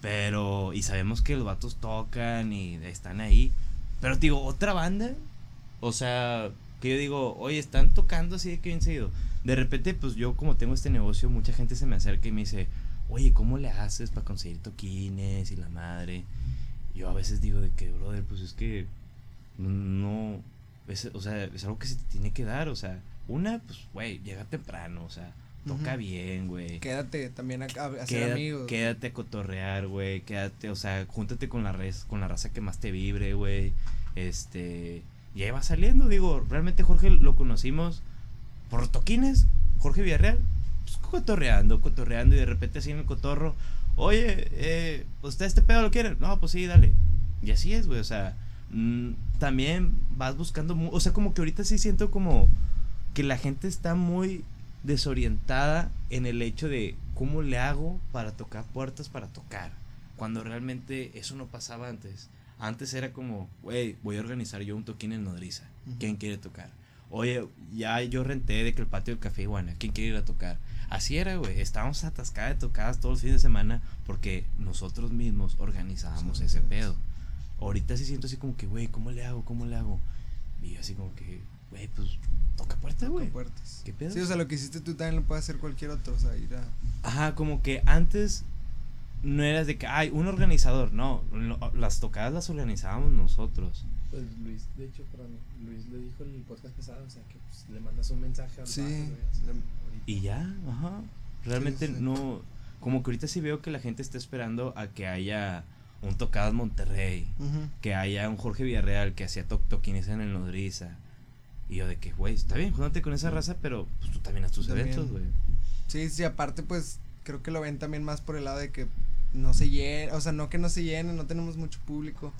Pero, y sabemos que los vatos tocan y están ahí. Pero, digo, otra banda. O sea, que yo digo, oye, están tocando así de que bien seguido. De repente, pues yo como tengo este negocio, mucha gente se me acerca y me dice, oye, ¿cómo le haces para conseguir toquines y la madre? Yo a veces digo de que, brother, pues es que no, es- o sea, es algo que se te tiene que dar, o sea, una, pues, güey, llega temprano, o sea, toca bien, güey. quédate también a, a- ser amigos. Quédate a cotorrear, güey. Quédate, o sea, júntate con la res, con la raza que más te vibre, güey. Este. Y ahí va saliendo, digo, realmente Jorge lo conocimos por toquines. Jorge Villarreal, pues cotorreando, cotorreando y de repente así en el cotorro. Oye, eh, ¿usted este pedo lo quiere? No, pues sí, dale. Y así es, güey, o sea, mm, también vas buscando, o sea, como que ahorita sí siento como que la gente está muy desorientada en el hecho de cómo le hago para tocar puertas para tocar. Cuando realmente eso no pasaba antes. Antes era como, güey, voy a organizar yo un toquín en Nodriza. Ujú. ¿Quién quiere tocar? Oye, ya yo renté de que el patio del café Iguana. ¿Quién quiere ir a tocar? Así era, güey. Estábamos atascadas de tocadas todos los fines de semana porque nosotros mismos organizábamos Sí, ese sí. pedo. Ahorita sí siento así como que, güey, ¿cómo le hago? ¿Cómo le hago? Y yo así como que, güey, pues toca puerta, Toca güey. puertas. ¿Qué pedo? Sí, o sea, lo que hiciste tú también lo puede hacer cualquier otro, o sea, ir a... Ajá, como que antes no eras de que, ay, un organizador. No, lo- las tocadas las organizábamos nosotros. Pues Luis, de hecho, perdón, Luis le dijo en el podcast pasado, o sea, que pues, le mandas un mensaje al Sí, vato, güey, así, le- ahorita. Y ya, ajá. Realmente Sí, sí. no. Como que ahorita sí veo que la gente está esperando a que haya un Tocadas Monterrey, Ujú. que haya un Jorge Villarreal que hacía to toquines en el Nodriza. Y yo de que, güey, está bien, júntate con esa raza, pero pues tú también haz tus También. eventos, güey. Sí, sí, aparte pues creo que lo ven también más por el lado de que no se llene, o sea, no que no se llene, no tenemos mucho público.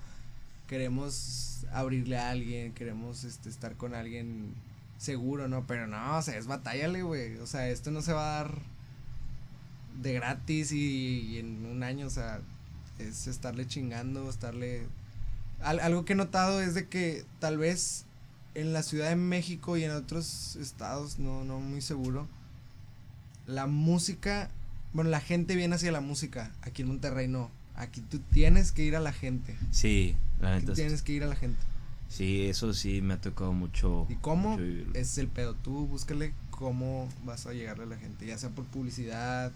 Queremos abrirle a alguien, queremos este estar con alguien seguro, ¿no? Pero no, o sea, es batállale, güey. O sea, esto no se va a dar de gratis y, y en un año, o sea, es estarle chingando, estarle Al- algo que he notado es de que tal vez en la Ciudad de México y en otros estados, no, no muy seguro, la música, bueno, la gente viene hacia la música, aquí en Monterrey no, aquí tú tienes que ir a la gente, Sí, la aquí neta. tienes que ir a la gente. Sí, eso sí me ha tocado mucho. ¿Y cómo? mucho es el pedo, tú búscale cómo vas a llegarle a la gente, ya sea por publicidad,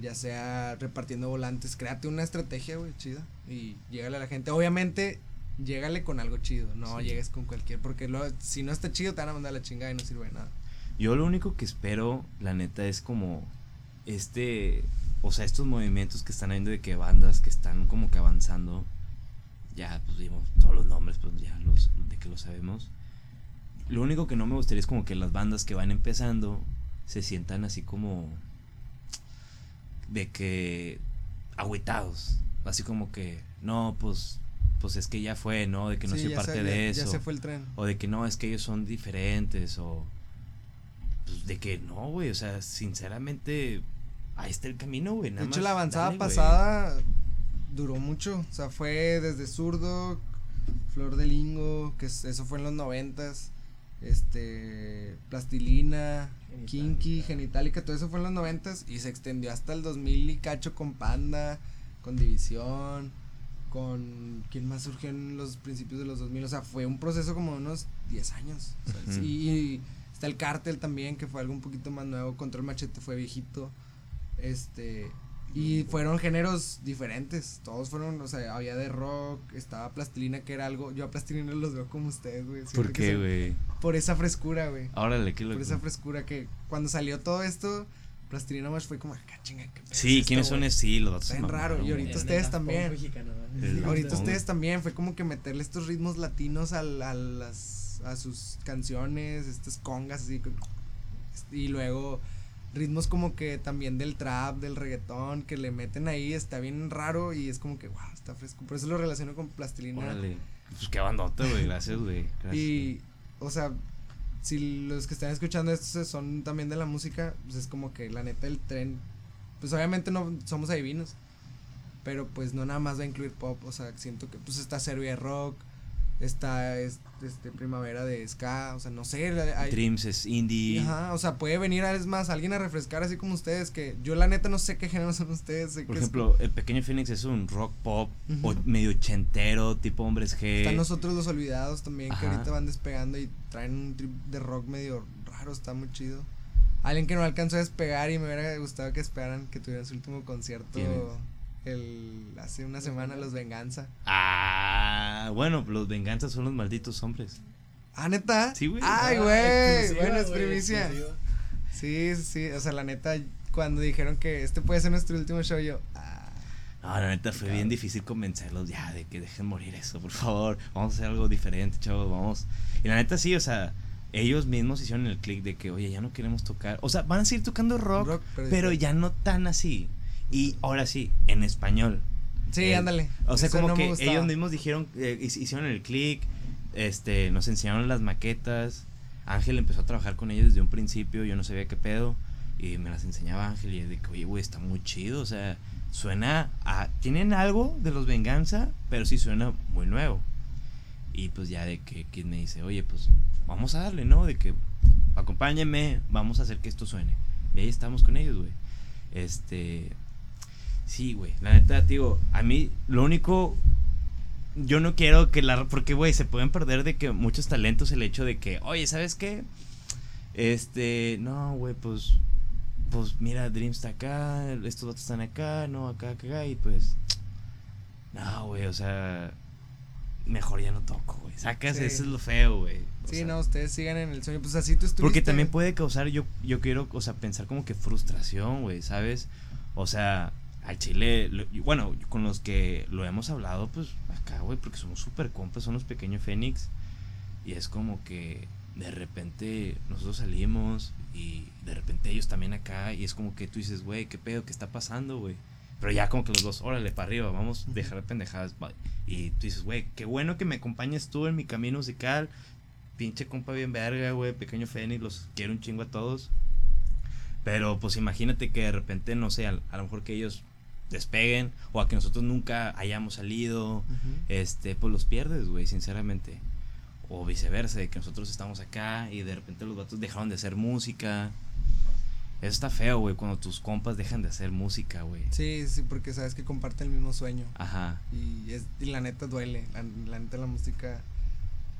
ya sea repartiendo volantes, créate una estrategia, güey, chida, y llégale a la gente, obviamente, llégale con algo chido, no Sí. llegues con cualquier, porque lo, si no está chido te van a mandar la chingada y no sirve de nada. Yo lo único que espero, la neta, es como este, o sea, estos movimientos que están habiendo de que bandas que están como que avanzando, ya pues vimos todos los nombres, pues ya los, de que lo sabemos. Lo único que no me gustaría es como que las bandas que van empezando se sientan así como de que agüitados, así como que no, pues pues es que ya fue, ¿no? De que no Sí, soy parte se- de ya- eso. Ya se fue el tren. O de que no, es que ellos son diferentes. O. Pues de que no, güey. O sea, sinceramente. Ahí está el camino, güey. De hecho, más la avanzada dale, pasada duró mucho. O sea, fue desde Zurdo, Flor de Lingo, que es- eso fue en los noventas. Este, Plastilina, Genitalica. Kinky, Genitalica, todo eso fue en los noventas. Y se extendió hasta el 2000 y cacho con Panda, con División, con. ¿Quién más surgió en los principios de los 2000? O sea, fue un proceso como de unos 10 años. O sea, Ujú. sí, y está el Cártel también, que fue algo un poquito más nuevo. Control Machete fue viejito. Este. Y fueron géneros diferentes. Todos fueron, o sea, había de rock, estaba Plastilina, que era algo. Yo a Plastilina los veo como ustedes, güey. ¿Por qué, güey? Por esa frescura, güey. Órale, qué Por loco. esa frescura que cuando salió todo esto, Plastilina más fue como, acá chinga, qué pedo Sí, es ¿quiénes esto, son güey?" así? Los datos Está se bien raro, y ahorita ustedes también. mexicano, ¿no? El- Ahorita ustedes también fue como que meterle estos ritmos latinos al- a, las a sus canciones, estas congas así y luego ritmos como que también del trap, del reggaetón que le meten ahí, está bien raro y es como que wow, está fresco. Por eso lo relaciono con plastilina. Órale. Pues qué bandota, güey. Gracias, güey. Y o sea, si los que están escuchando esto son también de la música, pues es como que la neta el tren pues obviamente no somos adivinos. Pero pues no nada más va a incluir pop, o sea, siento que pues está Serbia Rock, está es- este Primavera de Ska, o sea, no sé, hay, Dreams es indie. Ajá, o sea, puede venir es más alguien a refrescar así como ustedes que yo la neta no sé qué género son ustedes, Por es- ejemplo, el Pequeño Phoenix es un rock pop o medio ochentero, tipo hombres G. están nosotros los olvidados también que ahorita van despegando y traen un trip de rock medio raro, está muy chido. Alguien que no alcanzó a despegar y me hubiera gustado que esperaran que tuvieran su último concierto ¿Quién es? El hace una semana los Venganza. Ah, bueno, los venganzas son los malditos hombres. Ah, neta? Sí, güey. Ay, Ah, güey. Bueno, es primicia. Sí, sí, o sea, la neta cuando dijeron que este puede ser nuestro último show yo, ah, No, la neta fue bien difícil convencerlos ya de que dejen morir eso, por favor. Vamos a hacer algo diferente, chavos, vamos. Y la neta sí, o sea, ellos mismos hicieron el click de que, oye, ya no queremos tocar. O sea, van a seguir tocando rock, Rock, pero pero, ya no tan así. Y ahora sí, en español. Sí, Eh, ándale. O sea, Eso como no que ellos mismos dijeron, eh, hic- hicieron el click, este, nos enseñaron las maquetas. Ángel empezó a trabajar con ellos desde un principio, yo no sabía qué pedo. Y me las enseñaba Ángel y que, oye, güey, está muy chido. O sea, suena a. Tienen algo de los Venganza, pero sí suena muy nuevo. Y pues ya de que Kid me dice, oye, pues vamos a darle, ¿no? De que acompáñenme, vamos a hacer que esto suene. Y ahí estamos con ellos, güey. Este. Sí, güey. La neta, digo, a mí lo único. Yo no quiero que la. Porque, güey, se pueden perder de que muchos talentos el hecho de que, oye, ¿sabes qué? Este, no, güey, pues, pues mira, Dream está acá, estos otros están acá, no, acá, acá, y pues, no, güey, o sea, mejor ya no toco, güey. Sacas, Sí. eso es lo feo, güey. O Sí, sea, no, ustedes sigan en el sueño. Pues así tú estuviste. Porque también puede causar, yo, yo quiero, o sea, pensar como que frustración, güey, ¿sabes? O sea, al chile, lo- bueno, con los que lo hemos hablado, pues acá, güey, porque somos súper compas, son los pequeños Fénix. Y es como que de repente nosotros salimos y de repente ellos también acá. Y es como que tú dices, güey, ¿qué pedo? ¿Qué está pasando, güey? Pero ya como que los dos, órale, para arriba, vamos a dejar de pendejadas. Y tú dices, güey, qué bueno que me acompañes tú en mi camino musical. Pinche compa bien verga, güey, pequeño Fénix, los quiero un chingo a todos. Pero pues imagínate que de repente, no sé, a, a lo mejor que ellos despeguen o a que nosotros nunca hayamos salido, este, pues los pierdes, güey, sinceramente. O viceversa, de que nosotros estamos acá y de repente los vatos dejaron de hacer música. Eso está feo, güey, cuando tus compas dejan de hacer música, güey. Sí, sí, porque sabes que comparten el mismo sueño. Ajá. Y, es, y la neta duele. La, la neta la música,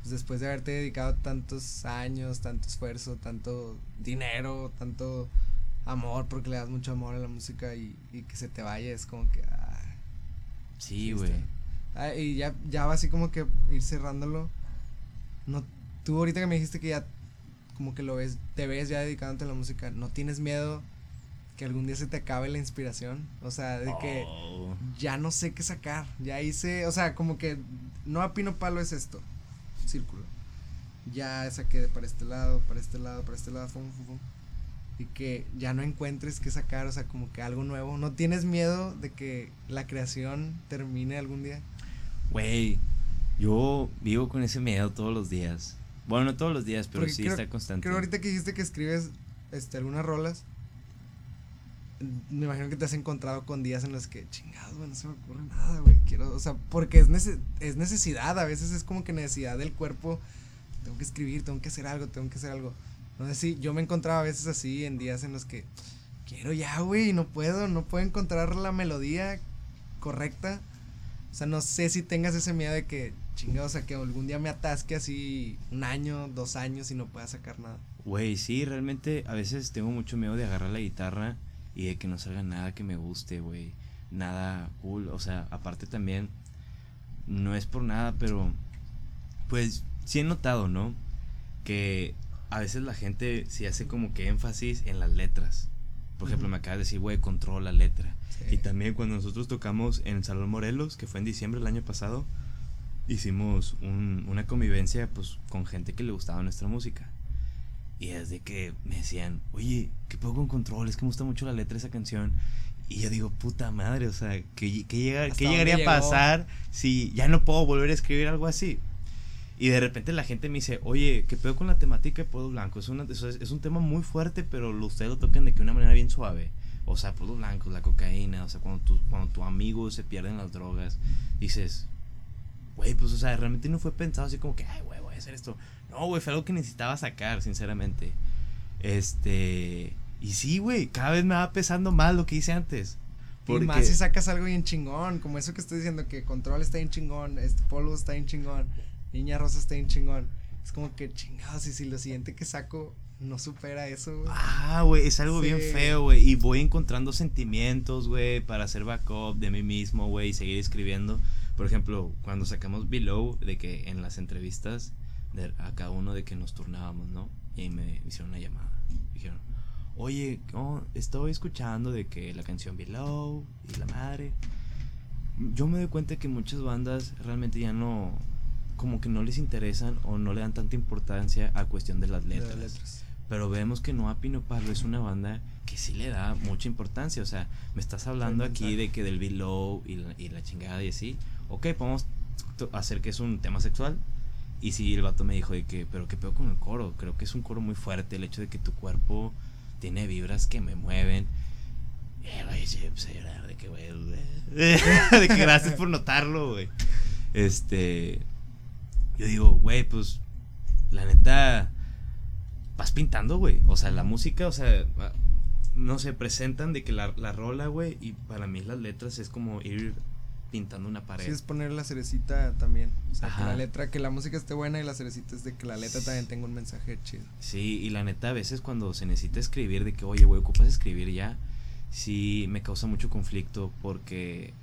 pues después de haberte dedicado tantos años, tanto esfuerzo, tanto dinero, tanto amor, porque le das mucho amor a la música y, y que se te vaya, es como que... ah, Sí, güey. Ah, y ya, ya va así como que ir cerrándolo. No, tú ahorita que me dijiste que ya como que lo ves, te ves ya dedicándote a la música, ¿no tienes miedo que algún día se te acabe la inspiración? O sea, de que Oh. ya no sé qué sacar, ya hice, o sea, como que no a pino palo es esto, círculo. Ya saqué de para este lado, para este lado, para este lado, fum, fum, fum. Y que ya no encuentres qué sacar, o sea, como que algo nuevo. ¿No tienes miedo de que la creación termine algún día? Güey, yo vivo con ese miedo todos los días. Bueno, no todos los días, pero Porque sí creo- está constante. Creo ahorita que dijiste que escribes este, algunas rolas. Me imagino que te has encontrado con días en los que, chingados, güey, no se me ocurre nada, güey. Quiero, o sea, porque es, nece- es necesidad, a veces es como que necesidad del cuerpo. Tengo que escribir, tengo que hacer algo, tengo que hacer algo. No sé si yo me encontraba a veces así en días en los que quiero ya, güey, no puedo, no puedo encontrar la melodía correcta. O sea, no sé si tengas ese miedo de que, chingados, o sea, que algún día me atasque así un año, dos años y no pueda sacar nada. Güey, sí, realmente a veces tengo mucho miedo de agarrar la guitarra y de que no salga nada que me guste, güey. Nada cool. O sea, aparte también, no es por nada, pero pues sí he notado, ¿no? Que a veces la gente sí hace como que énfasis en las letras. Por ejemplo, Ujú. me acabas de decir, güey, controla la letra. Sí. Y también cuando nosotros tocamos en el Salón Morelos, que fue en diciembre del año pasado, hicimos un- una convivencia pues con gente que le gustaba nuestra música. Y es de que me decían, oye, ¿qué puedo con control? Es que me gusta mucho la letra de esa canción. Y yo digo, puta madre, o sea, ¿qué, qué, llega- ¿Hasta qué llegaría a pasar si ya no puedo volver a escribir algo así? Y de repente la gente me dice, oye, ¿qué pedo con la temática de Pueblo Blanco? Es, una, es, es un tema muy fuerte, pero ustedes lo tocan de que una manera bien suave. O sea, Pueblo Blanco, la cocaína, o sea, cuando tu, cuando tu amigo se pierde en las drogas, dices, güey, pues, o sea, realmente no fue pensado así como que, ay, güey, voy a hacer esto. No, güey, fue algo que necesitaba sacar, sinceramente. Este. Y sí, güey, cada vez me va pesando más lo que hice antes. Y más si sacas algo bien chingón, como eso que estoy diciendo, que Control está bien chingón, este Polvo está bien chingón, Niña Rosa está bien chingón. Es como que chingados, y si lo siguiente que saco no supera eso, güey. Ah, güey, es algo bien feo, güey. Y voy encontrando sentimientos, güey, para hacer backup de mí mismo, güey, y seguir escribiendo. Por ejemplo, cuando sacamos Below, de que en las entrevistas, de, a cada uno de que nos turnábamos, ¿no? Y me hicieron una llamada. Dijeron, oye, oh, estoy escuchando de que la canción Below y la madre. Yo me doy cuenta que muchas bandas realmente ya no, como que no les interesan o no le dan tanta importancia a cuestión de las De letras. las letras. Pero vemos que Noa Pino Pablo es una banda que sí le da mucha importancia. O sea, me estás hablando aquí de que del below y la, y la chingada y así. Ok, podemos hacer que es un tema sexual. Y sí, el vato me dijo de que, pero qué peor con el coro. Creo que es un coro muy fuerte. El hecho de que tu cuerpo tiene vibras que me mueven. Eh, güey, llorar de que, güey, [LAUGHS] de que gracias por notarlo, güey. Este. Yo digo, güey, pues, la neta, vas pintando, güey. O sea, la música, o sea, no sé, presentan de que la, la rola, güey, y para mí las letras es como ir pintando una pared. Sí, es poner la cerecita también. O sea, que la letra, que la música esté buena y la cerecita es de que la letra también tenga un mensaje chido. Sí, y la neta, a veces cuando se necesita escribir, de que, oye, güey, ocupas escribir ya, sí me causa mucho conflicto porque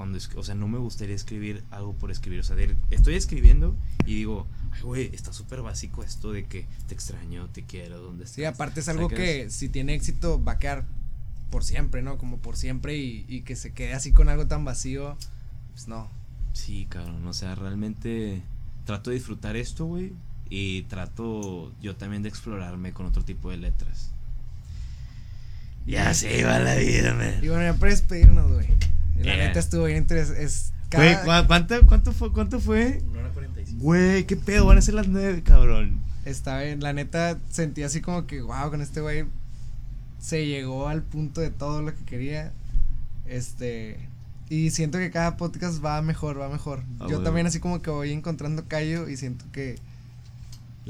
cuando, o sea, no me gustaría escribir algo por escribir, o sea, de- estoy escribiendo y digo, ay, güey, está súper básico esto de que te extraño, te quiero, ¿dónde estás? Sí, aparte es algo Sacas- que si tiene éxito va a quedar por siempre, ¿no? Como por siempre y, y que se quede así con algo tan vacío, pues no. Sí, cabrón, o sea, realmente trato de disfrutar esto, güey, y trato yo también de explorarme con otro tipo de letras. Ya se va la vida, man. Y bueno, ya para despedirnos, güey. La Yeah. neta estuvo bien interesante. Es Güey, cada- ¿cu- ¿cuánto, cuánto fue? ¿Cuánto fue? Una hora 45. Güey, qué pedo, van a ser las nueve, cabrón. Está bien, la neta sentí así como que, wow, con este güey se llegó al punto de todo lo que quería. Este. Y siento que cada podcast va mejor, va mejor. Ah, Yo también así como que voy encontrando callo y siento que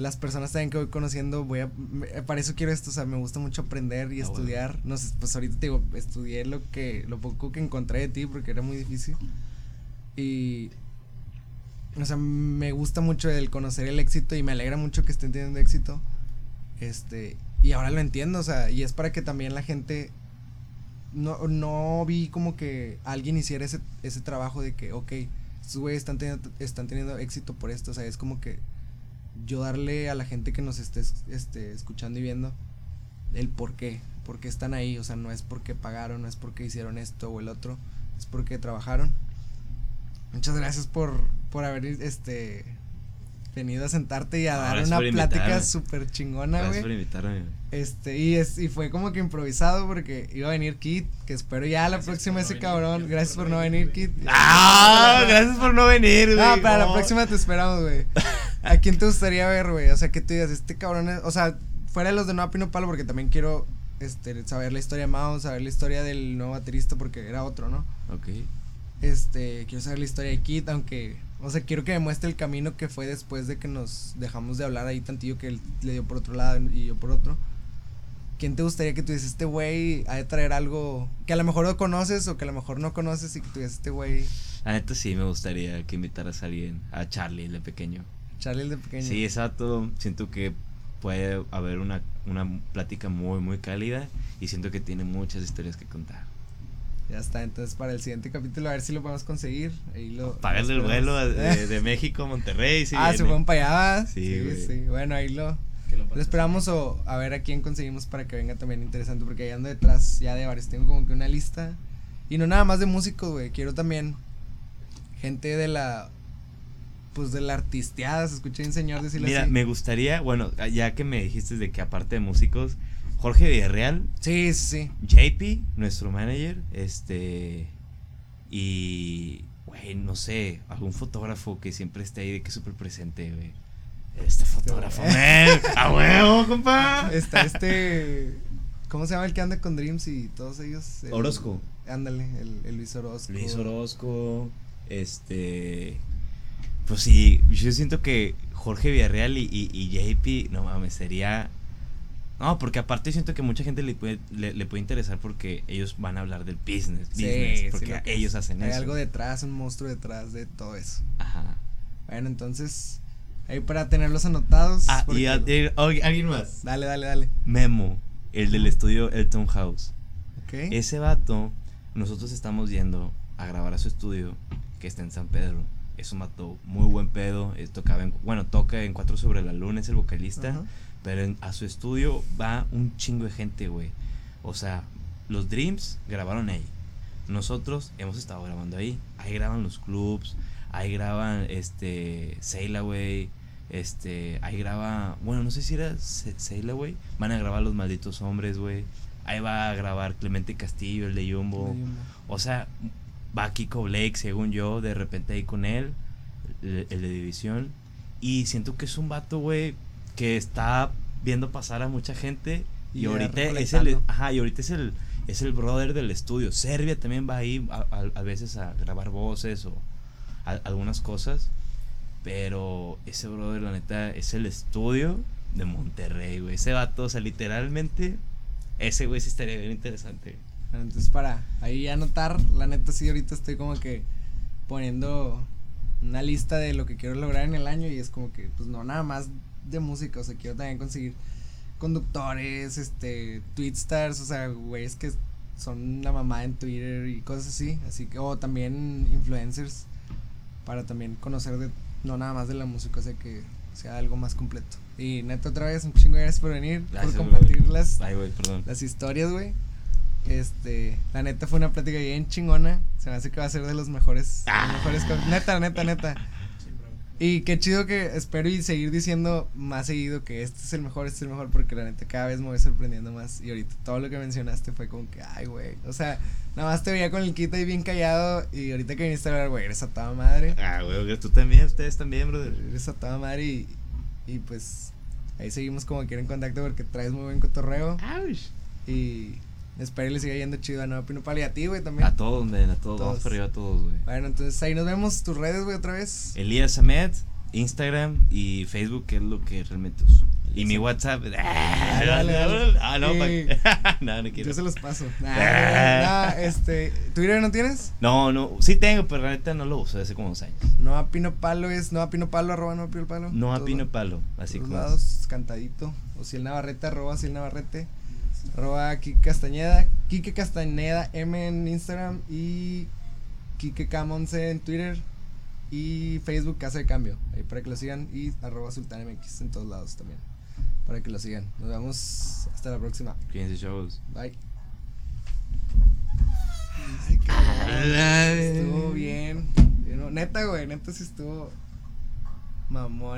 las personas también que voy conociendo, voy a, me- para eso quiero esto, o sea, me gusta mucho aprender y Ah, estudiar. No sé, pues ahorita te digo, estudié lo que, lo poco que encontré de ti porque era muy difícil. Y, o sea, me gusta mucho el conocer el éxito y me alegra mucho que estén teniendo éxito. Este, y ahora lo entiendo, o sea, y es para que también la gente no, no vi como que alguien hiciera ese, ese trabajo de que, ok, estos güeyes están teniendo, están teniendo éxito por esto, o sea, es como que yo darle a la gente que nos esté es- este, escuchando y viendo el por qué, por qué están ahí, o sea, no es porque pagaron, no es porque hicieron esto o el otro, es porque trabajaron. Muchas gracias por, por haber este venido a sentarte y a No, dar gracias una plática súper chingona, Gracias güey. por invitarme. Este, y, es, y fue como que improvisado porque iba a venir Kit, que espero ya la Gracias próxima no ese venir, cabrón. gracias Gracias por por no no venir, venir, Kit. ¡Ah! Gracias por no venir, güey. No, para la No. próxima te esperamos, güey. ¿A quién te gustaría ver, güey? O sea, que tú digas, este cabrón es, o sea, fuera de los de Nueva Pino Palo, porque también quiero este, saber la historia de Mao, saber la historia del nuevo baterista, porque era otro, ¿no? Ok. Este, quiero saber la historia de Kit, aunque, o sea, quiero que me muestre el camino que fue después de que nos dejamos de hablar ahí tantillo que él le dio por otro lado y yo por otro. ¿Quién te gustaría que tuviese este güey ha de traer algo que a lo mejor no conoces o que a lo mejor no conoces y que tuviese este güey, La neta sí me gustaría que invitaras a alguien, a Charlie, el de pequeño. Charlie el de pequeño? Sí, exacto. Siento que puede haber una, una plática muy, muy cálida y siento que tiene muchas historias que contar. Ya está, entonces para el siguiente capítulo a ver si lo podemos conseguir. Ahí lo. Pagarle el lo vuelo de, de [LAUGHS] México a Monterrey. Sí, ah, se fueron para allá. Sí, Sí, güey. sí, Bueno, ahí lo, Que lo esperamos o a ver a quién conseguimos para que venga también interesante. Porque ahí ando detrás ya de varios. Tengo como que una lista. Y no nada más de músicos, güey. Quiero también gente de la. Pues de la artisteada. Se escucha un señor decirle Mira, así. me gustaría, bueno, ya que me dijiste de que aparte de músicos, Jorge Villarreal, Sí, sí, sí. JP, nuestro manager, este. Y. Güey, no sé, algún fotógrafo que siempre esté ahí de que súper presente, güey. Este fotógrafo, [LAUGHS] man. ¡A huevo, compa! Está este. ¿Cómo se llama el que anda con Dreams y todos ellos? El- Orozco. Ándale, el, el Luis Orozco. Luis Orozco, este. Pues sí, yo siento que Jorge Villarreal y, y, y JP, no mames, sería. No, porque aparte siento que mucha gente le puede, le, le puede interesar porque ellos van a hablar del business, Sí, business porque lo que ellos hacen Hay eso. algo detrás, un monstruo detrás de todo eso. Ajá. Bueno, entonces, ahí para tenerlos anotados. Ah, y a- y- oye, alguien más. Dale, dale, dale. Memo, el del estudio Elton House. Ok. Ese vato, nosotros estamos yendo a grabar a su estudio, que está en San Pedro. Es un vato muy buen pedo. eh, tocaba en- bueno, toca en Cuatro sobre la Luna, es el vocalista. Ajá. Pero en- a su estudio va un chingo de gente, güey. O sea, los Dreams grabaron ahí. Nosotros hemos estado grabando ahí. Ahí graban los clubs. Ahí graban este. Sail Away. Este. Ahí graba. Bueno, no sé si era Se- Sail Away. Van a grabar Los Malditos Hombres, güey. Ahí va a grabar Clemente Castillo, el de Jumbo. De Jumbo. O sea, va Kiko Blake, según yo, de repente ahí con él, el, el de División. Y siento que es un vato, güey, que está viendo pasar a mucha gente. Y, ahorita es el, ajá, y ahorita es el, es el brother del estudio. Serbia también va ahí a, a- a veces a grabar voces o a- algunas cosas. Pero ese brother, la neta, es el estudio de Monterrey, güey. Ese vato, o sea, literalmente, ese güey sí estaría bien interesante. Entonces, para ahí anotar, la neta, sí, ahorita estoy como que poniendo una lista de lo que quiero lograr en el año y es como que, pues no, nada más de música, o sea, quiero también conseguir conductores, este, tweetstars, o sea, güeyes que son la mamá en Twitter y cosas así, así que, o también influencers, para también conocer de, no nada más de la música, o sea, que sea algo más completo. Y neta, otra vez, un chingo gracias por venir, Gracias, por compartir las, Ay, perdón. las historias, güey. Este, la neta fue una plática bien chingona. Se me hace que va a ser de los mejores. de los Ah. mejores neta, neta, neta. Y qué chido que espero y seguir diciendo más seguido que este es el mejor, este es el mejor, porque la neta cada vez me voy sorprendiendo más. Y ahorita todo lo que mencionaste fue como que, ay, güey. O sea, nada más te veía con el kit ahí bien callado. Y ahorita que viniste a hablar, güey, eres a toda madre. Ah, güey, tú también, ustedes también, brother. Eres a toda madre y, y pues ahí seguimos como que en contacto porque traes muy buen cotorreo. Y espero y le siga yendo chido a Nueva Pino y a ti, güey, también. A todos, men, a todos, vamos Todos. para arriba a todos, güey. Bueno, entonces ahí nos vemos. Tus redes, güey, otra vez. Elías Ahmed, Instagram y Facebook, que es lo que realmente uso. Y mi WhatsApp. [LAUGHS] Ah, Dale, dale. Ah, no, Sí. [LAUGHS] no, no quiero. Yo se los paso. Nah, [LAUGHS] Ah. este, ¿Twitter no tienes? No, no, sí tengo, pero la neta no lo uso hace como dos años. No a Pino Palo es no a Pino Palo, arroba no a Pino Palo. No a pino palo, así como. lados, cantadito. O si el Navarrete, arroba si el Navarrete. Arroba Kike Castañeda. Kike Castañeda M en Instagram y Kike Cam11 en Twitter. Y Facebook Casa de Cambio. Ahí para que lo sigan. Y arroba Sultan MX en todos lados también. Para que lo sigan. Nos vemos hasta la próxima. Cuídense, chavos. Bye. Ay, cabrón. Estuvo bien. Neta, güey. Neta sí estuvo mamón.